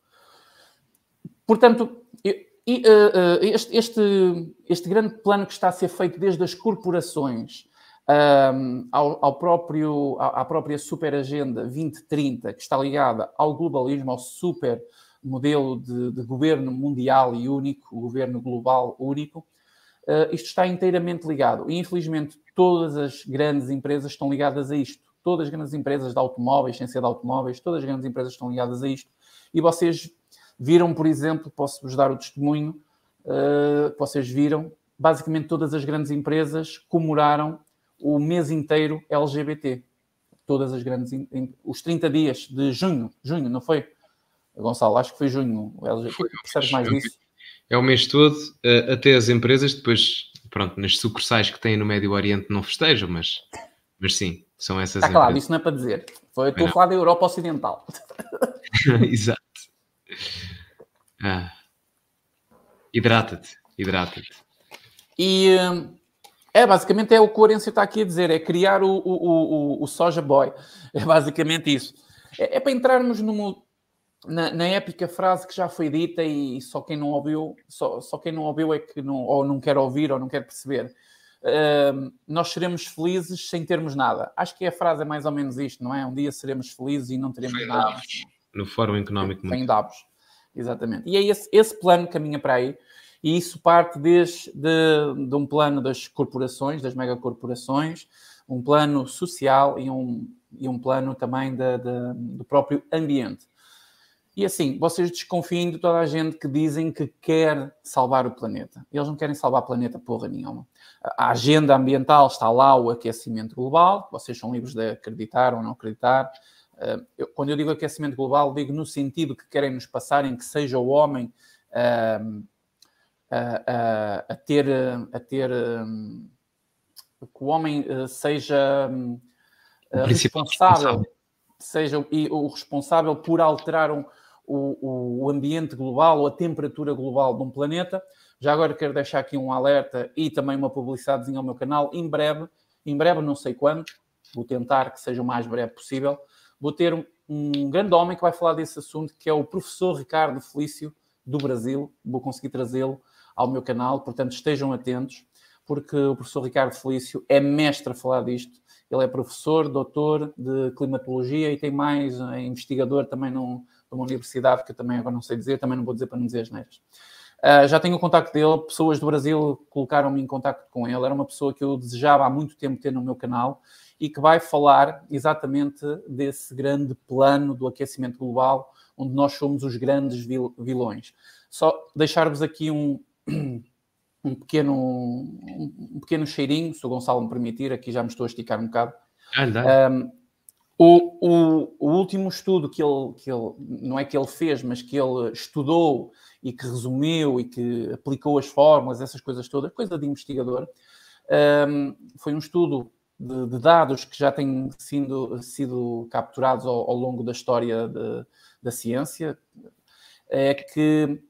Portanto, e, uh, este, este, este, grande plano que está a ser feito desde as corporações um, ao, ao, próprio, à, à própria Super Agenda 2030, que está ligada ao globalismo, ao super modelo de, de governo mundial e único, governo global único, uh, isto está inteiramente ligado. E, infelizmente, todas as grandes empresas estão ligadas a isto. Todas as grandes empresas de automóveis, sem ser de automóveis, todas as grandes empresas estão ligadas a isto. E vocês viram, por exemplo, posso-vos dar o testemunho, uh, vocês viram, basicamente todas as grandes empresas comemoraram o mês inteiro LGBT. Todas as grandes, os 30 dias de junho, junho, não foi? Gonçalo, acho que foi junho. Foi, percebes mais disso? É o mês todo, eh, até as empresas, depois, pronto, nas sucursais que têm no Médio Oriente não festejam, mas, mas sim, são essas Está claro, isso não é para dizer. Foi, estou a falar da Europa Ocidental. Exato. Ah. Hidrata-te, hidrata-te. E é basicamente é o que o está aqui a dizer, é criar o, o, o, o Soja Boy. É basicamente isso. É, é para entrarmos numa, na, na, épica frase que já foi dita e só quem não ouviu, só, só quem não ouviu é que não, ou não quer ouvir ou não quer perceber. Uh, nós seremos felizes sem termos nada. Acho que a frase é mais ou menos isto, não é? Um dia seremos felizes e não teremos foi nada. No Fórum Económico Sem Davos. Exatamente. E é esse, esse plano que caminha para aí. E isso parte desde de, de um plano das corporações, das megacorporações, um plano social e um, e um plano também de, de, do próprio ambiente. E assim, vocês desconfiem de toda a gente que dizem que quer salvar o planeta. Eles não querem salvar o planeta porra nenhuma. A agenda ambiental está lá, o aquecimento global, vocês são livres de acreditar ou não acreditar. Eh, eu, quando eu digo aquecimento global, digo no sentido que querem nos passar em que seja o homem uh, a, a, ter, a ter um, que o homem seja um, responsável, seja o, o responsável por alterar um, o, o ambiente global ou a temperatura global de um planeta. Já agora quero deixar aqui um alerta e também uma publicidadezinha ao meu canal. Em breve, em breve, não sei quando, vou tentar que seja o mais breve possível, vou ter um, um grande homem que vai falar desse assunto, que é o professor Ricardo Felício, do Brasil. Vou conseguir trazê-lo ao meu canal, portanto estejam atentos, porque o professor Ricardo Felício é mestre a falar disto. Ele é professor, doutor de climatologia e tem mais, é investigador também num, uma universidade que eu também agora não sei dizer, também não vou dizer para não dizer as neiras. Uh, já tenho o contacto dele, pessoas do Brasil colocaram-me em contacto com ele, era uma pessoa que eu desejava há muito tempo ter no meu canal e que vai falar exatamente desse grande plano do aquecimento global, onde nós somos os grandes vilões. Só deixar-vos aqui um, um, pequeno, um, pequeno cheirinho, se o Gonçalo me permitir, aqui já me estou a esticar um bocado. Ah, um, o, o, o, último estudo que ele, que ele, não é que ele fez, mas que ele estudou e que resumiu e que aplicou as fórmulas, essas coisas todas, coisa de investigador, um, foi um estudo de, de, dados que já têm sido, sido capturados ao, ao longo da história de, da ciência, é que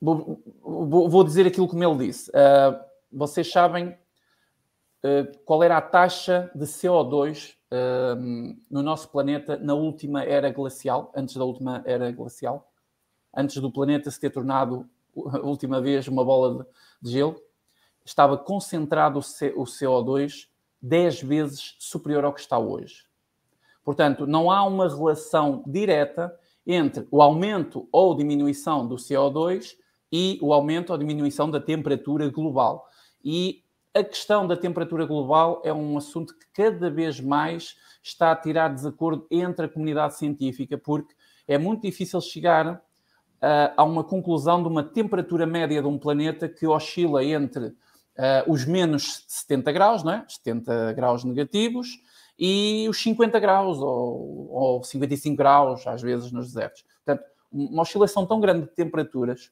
vou, dizer aquilo como ele disse. Uh, vocês sabem uh, qual era a taxa de CO2 no nosso planeta na última era glacial, antes da última era glacial, antes do planeta se ter tornado a última vez uma bola de, de gelo, estava concentrado o, C, o CO2 10 vezes superior ao que está hoje. Portanto, não há uma relação direta entre o aumento ou diminuição do CO2 e o aumento ou diminuição da temperatura global. E a questão da temperatura global é um assunto que cada vez mais está a tirar desacordo entre a comunidade científica, porque é muito difícil chegar uh, há uma conclusão de uma temperatura média de um planeta que oscila entre uh, os menos 70 graus, não é? 70 graus negativos, e os 50 graus ou, ou 55 graus, às vezes, nos desertos. Portanto, uma oscilação tão grande de temperaturas,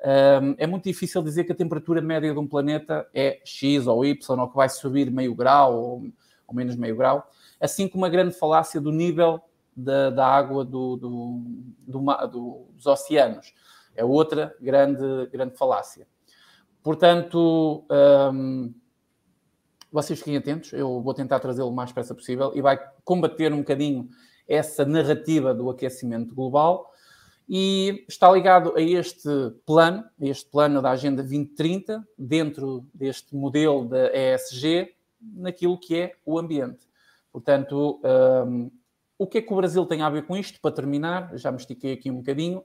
é muito difícil dizer que a temperatura média de um planeta é X ou Y, ou que vai subir meio grau ou, ou menos meio grau, assim como uma grande falácia do nível da, da água do, do, do, do, dos oceanos. É outra grande, grande falácia. Portanto, vocês fiquem atentos, eu vou tentar trazê-lo o mais depressa possível e vai combater um bocadinho essa narrativa do aquecimento global e está ligado a este plano, a este plano da Agenda 2030, dentro deste modelo da ESG, naquilo que é o ambiente. Portanto, um, o que é que o Brasil tem a ver com isto? Para terminar, já me estiquei aqui um bocadinho.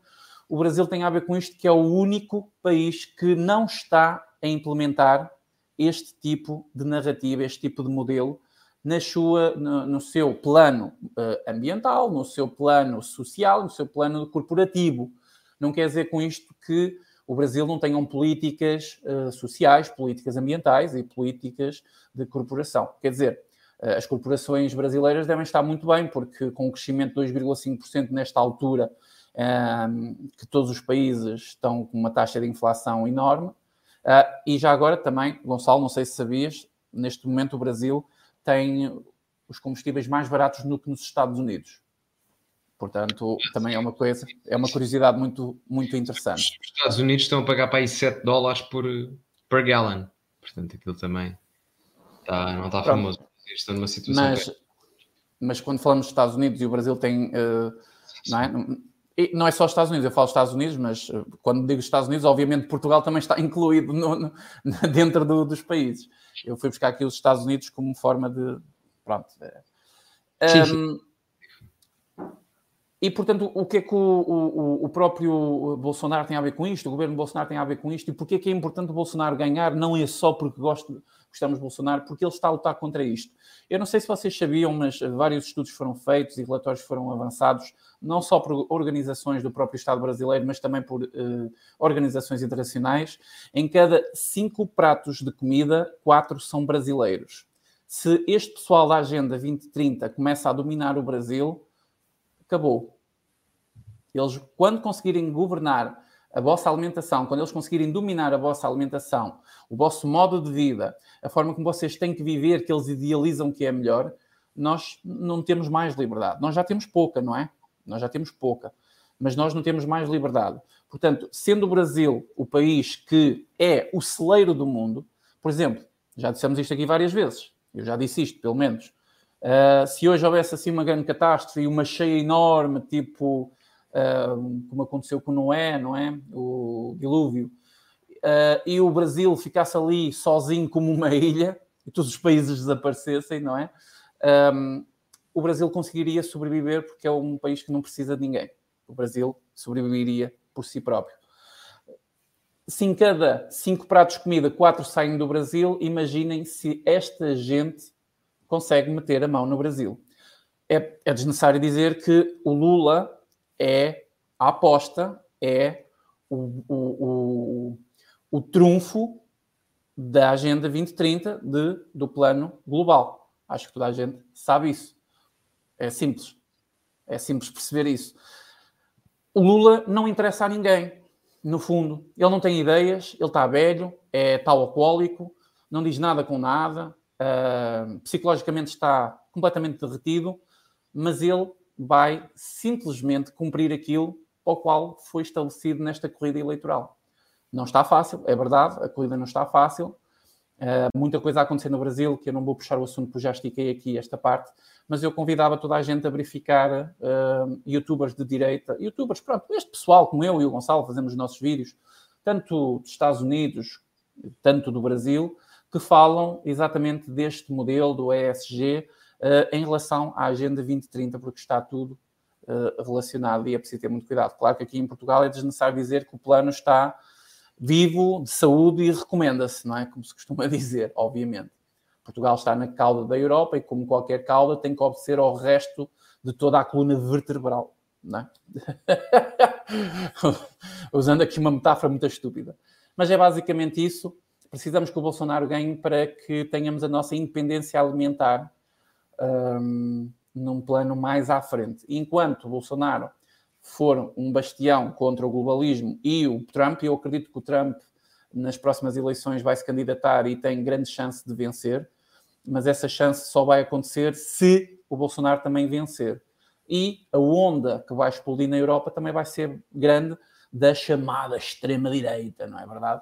O Brasil tem a ver com isto que é o único país que não está a implementar este tipo de narrativa, este tipo de modelo na sua, no, no seu plano uh, ambiental, no seu plano social, no seu plano corporativo. Não quer dizer com isto que o Brasil não tenha políticas uh, sociais, políticas ambientais e políticas de corporação. Quer dizer, uh, as corporações brasileiras devem estar muito bem, porque com o crescimento de 2,5% nesta altura, um, que todos os países estão com uma taxa de inflação enorme, Uh, e já agora também, Gonçalo, não sei se sabias, neste momento o Brasil tem os combustíveis mais baratos do que nos Estados Unidos. Portanto, também é uma coisa, é uma curiosidade muito, muito interessante. Os Estados Unidos estão a pagar para aí 7 dólares por, per gallon. Portanto, aquilo também está, não está famoso. Estão numa situação. Mas, mas quando falamos dos Estados Unidos e o Brasil tem. Uh, não é? E não é só os Estados Unidos, eu falo Estados Unidos, mas eh, quando digo Estados Unidos, obviamente Portugal também está incluído no, no, dentro do, dos países. Eu fui buscar aqui os Estados Unidos como forma de. Pronto. Um, sim, sim. E, portanto, o que é que o, o, o, próprio Bolsonaro tem a ver com isto? O governo Bolsonaro tem a ver com isto? E porquê é que é importante o Bolsonaro ganhar? Não é só porque gosto, gostamos de Bolsonaro, porque ele está a lutar contra isto. Eu não sei se vocês sabiam, mas vários estudos foram feitos e relatórios foram avançados, não só por organizações do próprio Estado brasileiro, mas também por uh, organizações internacionais. Em cada cinco pratos de comida, quatro são brasileiros. Se este pessoal da Agenda 2030 começa a dominar o Brasil, acabou. Eles, quando conseguirem governar a vossa alimentação, quando eles conseguirem dominar a vossa alimentação, o vosso modo de vida, a forma como vocês têm que viver, que eles idealizam que é melhor, nós não temos mais liberdade. Nós já temos pouca, não é? Nós já temos pouca, mas nós não temos mais liberdade. Portanto, sendo o Brasil o país que é o celeiro do mundo, por exemplo, já dissemos isto aqui várias vezes, eu já disse isto, pelo menos. Uh, se hoje houvesse assim uma grande catástrofe e uma cheia enorme, tipo como aconteceu com Noé, não é? O dilúvio, uh, e o Brasil ficasse ali sozinho como uma ilha e todos os países desaparecessem, não é? Um, o Brasil conseguiria sobreviver porque é um país que não precisa de ninguém. O Brasil sobreviveria por si próprio. Se em cada cinco pratos de comida, quatro saem do Brasil, imaginem se esta gente consegue meter a mão no Brasil. É, é desnecessário dizer que o Lula é a aposta, é o, o, o, o trunfo da Agenda 2030 de, do plano global. Acho que toda a gente sabe isso. É simples. É simples perceber isso. O Lula não interessa a ninguém, no fundo. Ele não tem ideias, ele está velho, é tal alcoólico, não diz nada com nada, uh, psicologicamente está completamente derretido, mas ele vai simplesmente cumprir aquilo ao qual foi estabelecido nesta corrida eleitoral. Não está fácil, é verdade, a corrida não está fácil. Uh, muita coisa a acontecer no Brasil, que eu não vou puxar o assunto porque já estiquei aqui esta parte, mas eu convidava toda a gente a verificar uh, youtubers de direita, youtubers, pronto, este pessoal como eu e o Gonçalo fazemos os nossos vídeos, tanto dos Estados Unidos, tanto do Brasil, que falam exatamente deste modelo do ESG, em relação à Agenda 2030, porque está tudo uh, relacionado e é preciso ter muito cuidado. Claro que aqui em Portugal é desnecessário dizer que o plano está vivo, de saúde e recomenda-se, não é? Como se costuma dizer, obviamente. Portugal está na cauda da Europa e, como qualquer cauda, tem que obedecer ao resto de toda a coluna vertebral. Não é? Usando aqui uma metáfora muito estúpida. Mas é basicamente isso. Precisamos que o Bolsonaro ganhe para que tenhamos a nossa independência alimentar um, num plano mais à frente. Enquanto Bolsonaro for um bastião contra o globalismo e o Trump, eu acredito que o Trump nas próximas eleições vai se candidatar e tem grande chance de vencer, mas essa chance só vai acontecer se o Bolsonaro também vencer. E a onda que vai explodir na Europa também vai ser grande da chamada extrema-direita, não é verdade?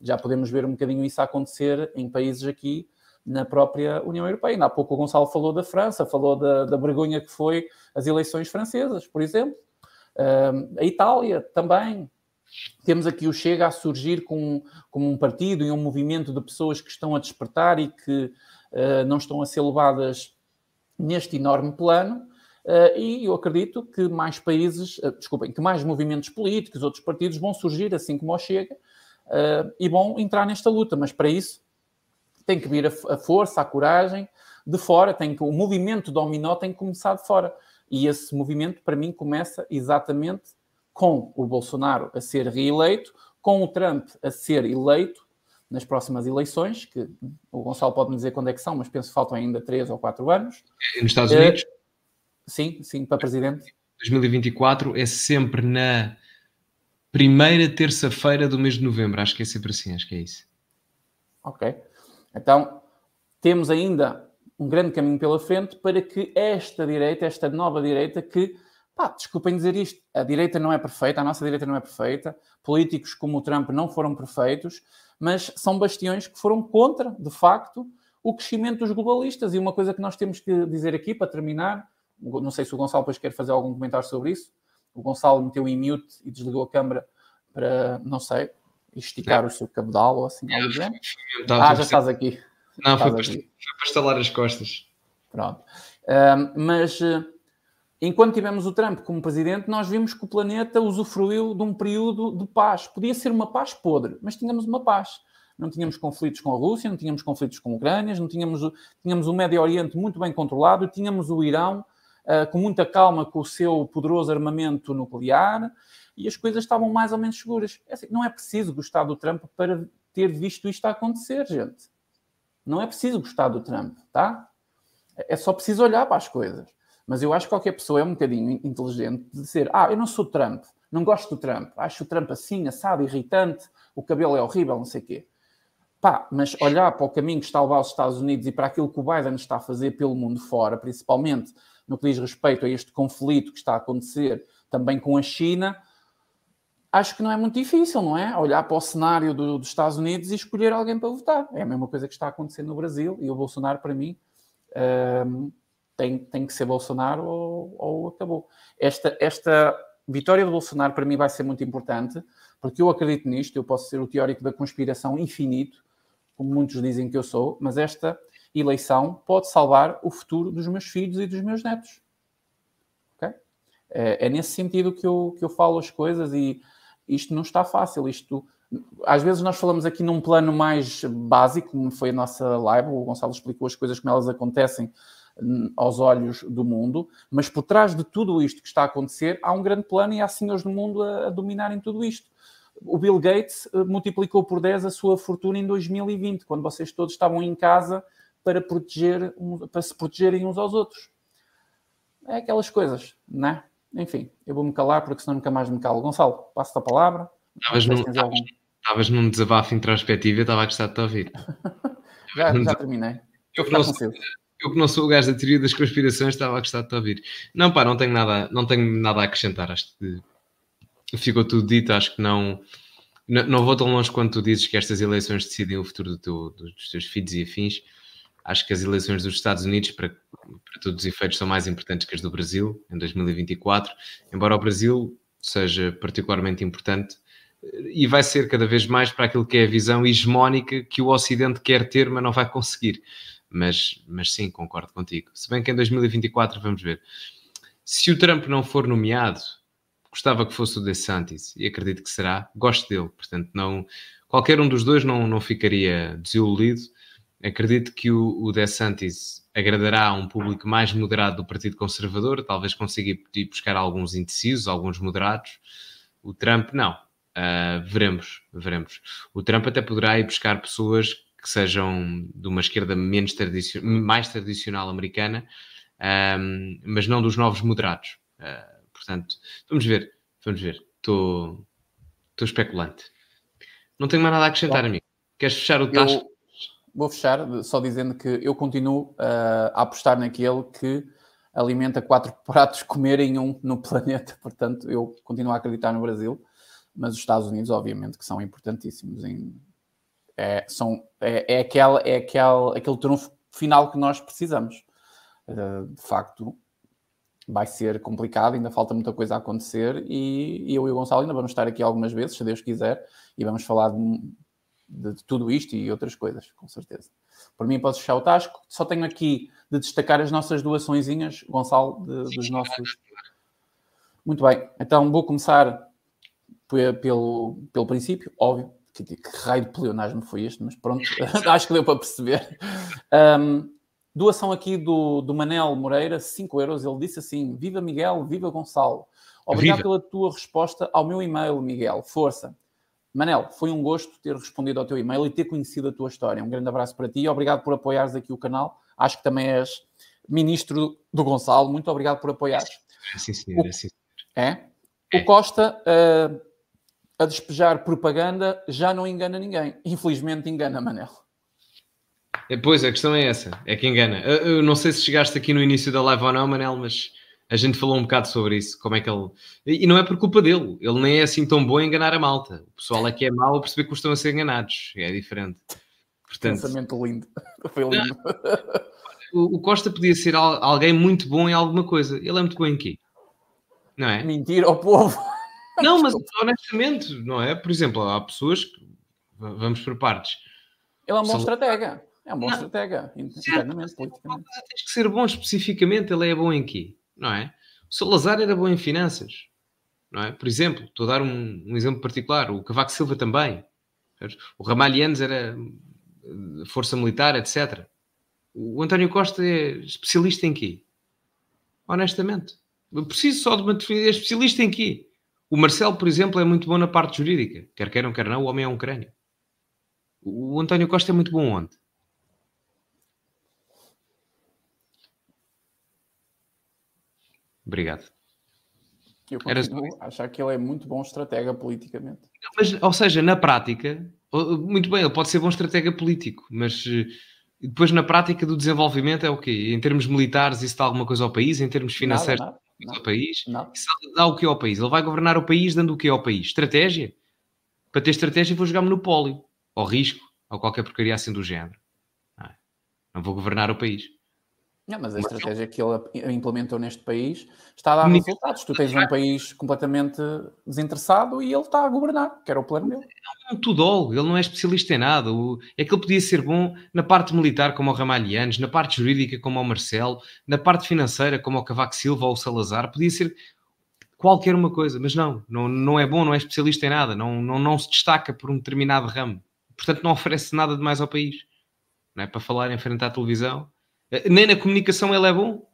Já podemos ver um bocadinho isso acontecer em países aqui na própria União Europeia. Ainda há pouco o Gonçalo falou da França, falou da, da vergonha que foi as eleições francesas, por exemplo. A Itália também. Temos aqui o Chega a surgir com, com um partido e um movimento de pessoas que estão a despertar e que uh, não estão a ser levadas neste enorme plano. Uh, e eu acredito que mais países, uh, desculpem, que mais movimentos políticos, outros partidos vão surgir, assim como o Chega, uh, e vão entrar nesta luta. Mas para isso tem que vir a, a força, a coragem de fora, tem que, o movimento dominó tem que começar de fora. E esse movimento, para mim, começa exatamente com o Bolsonaro a ser reeleito, com o Trump a ser eleito nas próximas eleições, que o Gonçalo pode me dizer quando é que são, mas penso que faltam ainda três ou quatro anos. E nos Estados Unidos? Uh, sim, sim, para presidente. 2024 é sempre na primeira terça-feira do mês de novembro, acho que é sempre assim, acho que é isso. Ok. Então, temos ainda um grande caminho pela frente para que esta direita, esta nova direita, que, pá, desculpem dizer isto, a direita não é perfeita, a nossa direita não é perfeita, políticos como o Trump não foram perfeitos, mas são bastiões que foram contra, de facto, o crescimento dos globalistas. E uma coisa que nós temos que dizer aqui, para terminar, não sei se o Gonçalo depois quer fazer algum comentário sobre isso, o Gonçalo meteu em mute e desligou a câmera para, não sei, esticar o seu cabedal ou assim, algo do género. Ah, já estás aqui. Não, estás foi, aqui. Para, estalar as costas. Pronto. Um, mas uh, enquanto tivemos o Trump como presidente, nós vimos que o planeta usufruiu de um período de paz. Podia ser uma paz podre, mas tínhamos uma paz. Não tínhamos conflitos com a Rússia, não tínhamos conflitos com a Ucrânia, não tínhamos, tínhamos o Médio Oriente muito bem controlado, tínhamos o Irão uh, com muita calma com o seu poderoso armamento nuclear, e as coisas estavam mais ou menos seguras. É assim, não é preciso gostar do Trump para ter visto isto acontecer, gente. Não é preciso gostar do Trump, tá? É só preciso olhar para as coisas. Mas eu acho que qualquer pessoa é um bocadinho inteligente de dizer: ah, eu não sou Trump, não gosto do Trump, acho o Trump assim, assado, irritante, o cabelo é horrível, não sei o quê. Pá, mas olhar para o caminho que está a levar os Estados Unidos e para aquilo que o Biden está a fazer pelo mundo fora, principalmente no que diz respeito a este conflito que está a acontecer também com a China, acho que não é muito difícil, não é? Olhar para o cenário do, dos Estados Unidos e escolher alguém para votar. É a mesma coisa que está acontecendo no Brasil e o Bolsonaro, para mim, um, tem, tem que ser Bolsonaro ou, ou, acabou. Esta, esta vitória do Bolsonaro, para mim, vai ser muito importante, porque eu acredito nisto. Eu posso ser o teórico da conspiração infinito, como muitos dizem que eu sou, mas esta eleição pode salvar o futuro dos meus filhos e dos meus netos. É, é nesse sentido que eu, que eu falo as coisas e isto não está fácil. Isto, às vezes nós falamos aqui num plano mais básico, como foi a nossa live, o Gonçalo explicou as coisas como elas acontecem hum, aos olhos do mundo, mas por trás de tudo isto que está a acontecer, há um grande plano e há senhores no mundo a, a dominarem tudo isto. O Bill Gates eh, multiplicou por 10 a sua fortuna em 2020, quando vocês todos estavam em casa para, proteger, para se protegerem uns aos outros. É aquelas coisas, não é? Enfim, eu vou-me calar porque senão nunca mais me calo. Gonçalo, passo-te a palavra. Estavas num, algum... num desabafo introspectivo e eu estava a gostar de te ouvir. já, já terminei. Eu que, não sou, eu que não sou o gajo da teoria das conspirações estava a gostar de te ouvir. Não, pá, não tenho nada, não tenho nada a acrescentar. Acho que ficou tudo dito. Acho que não, não, não vou tão longe quanto tu dizes que estas eleições decidem o futuro do teu, dos teus filhos e afins acho que as eleições dos Estados Unidos, para, para todos os efeitos, são mais importantes que as do Brasil, em 2024, embora o Brasil seja particularmente importante e vai ser cada vez mais para aquilo que é a visão hegemónica que o Ocidente quer ter, mas não vai conseguir. Mas, mas sim, concordo contigo. Se bem que em 2024, vamos ver. Se o Trump não for nomeado, gostava que fosse o DeSantis, e acredito que será, gosto dele, portanto, não, qualquer um dos dois não, não ficaria desiludido acredito que o, o DeSantis agradará a um público mais moderado do Partido Conservador, talvez consiga ir buscar alguns indecisos, alguns moderados. O Trump, não. Uh, veremos, veremos. O Trump até poderá ir buscar pessoas que sejam de uma esquerda menos tradicio mais tradicional americana, um, mas não dos novos moderados. Uh, portanto, vamos ver, vamos ver. Estou especulante. Não tenho mais nada a acrescentar, Bom, amigo. Queres fechar o tacho? Vou fechar só dizendo que eu continuo uh, a apostar naquele que alimenta quatro pratos comer em um no planeta. Portanto, eu continuo a acreditar no Brasil, mas os Estados Unidos, obviamente, que são importantíssimos. Em, é, são, é, é, aquela, é aquele, aquele trunfo final que nós precisamos. Uh, de facto, vai ser complicado, ainda falta muita coisa a acontecer e, e eu e o Gonçalo ainda vamos estar aqui algumas vezes, se Deus quiser, e vamos falar de, de, de tudo isto e outras coisas, com certeza. Por mim, posso fechar o tasco. Só tenho aqui de destacar as nossas doaçõezinhas, Gonçalo, de, dos nossos. Muito bem, então vou começar pelo, pelo princípio, óbvio. Que, que raio de pleonasmo foi este, mas pronto, acho que deu para perceber. Um, Doação aqui do, do Manel Moreira, 5 euros. Ele disse assim: Viva Miguel, viva Gonçalo. Obrigado viva. pela tua resposta ao meu e-mail, Miguel. Força. Manel, foi um gosto ter respondido ao teu e-mail e ter conhecido a tua história. Um grande abraço para ti e obrigado por apoiares aqui o canal. Acho que também és ministro do Gonçalo. Muito obrigado por apoiares. Sim, senhor. O, sim. É? é? O Costa uh, a despejar propaganda já não engana ninguém. Infelizmente engana Manel. É, pois, a questão é essa, é que engana. Eu não sei se chegaste aqui no início da live ou não, Manel, mas a gente falou um bocado sobre isso, como é que ele... E não é por culpa dele, ele nem é assim tão bom a enganar a malta. O pessoal é que é mau a perceber que estão a ser enganados, é diferente. Portanto... Pensamento lindo, foi lindo. O Costa podia ser alguém muito bom em alguma coisa, ele é muito bom em quê? Não é? Mentir ao povo. Não, mas honestamente, não é? Por exemplo, há pessoas que... Vamos por partes. Ele é uma estratega. É uma boa estratégia, internamente, politicamente. Tens que ser bom especificamente, ele é bom em quê? Não é? O Salazar era bom em finanças, não é? Por exemplo, estou a dar um, um exemplo particular, o Cavaco Silva também. O Ramalhianes era eh, força militar, etc. O António Costa é especialista em quê? Honestamente. Eu preciso só de uma definição. É especialista em quê? O Marcelo, por exemplo, é muito bom na parte jurídica. Quer queiram, quer não, o homem é um crânio. O António Costa é muito bom onde? Obrigado. Eu continuo a achar que ele é muito bom estratega politicamente. Mas, ou seja, na prática, muito bem, ele pode ser bom estratega político, mas eh, depois na prática do desenvolvimento é o quê? Em termos militares, isso dá alguma coisa ao país? Em termos financeiros, nada, nada, ao país? Nada. Isso dá o que ao país? Ele vai governar o país dando o que ao país? Estratégia? Para ter estratégia vou jogar monopólio, ou risco, ou qualquer porcaria assim do género. Não, é? não vou governar o país. Não, mas a estratégia que ele implementou neste país está a dar resultados. Tu tens um país completamente desinteressado e ele está a governar, que era o plano dele. É um tudol, ele não é especialista em nada. É que ele podia ser bom na parte militar, como o Ramalhianes, na parte jurídica, como o Marcelo, na parte financeira, como o Cavaco Silva ou o Salazar. Podia ser qualquer uma coisa, mas não, não, não é bom, não é especialista em nada, não, não, não se destaca por um determinado ramo. Portanto, não oferece nada de mais ao país. Não é para falar em frente à televisão nem na comunicação ele é bom.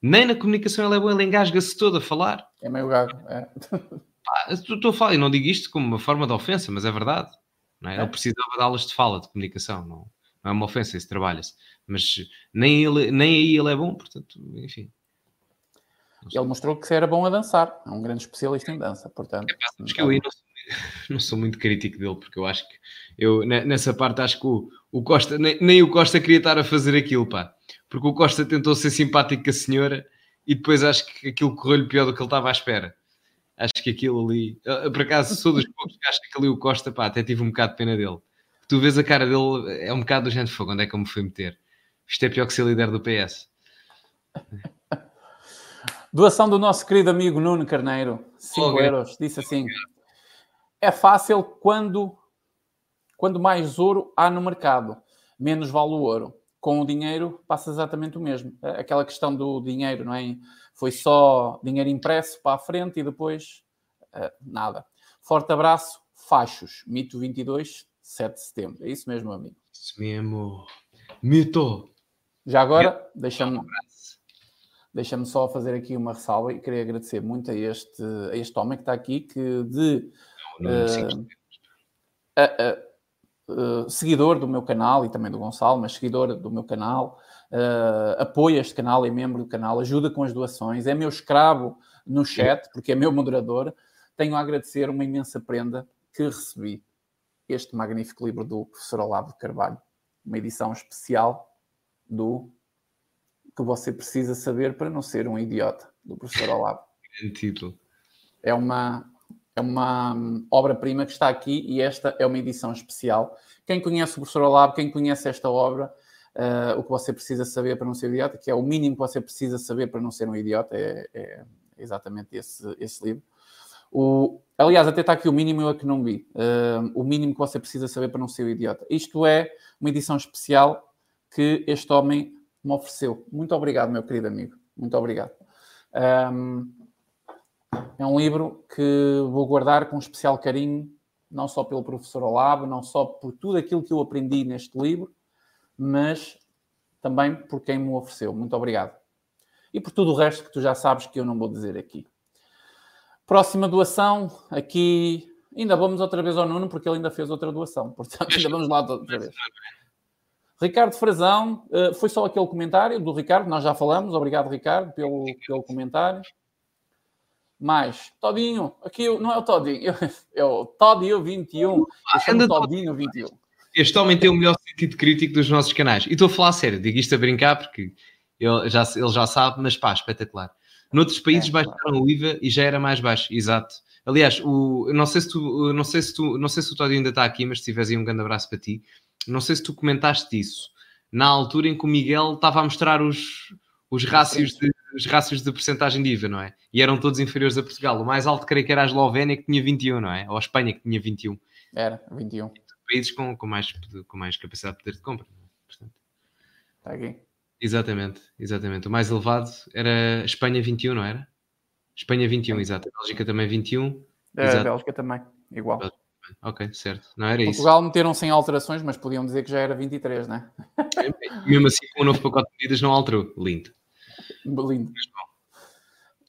Nem na comunicação ele é bom, ele engasga-se todo a falar. É meio gago, é. Estou a falar, e não digo isto como uma forma de ofensa, mas é verdade. Não é? é. Ele precisava de aulas de fala, de comunicação, não, não é uma ofensa, isso trabalha-se. Mas nem, ele, nem aí ele é bom, portanto, enfim. Ele mostrou que era bom a dançar, é um grande especialista em dança, portanto. É, que eu aí não sou, não sou, muito crítico dele, porque eu acho que eu nessa parte acho que o, o Costa, nem, nem o Costa queria estar a fazer aquilo, pá porque o Costa tentou ser simpático com a senhora e depois acho que aquilo correu-lhe pior do que ele estava à espera. Acho que aquilo ali, por acaso, sou dos poucos que acho que ali o Costa, pá, até tive um bocado de pena dele. Tu vês a cara dele, é um bocado do género de fogo, onde é que eu me fui meter? Isto é pior que ser líder do PS. Doação do nosso querido amigo Nuno Carneiro, 5 euros. Disse assim: É fácil quando, quando mais ouro há no mercado, menos vale o ouro com o dinheiro passa exatamente o mesmo. Aquela questão do dinheiro, não é? Foi só dinheiro impresso para a frente e depois uh, nada. Forte abraço, Fachos, Mito 22, 7 de setembro. É isso mesmo, amigo. Isso mesmo. Mito! Já agora, deixa-me deixa só fazer aqui uma ressalva e queria agradecer muito a este, a este homem que está aqui, que de uh, uh, uh, seguidor do meu canal e também do Gonçalo, mas seguidor do meu canal, apoia este canal, é membro do canal, ajuda com as doações, é meu escravo no chat, porque é meu moderador. Tenho a agradecer uma imensa prenda que recebi este magnífico livro do professor Olavo de Carvalho, uma edição especial do que você precisa saber para não ser um idiota, do professor Olavo. Título. É uma, é uma obra-prima que está aqui e esta é uma edição especial. Quem conhece o professor Olavo, quem conhece esta obra, uh, o que você precisa saber para não ser idiota, que é o mínimo que você precisa saber para não ser um idiota, é, é exatamente esse, esse livro. O, aliás, até está aqui o mínimo, eu é que não vi. Uh, o mínimo que você precisa saber para não ser um idiota. Isto é uma edição especial que este homem me ofereceu. Muito obrigado, meu querido amigo. Muito obrigado. Um, é um livro que vou guardar com especial carinho, não só pelo professor Olavo, não só por tudo aquilo que eu aprendi neste livro, mas também por quem me ofereceu. Muito obrigado. E por tudo o resto que tu já sabes que eu não vou dizer aqui. Próxima doação, aqui ainda vamos outra vez ao Nuno, porque ele ainda fez outra doação. Portanto, ainda vamos lá outra vez. Ricardo Frazão, uh, foi só aquele comentário do Ricardo, nós já falamos, obrigado Ricardo pelo, pelo comentário. Mais, Todinho, aqui não é o Todinho, é o Todinho 21. Anda Todinho 21. Este homem tem o melhor sentido crítico dos nossos canais. E estou a falar sério, digo isto a brincar porque ele já, ele já sabe, mas pá, espetacular. Noutros países é, baixaram claro. o IVA e já era mais baixo, exato. Aliás, o, não sei se tu, não sei se tu, não sei se o Todinho ainda está aqui, mas se tiveres aí um grande abraço para ti não sei se tu comentaste isso, na altura em que o Miguel estava a mostrar os, os rácios de, os rácios de porcentagem de IVA, não é? E eram todos inferiores a Portugal. O mais alto creio que era a Eslovénia que tinha 21, não é? Ou a Espanha que tinha 21. Era, 21. Países com, com, mais, com mais capacidade de poder de compra. É? Portanto, Está aqui. Exatamente, exatamente. O mais elevado era Espanha 21, não era? Espanha 21, exato. A Bélgica também 21. É, a Bélgica também, igual. Ok, certo. Não era isso. Portugal meteram sem alterações, mas podiam dizer que já era 23, né? Mesmo assim, com o novo pacote de medidas não alterou. Lindo. Lindo.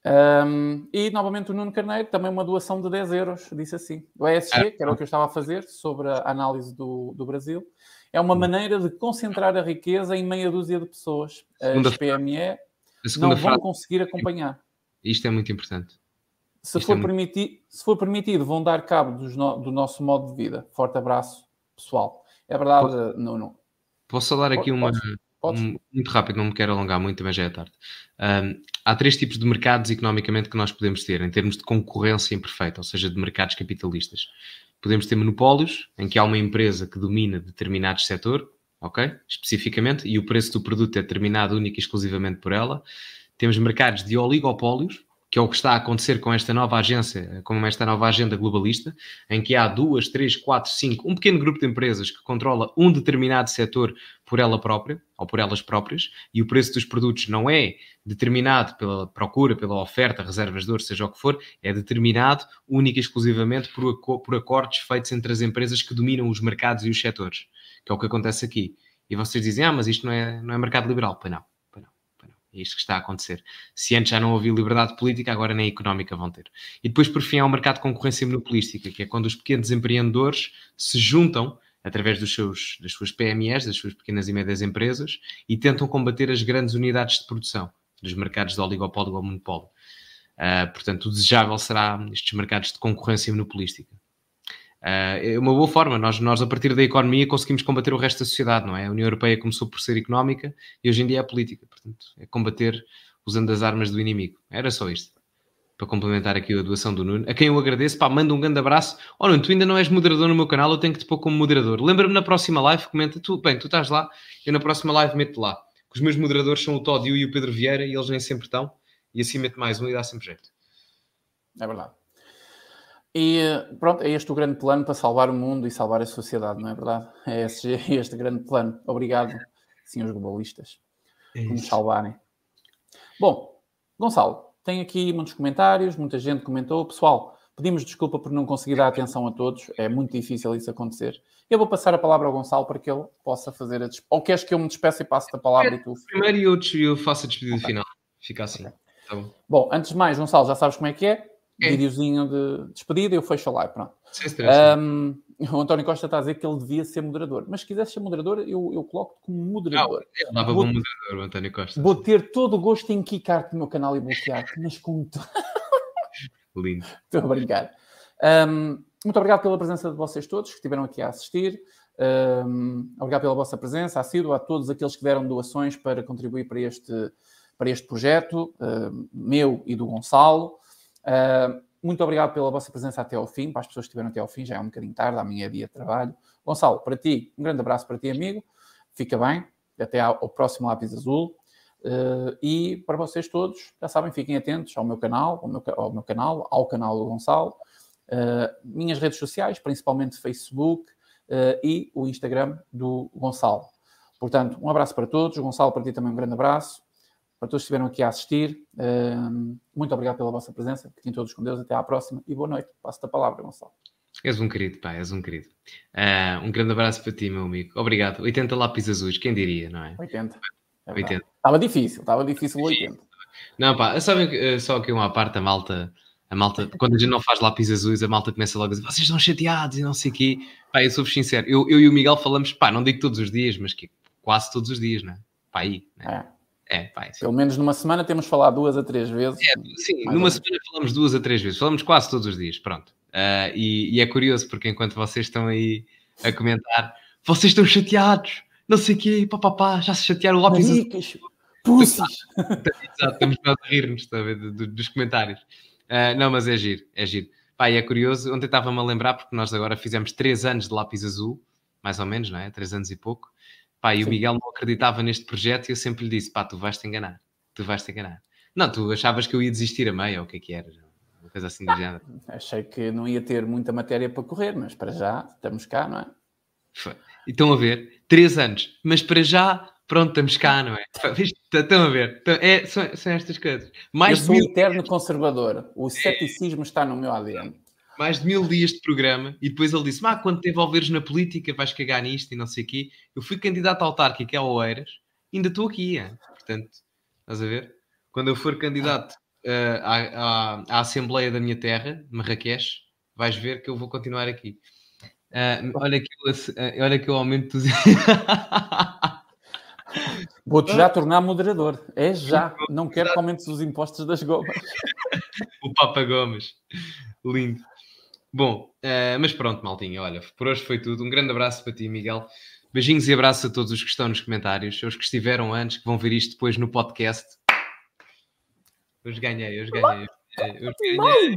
Um, e novamente o Nuno Carneiro, também uma doação de 10 euros, disse assim. O ESG, ah, que era o que eu estava a fazer sobre a análise do, do Brasil, é uma maneira de concentrar a riqueza em meia dúzia de pessoas. As PME não vão conseguir acompanhar. Isto é muito importante. Se for, é permiti se for permitido, vão dar cabo no do nosso modo de vida. Forte abraço, pessoal. É verdade, Posso... não. Posso falar aqui uma. Um, muito rápido, não me quero alongar muito, também já é tarde. Um, há três tipos de mercados economicamente que nós podemos ter, em termos de concorrência imperfeita, ou seja, de mercados capitalistas. Podemos ter monopólios, em que há uma empresa que domina determinado setor, ok? Especificamente, e o preço do produto é determinado única e exclusivamente por ela. Temos mercados de oligopólios, que é o que está a acontecer com esta nova agência, com esta nova agenda globalista, em que há duas, três, quatro, cinco, um pequeno grupo de empresas que controla um determinado setor por ela própria, ou por elas próprias, e o preço dos produtos não é determinado pela procura, pela oferta, reservas de ouro, seja o que for, é determinado única e exclusivamente por, por acordos feitos entre as empresas que dominam os mercados e os setores, que é o que acontece aqui. E vocês dizem, ah, mas isto não é, não é mercado liberal. Pois não. É isto que está a acontecer. Se antes já não havia liberdade política, agora nem económica vão ter. E depois, por fim, há o mercado de concorrência monopolística, que é quando os pequenos empreendedores se juntam através dos seus, das suas PMEs, das suas pequenas e médias empresas, e tentam combater as grandes unidades de produção dos mercados de oligopólio ou monopólio. Uh, portanto, o desejável será estes mercados de concorrência monopolística. Uh, é uma boa forma. Nós, nós, a partir da economia, conseguimos combater o resto da sociedade, não é? A União Europeia começou por ser económica e hoje em dia é política. Portanto, é combater usando as armas do inimigo. Era só isto. Para complementar aqui a doação do Nuno, a quem eu agradeço, pá, manda um grande abraço. Oh Nuno, tu ainda não és moderador no meu canal, eu tenho que te pôr como moderador. Lembra-me na próxima live, comenta, tu, bem, tu estás lá, eu na próxima live meto lá. Que os meus moderadores são o Todd e o Pedro Vieira e eles nem sempre estão. E assim meto mais um e dá sempre jeito. É verdade. E pronto, é este o grande plano para salvar o mundo e salvar a sociedade, não é verdade? É este, é este grande plano. Obrigado, senhores globalistas, é por nos salvarem. Bom, Gonçalo, tem aqui muitos comentários, muita gente comentou. Pessoal, Pedimos desculpa por não conseguir dar atenção a todos, é muito difícil isso acontecer. Eu vou passar a palavra ao Gonçalo para que ele possa fazer a despedida. Ou queres que eu me despeça e passe a palavra é, e tu? Primeiro eu, eu faço a despedida okay. final. Fica assim. Okay. Tá bom. bom. antes de mais, Gonçalo, já sabes como é que é? É. Videozinho de despedida, eu fecho a live. Pronto. Um, o António Costa está a dizer que ele devia ser moderador, mas se quisesse ser moderador, eu, eu coloco-te como moderador. Não, ele dava bom moderador, o António Costa. Vou ter todo o gosto em quicar-te no meu canal e bloquear-te, mas com. Lindo. Estou a brincar. Um, muito obrigado pela presença de vocês todos que estiveram aqui a assistir. Um, obrigado pela vossa presença, assídua a todos aqueles que deram doações para contribuir para este, para este projeto, uh, meu e do Gonçalo. Uh, muito obrigado pela vossa presença até ao fim, para as pessoas que estiveram até ao fim, já é um bocadinho tarde, amanhã é dia de trabalho. Gonçalo, para ti, um grande abraço para ti, amigo. Fica bem, até ao próximo Lápis Azul. Uh, e para vocês todos, já sabem, fiquem atentos ao meu canal, ao meu, ao meu canal, ao canal do Gonçalo. Uh, minhas redes sociais, principalmente Facebook uh, e o Instagram do Gonçalo. Portanto, um abraço para todos. Gonçalo, para ti também um grande abraço. Para todos que estiveram aqui a assistir, muito obrigado pela vossa presença. Fiquem todos com Deus. Até à próxima e boa noite. Passo-te a palavra, Gonçalo. És um querido, pá, és um querido. Uh, um grande abraço para ti, meu amigo. Obrigado. 80 lápis azuis, quem diria, não é? 80. É 80. Estava difícil, estava difícil 80. Não, pá, sabem só que uma parte, a malta a malta, quando a gente não faz lápis azuis, a malta começa logo a dizer vocês estão chateados e não sei o quê. Pá, eu sou-vos sincero, eu, eu e o Miguel falamos, pá, não digo todos os dias, mas que quase todos os dias, né? Pá, aí, né? É. é pá, Pelo menos numa semana temos falado duas a três vezes. É, sim, numa semana falamos duas a três vezes, falamos quase todos os dias, pronto. Uh, e, e, é curioso porque enquanto vocês estão aí a comentar, vocês estão chateados, não sei o quê, pá, pá, pá, já se chatearam o lápis azul. Pussies! Exato, estamos a rir-nos dos comentários. Uh, não, mas é giro, é giro. Pá, e é curioso, ontem estava-me a lembrar, porque nós agora fizemos três anos de lápis azul, mais ou menos, não é? Três anos e pouco. Pá, e Sim. o Miguel não acreditava neste projeto e eu sempre lhe disse, pá, tu vais-te enganar, tu vais-te enganar. Não, tu achavas que eu ia desistir a meio, ou o que é que era? Uma coisa assim do género. Achei que não ia ter muita matéria para correr, mas para já estamos cá, não é? Foi. E estão a ver, três anos, mas para já Pronto, estamos cá, não é? Estão a ver? É, são, são estas coisas. Mais Eu sou mil... eterno conservador. O ceticismo é. está no meu ADN. Mais de mil dias de programa e depois ele disse: Ah, quando te envolveres na política vais cagar nisto e não sei o quê. Eu fui candidato autárquico a Oeiras, ainda estou aqui. É? Portanto, estás a ver? Quando eu for candidato uh, à, à, à, Assembleia da minha terra, Marrakech, vais ver que eu vou continuar aqui. Uh, olha, que eu, uh, olha que eu aumento. Vou-te já tornar moderador. É já. Não quero que aumentes os impostos das gomas. o Papa Gomes. Lindo. Bom, uh, mas pronto, maltinha. Olha, por hoje foi tudo. Um grande abraço para ti, Miguel. Beijinhos e abraços a todos os que estão nos comentários, os que estiveram antes, que vão ver isto depois no podcast. Hoje ganhei, hoje ganhei. Hoje ganhei.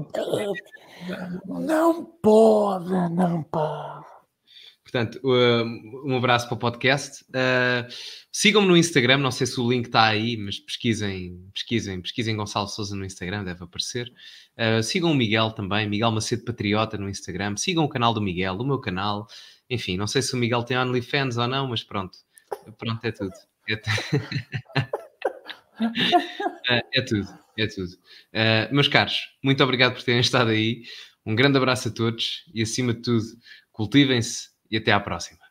Não pode, não pode. Portanto, um abraço para o podcast. Uh, Sigam-me no Instagram, não sei se o link está aí, mas pesquisem, pesquisem, pesquisem Gonçalo Souza no Instagram, deve aparecer. Uh, sigam o Miguel também, Miguel Macedo Patriota no Instagram. Sigam o canal do Miguel, o meu canal. Enfim, não sei se o Miguel tem OnlyFans ou não, mas pronto. Pronto, é tudo. É, uh, é tudo, é tudo. Uh, meus caros, muito obrigado por terem estado aí. Um grande abraço a todos e, acima de tudo, cultivem-se e até à próxima.